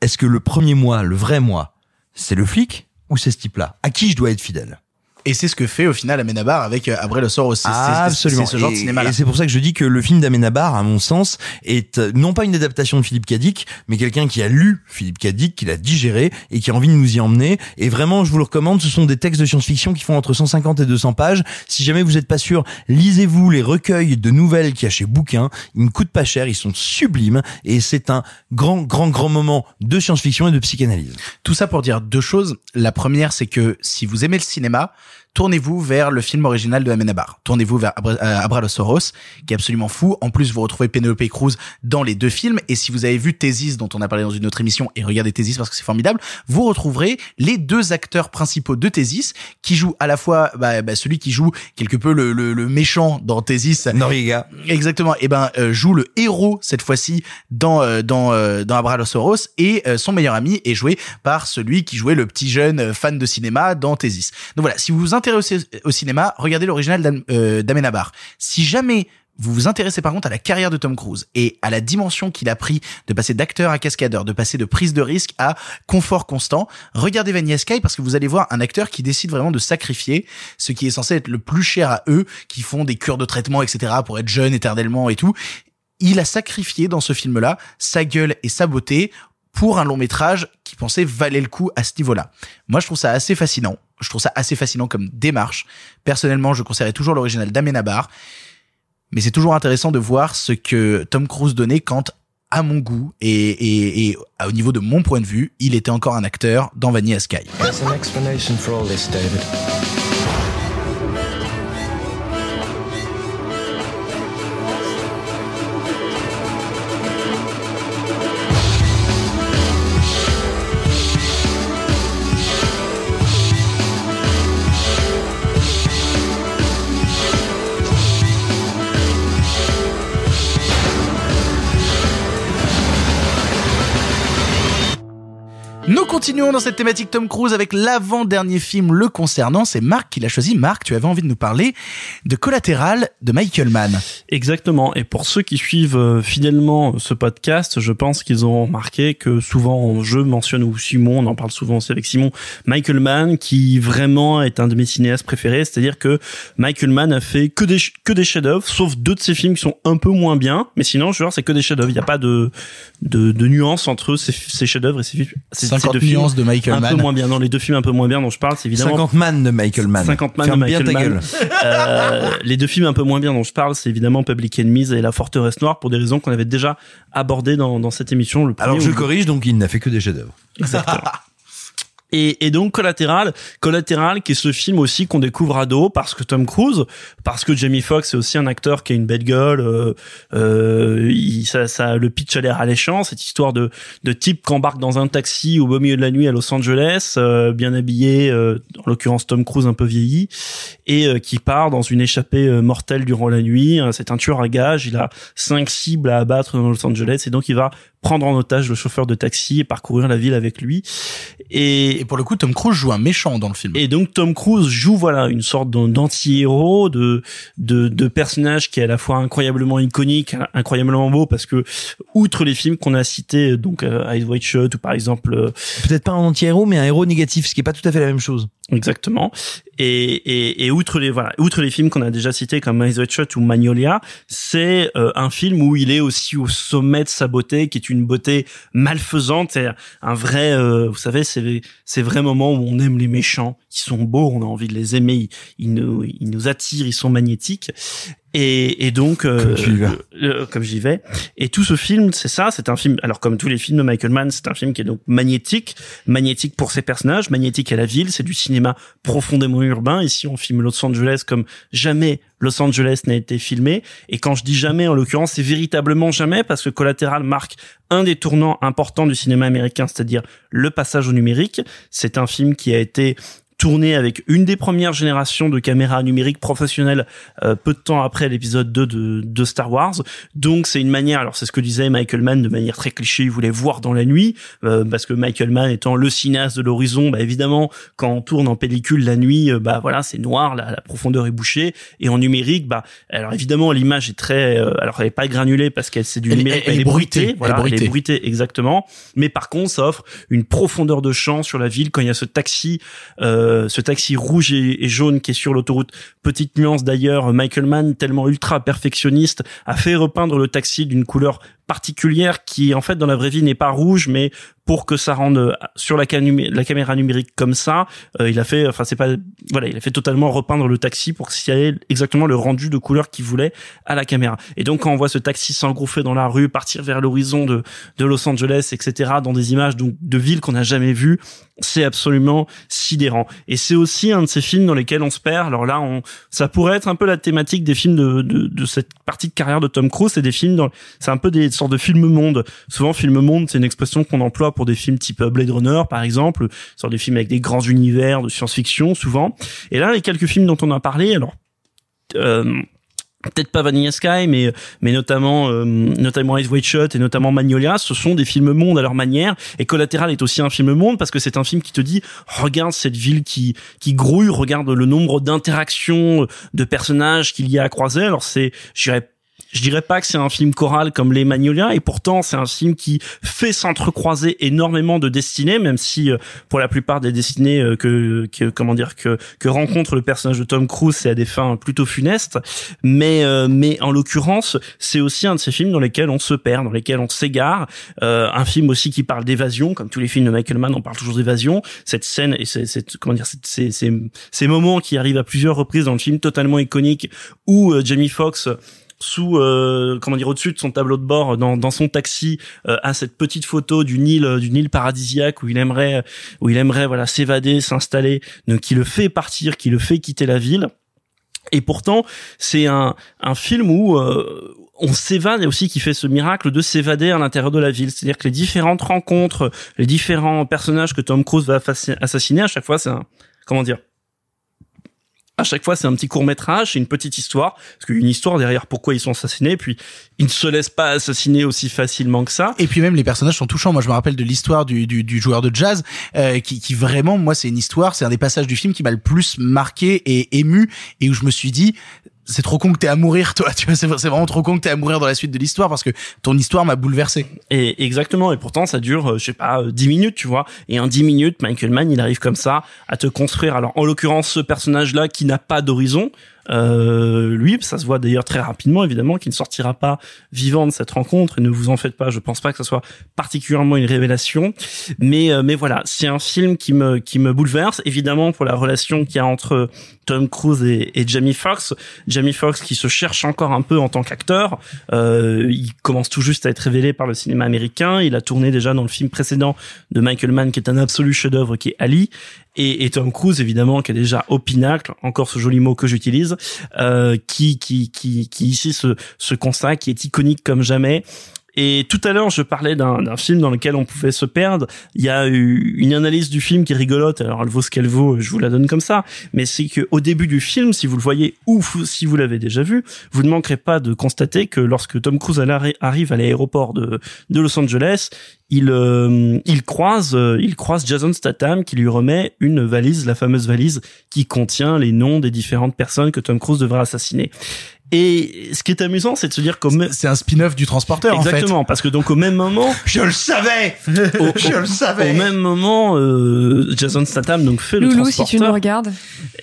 Est-ce que le premier moi, le vrai moi, c'est le flic, ou c'est ce type-là? À qui je dois être fidèle? Et c'est ce que fait au final Amenabar avec euh, Abrel-Soros. C'est- c'est- Ah, c'est- absolument. C'est ce genre de cinéma là. Et c'est pour ça que je dis que le film d'Amenabar, à mon sens, est euh, non pas une adaptation de Philippe Cadic, mais quelqu'un qui a lu Philippe Cadic, qui l'a digéré et qui a envie de nous y emmener. Et vraiment, je vous le recommande. Ce sont des textes de science-fiction qui font entre 150 et 200 pages. Si jamais vous n'êtes pas sûr, lisez-vous les recueils de nouvelles qu'il y a chez Bouquin. Ils ne coûtent pas cher, ils sont sublimes et c'est un grand, grand, grand moment de science-fiction et de psychanalyse. Tout ça pour dire deux choses. La première, c'est que si vous aimez le cinéma, tournez-vous vers le film original de Amenabar. Tournez-vous vers Abra- euh, Abralosaurus, qui est absolument fou. En plus, vous retrouvez Penelope Cruz dans les deux films. Et si vous avez vu Thésis, dont on a parlé dans une autre émission, et regardez Thésis parce que c'est formidable, vous retrouverez les deux acteurs principaux de Thésis, qui jouent à la fois bah, bah, celui qui joue quelque peu le, le, le méchant dans Thésis. Noriega. Exactement. Et ben euh, joue le héros cette fois-ci dans euh, dans euh, dans Abralosaurus et euh, son meilleur ami est joué par celui qui jouait le petit jeune euh, fan de cinéma dans Thésis. Donc voilà, si vous vous intéressez au cinéma, regardez l'original d'Am- euh, d'Amenabar. Si jamais vous vous intéressez par contre à la carrière de Tom Cruise et à la dimension qu'il a pris de passer d'acteur à cascadeur, de passer de prise de risque à confort constant, regardez Vanilla Sky parce que vous allez voir un acteur qui décide vraiment de sacrifier ce qui est censé être le plus cher à eux, qui font des cures de traitement, etc. pour être jeunes éternellement et tout. Il a sacrifié dans ce film-là sa gueule et sa beauté pour un long métrage qui pensait valait le coup à ce niveau-là. Moi, je trouve ça assez fascinant. Je trouve ça assez fascinant comme démarche. Personnellement, je conseillerais toujours l'original d'Amenabar. Mais c'est toujours intéressant de voir ce que Tom Cruise donnait quand, à mon goût et, au niveau de mon point de vue, il était encore un acteur dans Vanilla Sky. Nous continuons dans cette thématique Tom Cruise avec l'avant-dernier film le concernant. C'est Marc qui l'a choisi. Marc, tu avais envie de nous parler de Collatéral de Michael Mann. Exactement. Et pour ceux qui suivent euh, fidèlement ce podcast, je pense qu'ils ont remarqué que souvent je mentionne ou Simon, on en parle souvent aussi avec Simon, Michael Mann qui vraiment est un de mes cinéastes préférés. C'est-à-dire que Michael Mann a fait que des que des chefs-d'œuvre, sauf deux de ses films qui sont un peu moins bien. Mais sinon, je veux dire, c'est que des chefs-d'œuvre. Il n'y a pas de de, de nuance entre ces, ces chefs-d'œuvre et ces, ces 50 deux films nuances de Michael un Mann. peu moins bien. Dans les deux films un peu moins bien dont je parle, c'est évidemment 50 man de Michael Mann. 50 man de Ferme Michael bien ta Mann. gueule. Euh, les deux films un peu moins bien dont je parle, c'est évidemment Public Enemies et La Forteresse Noire pour des raisons qu'on avait déjà abordées dans, dans cette émission. Le Alors je corrige, donc il n'a fait que des chefs-d'œuvre. Exactement. Et, et donc Collatéral, Collatéral qui est ce film aussi qu'on découvre ado parce que Tom Cruise, parce que Jamie Foxx est aussi un acteur qui a une belle gueule, euh, euh, il, ça, ça, le pitch a l'air alléchant, cette histoire de, de type qui embarque dans un taxi au beau milieu de la nuit à Los Angeles, euh, bien habillé, euh, en l'occurrence Tom Cruise un peu vieilli, et euh, qui part dans une échappée euh, mortelle durant la nuit. C'est un tueur à gages, il a cinq cibles à abattre dans Los Angeles, et donc il va prendre en otage le chauffeur de taxi et parcourir la ville avec lui. Et, Et pour le coup, Tom Cruise joue un méchant dans le film. et donc Tom Cruise joue voilà une sorte d'an- d'anti-héros, de, de de personnage qui est à la fois incroyablement iconique, incroyablement beau parce que outre les films qu'on a cités donc euh, Eyes Wide Shut ou par exemple euh, Peut-être pas un anti-héros, mais un héros négatif, ce qui est pas tout à fait la même chose. Exactement. Et, et, et outre les voilà, outre les films qu'on a déjà cités comme Eyes Wide Shut ou Magnolia, c'est euh, un film où il est aussi au sommet de sa beauté, qui est une beauté malfaisante, c'est un vrai, euh, vous savez, c'est ces vrais où on aime les méchants, qui sont beaux, on a envie de les aimer, ils nous ils nous attirent, ils sont magnétiques. Et, et donc, euh, Comme vas. euh, comme j'y vais. Et tout ce film, c'est ça, c'est un film. Alors comme tous les films de Michael Mann, c'est un film qui est donc magnétique, magnétique pour ses personnages, magnétique à la ville. C'est du cinéma profondément urbain. Ici, on filme Los Angeles comme jamais Los Angeles n'a été filmé. Et quand je dis jamais, en l'occurrence, c'est véritablement jamais parce que Collatéral marque un des tournants importants du cinéma américain, c'est-à-dire le passage au numérique. C'est un film qui a été tourné avec une des premières générations de caméras numériques professionnelles euh, peu de temps après l'épisode 2 de, de Star Wars. Donc c'est une manière, alors c'est ce que disait Michael Mann de manière très cliché, il voulait voir dans la nuit, euh, parce que Michael Mann étant le cinéaste de l'horizon, bah évidemment quand on tourne en pellicule la nuit, euh, bah voilà c'est noir, la, la profondeur est bouchée, et en numérique, bah alors évidemment l'image est très, euh, alors elle est pas granulée parce qu'elle c'est du Elle- numérique, elle- elle est bruitée, elle voilà, elle bruitée. est bruitée exactement, mais par contre ça offre une profondeur de champ sur la ville quand il y a ce taxi euh, euh, ce taxi rouge et, et jaune qui est sur l'autoroute. Petite nuance d'ailleurs, Michael Mann, tellement ultra perfectionniste, a fait repeindre le taxi d'une couleur particulière qui en fait dans la vraie vie n'est pas rouge mais pour que ça rende euh, sur la, la caméra numérique comme ça euh, il a fait enfin c'est pas voilà il a fait totalement repeindre le taxi pour qu'il y ait exactement le rendu de couleur qu'il voulait à la caméra. Et donc quand on voit ce taxi s'engouffrer dans la rue partir vers l'horizon de de Los Angeles etc dans des images donc de villes qu'on n'a jamais vues c'est absolument sidérant. Et c'est aussi un de ces films dans lesquels on se perd. Alors là on ça pourrait être un peu la thématique des films de de, de cette partie de carrière de Tom Cruise. C'est des films dans c'est un peu des sortes de films monde. Souvent film monde c'est une expression qu'on emploie pour des films type Blade Runner par exemple sorte des films avec des grands univers de science-fiction souvent. Et là les quelques films dont on a parlé alors euh, peut-être pas Vanilla Sky mais mais notamment euh, notamment Ice White Shot et notamment Magnolia ce sont des films monde à leur manière. Et Collateral est aussi un film monde parce que c'est un film qui te dit regarde cette ville qui qui grouille regarde le nombre d'interactions de personnages qu'il y a à croiser. Alors c'est je dirais je dirais pas que c'est un film choral comme les Magnolia et pourtant c'est un film qui fait s'entrecroiser énormément de destinées même si euh, pour la plupart des destinées euh, que, que comment dire que que rencontre le personnage de Tom Cruise c'est à des fins plutôt funestes. Mais euh, mais en l'occurrence c'est aussi un de ces films dans lesquels on se perd dans lesquels on s'égare. Euh, un film aussi qui parle d'évasion comme tous les films de Michael Mann on parle toujours d'évasion. Cette scène et c'est c'est- comment dire c'est ces ces moments qui arrivent à plusieurs reprises dans le film totalement iconique où euh, Jamie Foxx sous euh, comment dire au-dessus de son tableau de bord dans, dans son taxi euh, a cette petite photo d'une île euh, d'une île paradisiaque où il aimerait où il aimerait voilà s'évader s'installer qui le fait partir qui le fait quitter la ville et pourtant c'est un un film où euh, on s'évade et aussi qui fait ce miracle de s'évader à l'intérieur de la ville. C'est-à-dire que les différentes rencontres, les différents personnages que Tom Cruise va assassiner, à chaque fois, c'est un, comment dire, à chaque fois, c'est un petit court métrage, c'est une petite histoire, parce qu'il y a une histoire derrière pourquoi ils sont assassinés, puis ils ne se laissent pas assassiner aussi facilement que ça. Et puis même les personnages sont touchants. Moi, je me rappelle de l'histoire du, du, joueur de jazz euh, qui vraiment, moi, c'est une histoire, c'est un des passages du film qui m'a le plus marqué et ému et où je me suis dit. C'est trop con que t'aies à mourir, toi. Tu vois, c'est vraiment trop con que t'aies à mourir dans la suite de l'histoire parce que ton histoire m'a bouleversé. Et exactement. Et pourtant, ça dure, euh, je sais pas, euh, 10 minutes, tu vois. Et en 10 minutes, Michael Mann, il arrive comme ça à te construire. Alors, en l'occurrence, ce personnage-là qui n'a pas d'horizon, euh, lui, ça se voit d'ailleurs très rapidement, évidemment, qu'il ne sortira pas vivant de cette rencontre. Et ne vous en faites pas, je pense pas que ça soit particulièrement une révélation. Mais, euh, mais voilà, c'est un film qui me, qui me bouleverse. Évidemment, pour la relation qu'il y a entre Tom Cruise et, et Jamie Foxx. Jamie Foxx qui se cherche encore un peu en tant qu'acteur. Euh, il commence tout juste à être révélé par le cinéma américain. Il a tourné déjà dans le film précédent de Michael Mann, qui est un absolu chef-d'œuvre, qui est Ali. Et, et Tom Cruise, évidemment, qui est déjà au pinacle, encore ce joli mot que j'utilise, euh, qui, qui, qui, qui ici se, se consacre, qui est iconique comme jamais. Et tout à l'heure, je parlais d'un film dans lequel on pouvait se perdre. Il y a eu une analyse du film qui rigolote. Alors, elle vaut ce qu'elle vaut. Je vous la donne comme ça. Mais c'est que au début du film, si vous le voyez ou si vous l'avez déjà vu, vous ne manquerez pas de constater que lorsque Tom Cruise arrive à l'aéroport de, de Los Angeles, il euh, il croise euh, il croise Jason Statham qui lui remet une valise, la fameuse valise qui contient les noms des différentes personnes que Tom Cruise devra assassiner. Et ce qui est amusant, c'est de se dire qu'au même... C'est un spin-off du transporteur, en fait. Exactement, parce que donc au même moment... Je le savais au, Je au- le savais Au même moment, euh, Jason Statham donc fait le Loulou, transporteur. si tu nous regardes.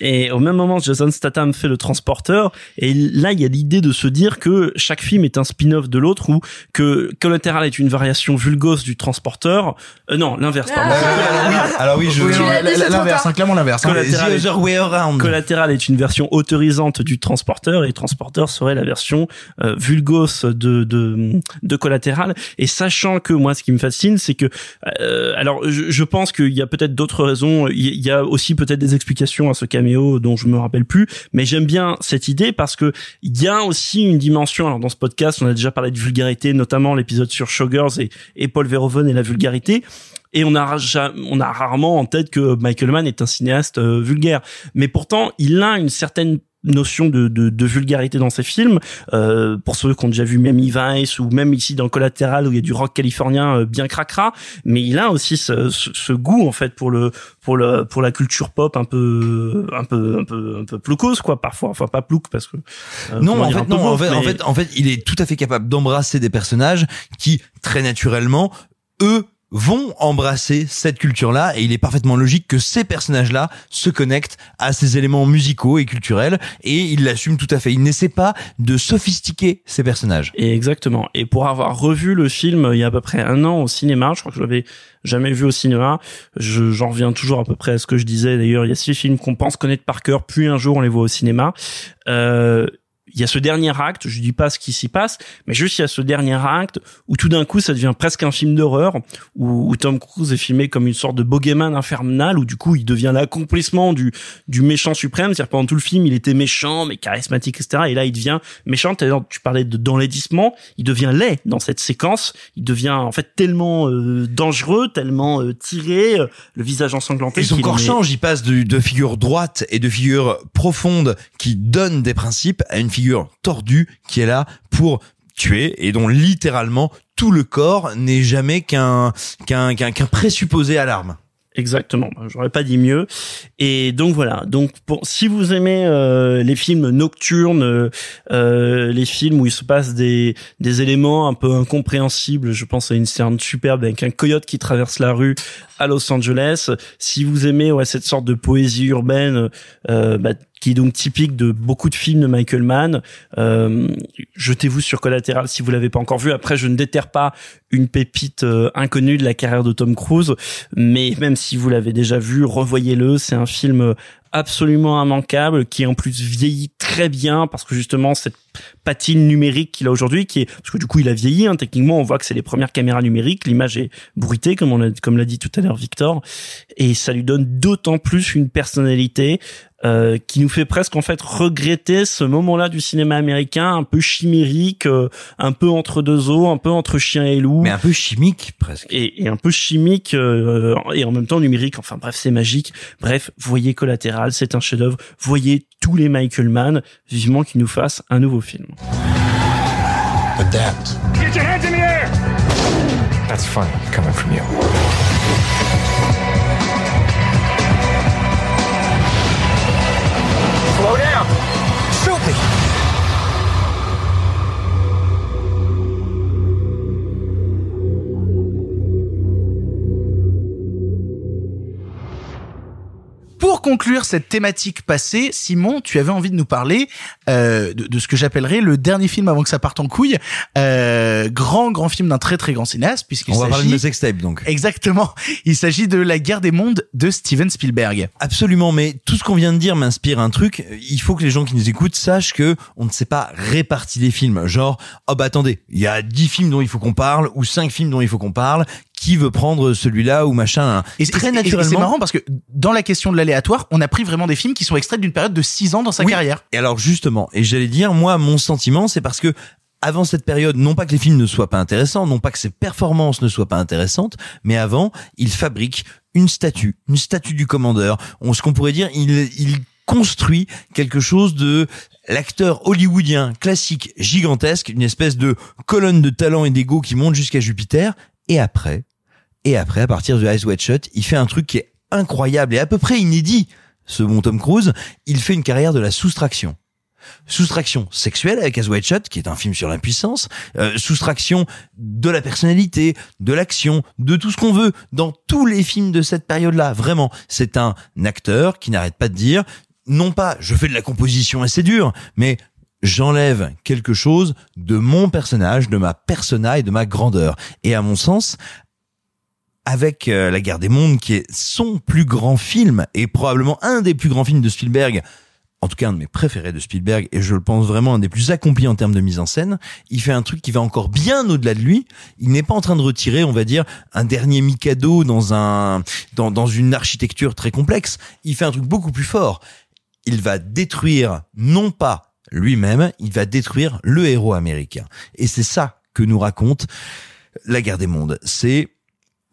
Et au même moment, Jason Statham fait le transporteur. Et là, il y a l'idée de se dire que chaque film est un spin-off de l'autre ou que Collateral est une variation vulgose du transporteur. Euh, non, l'inverse, pardon. Alors oui, je. Oui, l'inverse, hein, clairement l'inverse. hein. Collateral est une version autorisante du transporteur et transporteur serait la version euh, vulgose de, de de Collateral. Et sachant que moi, ce qui me fascine, c'est que euh, alors je, je pense qu'il y a peut-être d'autres raisons. Il y- a aussi peut-être des explications à ce caméo dont je me rappelle plus. Mais j'aime bien cette idée parce que il y a aussi une dimension. Alors dans ce podcast, on a déjà parlé de vulgarité, notamment l'épisode sur Showgirls et, et Paul Verhoeven et la vulgarité. Et on a, on a rarement en tête que Michael Mann est un cinéaste euh, vulgaire. Mais pourtant, il a une certaine notion de, de, de vulgarité dans ses films. Euh, pour ceux qui ont déjà vu Miami Vice ou même ici dans Collateral où il y a du rock californien euh, bien cracra, mais il a aussi ce, ce, ce goût en fait pour le pour le pour la culture pop un peu un peu un peu un peu ploucose quoi parfois. Enfin pas plouc parce que euh, non, en fait, non, en fait, en mais- fait, en fait, il est tout à fait capable d'embrasser des personnages qui, très naturellement, eux, vont embrasser cette culture-là et il est parfaitement logique que ces personnages-là se connectent à ces éléments musicaux et culturels et ils l'assument tout à fait. Il n'essaie pas de sophistiquer ces personnages. Et exactement. Et pour avoir revu le film il y a à peu près un an au cinéma, je crois que je l'avais jamais vu au cinéma, je, j'en reviens toujours à peu près à ce que je disais. D'ailleurs, il y a six films qu'on pense connaître par cœur, puis un jour on les voit au cinéma. Euh, il y a ce dernier acte, je dis pas ce qui s'y passe, mais juste il y a ce dernier acte où tout d'un coup ça devient presque un film d'horreur, où, où Tom Cruise est filmé comme une sorte de bogeyman infernal, où du coup il devient l'accomplissement du, du méchant suprême, c'est-à-dire pendant tout le film il était méchant, mais charismatique, etc. Et là il devient méchant, tu parlais de d'enlaidissement, il devient laid dans cette séquence, il devient en fait tellement euh, dangereux, tellement euh, tiré, euh, le visage ensanglanté. Et son corps est- change, il passe de, de figure droite et de figure profonde qui donne des principes à une figure tordue qui est là pour tuer et dont littéralement tout le corps n'est jamais qu'un qu'un qu'un présupposé à l'arme. Exactement, j'aurais pas dit mieux. Et donc voilà. Donc si vous aimez euh, les films nocturnes, euh, euh, les films où il se passe des des éléments un peu incompréhensibles, je pense à une scène superbe avec un coyote qui traverse la rue à Los Angeles. Si vous aimez ouais cette sorte de poésie urbaine bah, qui est donc typique de beaucoup de films de Michael Mann, euh, jetez-vous sur Collateral si vous l'avez pas encore vu. Après, je ne déterre pas une pépite euh, inconnue de la carrière de Tom Cruise, mais même si vous l'avez déjà vu, revoyez-le. C'est un film absolument immanquable qui en plus vieillit très bien parce que justement cette patine numérique qu'il a aujourd'hui qui est parce que du coup il a vieilli hein, techniquement on voit que c'est les premières caméras numériques l'image est bruitée comme on l'a comme l'a dit tout à l'heure Victor et ça lui donne d'autant plus une personnalité euh, qui nous fait presque en fait regretter ce moment-là du cinéma américain un peu chimérique, euh, un peu entre deux eaux, un peu entre chien et loup, mais un peu chimique presque, et, et un peu chimique euh, et en même temps numérique. Enfin bref, c'est magique. Bref, voyez Collatéral, c'est un chef-d'œuvre. Voyez tous les Michael Mann, vivement qu'ils nous fassent un nouveau film. Adapt. Get your hands in the air! That's funny coming from you. Pour conclure cette thématique passée, Simon, tu avais envie de nous parler euh, de, de ce que j'appellerais le dernier film avant que ça parte en couille. Euh, grand, grand film d'un très, très grand cinéaste, puisqu'il On va parler de s'agit... sextape donc. Exactement. Il s'agit de La guerre des mondes de Steven Spielberg. Absolument, mais tout ce qu'on vient de dire m'inspire un truc. Il faut que les gens qui nous écoutent sachent que on ne sait pas répartir les films. Genre, oh bah attendez, il y a 10 films dont il faut qu'on parle ou 5 films dont il faut qu'on parle. Qui veut prendre celui-là ou machin Et Très naturellement. c'est marrant parce que dans la question de l'aléatoire, on a pris vraiment des films qui sont extraits d'une période de 6 ans dans sa Oui. carrière. Et alors justement, et j'allais dire, moi, mon sentiment, c'est parce que avant cette période, non pas que les films ne soient pas intéressants, non pas que ses performances ne soient pas intéressantes, mais avant, il fabrique une statue, une statue du commandeur. On, ce qu'on pourrait dire, il, il construit quelque chose de l'acteur hollywoodien classique gigantesque, une espèce de colonne de talent et d'ego qui monte jusqu'à Jupiter. Et après, et après, à partir de Eyes Wide Shut, il fait un truc qui est incroyable et à peu près inédit. Ce bon Tom Cruise, il fait une carrière de la soustraction. Soustraction sexuelle avec Eyes Wide Shut, qui est un film sur l'impuissance, euh, soustraction de la personnalité, de l'action, de tout ce qu'on veut dans tous les films de cette période-là. Vraiment, c'est un acteur qui n'arrête pas de dire, non pas je fais de la composition et c'est dur, mais j'enlève quelque chose de mon personnage, de ma persona et de ma grandeur. Et à mon sens, avec euh, La guerre des mondes, qui est son plus grand film et probablement un des plus grands films de Spielberg, en tout cas un de mes préférés de Spielberg, et je le pense vraiment un des plus accomplis en termes de mise en scène, il fait un truc qui va encore bien au-delà de lui. Il n'est pas en train de retirer, on va dire, un dernier Mikado dans un dans, dans une architecture très complexe. Il fait un truc beaucoup plus fort. Il va détruire non pas lui-même, il va détruire le héros américain. Et c'est ça que nous raconte la guerre des mondes. C'est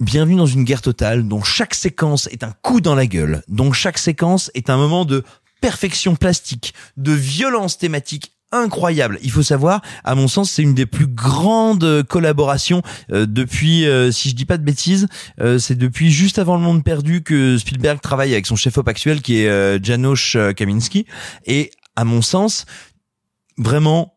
Bienvenue dans une guerre totale dont chaque séquence est un coup dans la gueule, dont chaque séquence est un moment de perfection plastique, de violence thématique incroyable. Il faut savoir, à mon sens, c'est une des plus grandes collaborations euh, depuis, euh, si je dis pas de bêtises, euh, c'est depuis juste avant Le Monde Perdu que Spielberg travaille avec son chef-op actuel qui est euh, Janusz euh, Kaminski. Et à mon sens, vraiment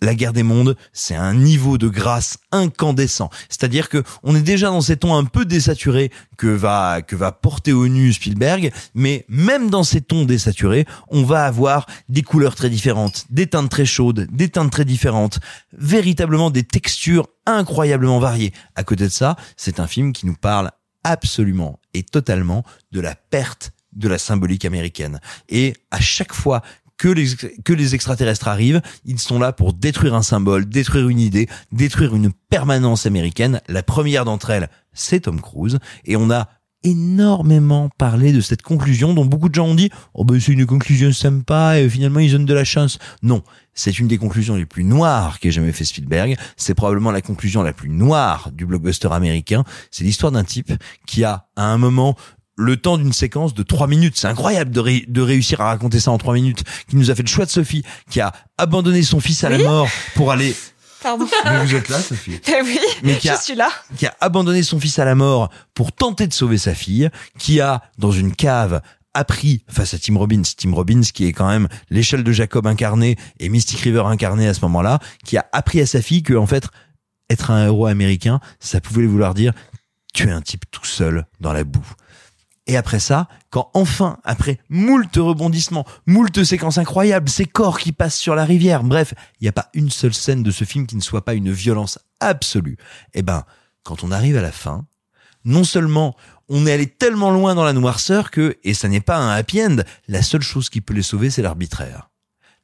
la guerre des mondes, c'est un niveau de grâce incandescent. C'est-à-dire que on est déjà dans ces tons un peu désaturés que va que va porter au nu Spielberg, mais même dans ces tons désaturés, on va avoir des couleurs très différentes, des teintes très chaudes, des teintes très différentes, véritablement des textures incroyablement variées. À côté de ça, c'est un film qui nous parle absolument et totalement de la perte de la symbolique américaine. Et à chaque fois que les, que les extraterrestres arrivent, ils sont là pour détruire un symbole, détruire une idée, détruire une permanence américaine. La première d'entre elles, c'est Tom Cruise. Et on a énormément parlé de cette conclusion dont beaucoup de gens ont dit oh ben c'est une conclusion sympa et finalement ils donnent de la chance non c'est une des conclusions les plus noires qu'ait jamais fait Spielberg c'est probablement la conclusion la plus noire du blockbuster américain c'est l'histoire d'un type qui a à un moment le temps d'une séquence de trois minutes. C'est incroyable de, ré- de réussir à raconter ça en trois minutes. Qui nous a fait le choix de Sophie, qui a abandonné son fils à la mort pour aller. Pardon. Mais vous êtes là, Sophie. Ben oui, Mais qui je a- suis là. Qui a abandonné son fils à la mort pour tenter de sauver sa fille. Qui a, dans une cave, appris face à Tim Robbins, Tim Robbins qui est quand même l'échelle de Jacob incarné et Mystic River incarné à ce moment-là, qui a appris à sa fille que, en fait, être un héros américain, ça pouvait vouloir dire tuer un type tout seul dans la boue. Et après ça, quand enfin, après moult rebondissements, moult séquences incroyables, ces corps qui passent sur la rivière, bref, il n'y a pas une seule scène de ce film qui ne soit pas une violence absolue. Eh ben, quand on arrive à la fin, non seulement on est allé tellement loin dans la noirceur que, et ça n'est pas un happy end, la seule chose qui peut les sauver, c'est l'arbitraire.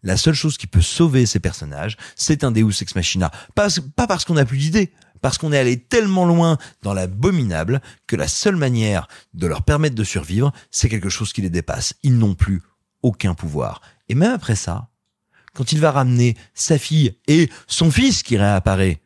La seule chose qui peut sauver ces personnages, c'est un Deus Ex Machina. Pas, pas parce qu'on n'a plus d'idées, parce qu'on est allé tellement loin dans l'abominable que la seule manière de leur permettre de survivre, c'est quelque chose qui les dépasse. Ils n'ont plus aucun pouvoir. Et même après ça, quand il va ramener sa fille et son fils qui réapparaît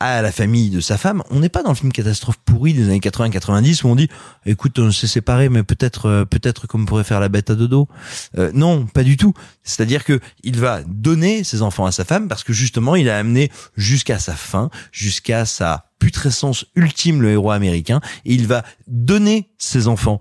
à la famille de sa femme, on n'est pas dans le film catastrophe pourri des années 80-90 où on dit écoute on s'est séparés mais peut-être euh, peut-être qu'on pourrait faire la bête à dodo. Euh, non, pas du tout. C'est-à-dire que il va donner ses enfants à sa femme parce que justement il a amené jusqu'à sa fin, jusqu'à sa putrescence ultime le héros américain et il va donner ses enfants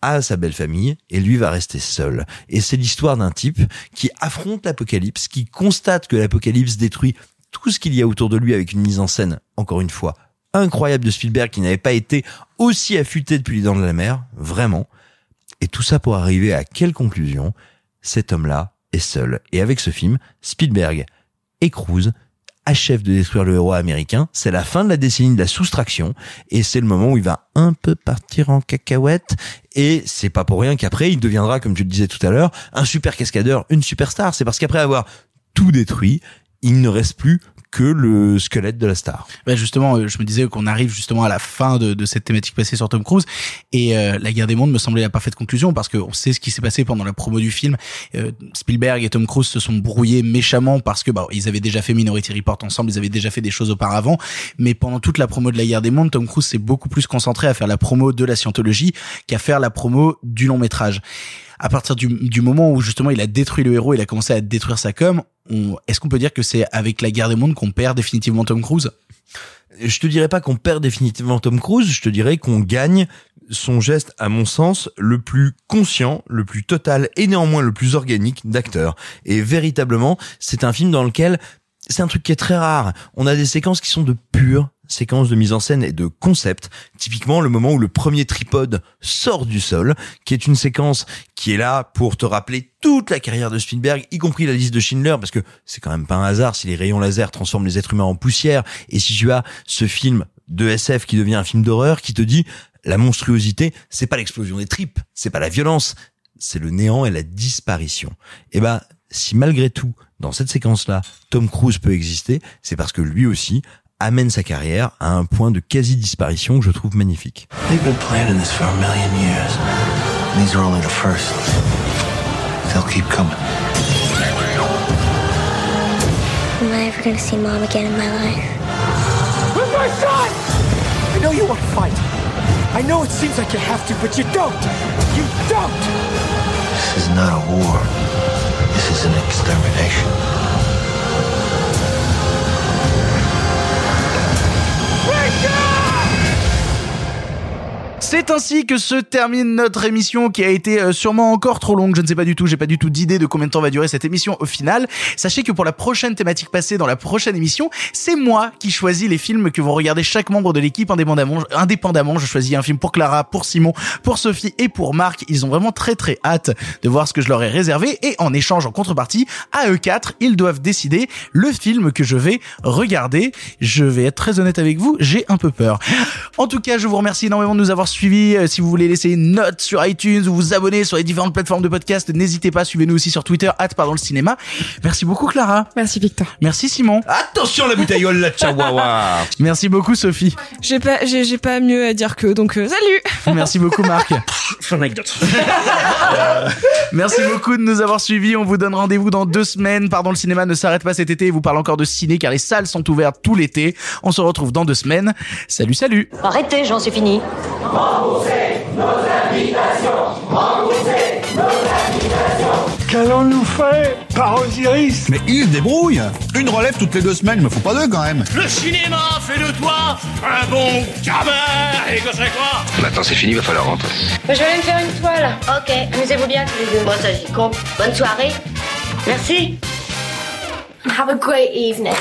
à sa belle famille et lui va rester seul. Et c'est l'histoire d'un type qui affronte l'apocalypse, qui constate que l'apocalypse détruit tout ce qu'il y a autour de lui avec une mise en scène, encore une fois, incroyable de Spielberg qui n'avait pas été aussi affûté depuis les dents de la mer, vraiment. Et tout ça pour arriver à quelle conclusion? Cet homme-là est seul. Et avec ce film, Spielberg et Cruise achèvent de détruire le héros américain. C'est la fin de la décennie de la soustraction et c'est le moment où il va un peu partir en cacahuète et c'est pas pour rien qu'après il deviendra, comme tu le disais tout à l'heure, un super cascadeur, une superstar. C'est parce qu'après avoir tout détruit, il ne reste plus que le squelette de la star. Bah justement, euh, je me disais qu'on arrive justement à la fin de, de cette thématique passée sur Tom Cruise et euh, la guerre des mondes me semblait la parfaite conclusion parce qu'on sait ce qui s'est passé pendant la promo du film. Euh, Spielberg et Tom Cruise se sont brouillés méchamment parce que bah ils avaient déjà fait Minority Report ensemble, ils avaient déjà fait des choses auparavant, mais pendant toute la promo de la guerre des mondes, Tom Cruise s'est beaucoup plus concentré à faire la promo de la scientologie qu'à faire la promo du long métrage à partir du, du moment où justement il a détruit le héros, il a commencé à détruire sa com, est-ce qu'on peut dire que c'est avec la guerre des mondes qu'on perd définitivement Tom Cruise? Je te dirais pas qu'on perd définitivement Tom Cruise, je te dirais qu'on gagne son geste, à mon sens, le plus conscient, le plus total et néanmoins le plus organique d'acteur. Et véritablement, c'est un film dans lequel c'est un truc qui est très rare. On a des séquences qui sont de pure séquences de mise en scène et de concept. Typiquement, le moment où le premier tripode sort du sol, qui est une séquence qui est là pour te rappeler toute la carrière de Spielberg, y compris la liste de Schindler, parce que c'est quand même pas un hasard si les rayons laser transforment les êtres humains en poussière, et si tu as ce film de SF qui devient un film d'horreur, qui te dit la monstruosité, c'est pas l'explosion des tripes, c'est pas la violence, c'est le néant et la disparition. Et ben, si malgré tout, dans cette séquence-là, Tom Cruise peut exister, c'est parce que lui aussi amène sa carrière à un point de quasi-disparition que je trouve magnifique. They've been planning this for a million years. And these are only the first. They'll keep coming. Am I ever gonna see mom again in my life? Where's my son? I know you want to fight. I know it seems like you have to, but you don't. You don't. This is not a war. This is an extermination. C'est ainsi que se termine notre émission qui a été euh, sûrement encore trop longue. Je ne sais pas du tout, j'ai pas du tout d'idée de combien de temps va durer cette émission au final. Sachez que pour la prochaine thématique passée dans la prochaine émission, c'est moi qui choisis les films que vont regarder chaque membre de l'équipe indépendamment. Indépendamment, je choisis un film pour Clara, pour Simon, pour Sophie et pour Marc. Ils ont vraiment très très hâte de voir ce que je leur ai réservé et en échange, en contrepartie, à eux quatre, ils doivent décider le film que je vais regarder. Je vais être très honnête avec vous, j'ai un peu peur. En tout cas, je vous remercie énormément de nous avoir suivis. Euh, Si vous voulez laisser une note sur iTunes ou vous abonner sur les différentes plateformes de podcast, n'hésitez pas. Suivez-nous aussi sur Twitter, hâte pardon le cinéma. Merci beaucoup Clara. Merci Victor. Merci Simon. Attention la bouteillole, la chihuahua. Merci beaucoup Sophie. J'ai pas, j'ai, j'ai pas mieux à dire que, donc euh, salut. Merci beaucoup Marc. anecdote. Merci beaucoup de nous avoir suivis. On vous donne rendez-vous dans deux semaines. Pardon, le cinéma ne s'arrête pas cet été. Il vous parle encore de ciné car les salles sont ouvertes tout l'été. On se retrouve dans deux semaines. Salut, salut. Arrêtez, j'en suis fini. Qu'allons-nous faire par Osiris Mais il se débrouille Une relève toutes les deux semaines, me faut pas deux quand même Le cinéma fait de toi un bon gamin et que c'est quoi? Maintenant c'est fini, va falloir rentrer. Moi, je vais aller me faire une toile. Ok, amusez-vous bien tous les deux. Moi, ça, j'y compte. Bonne soirée. Merci. Have a great evening.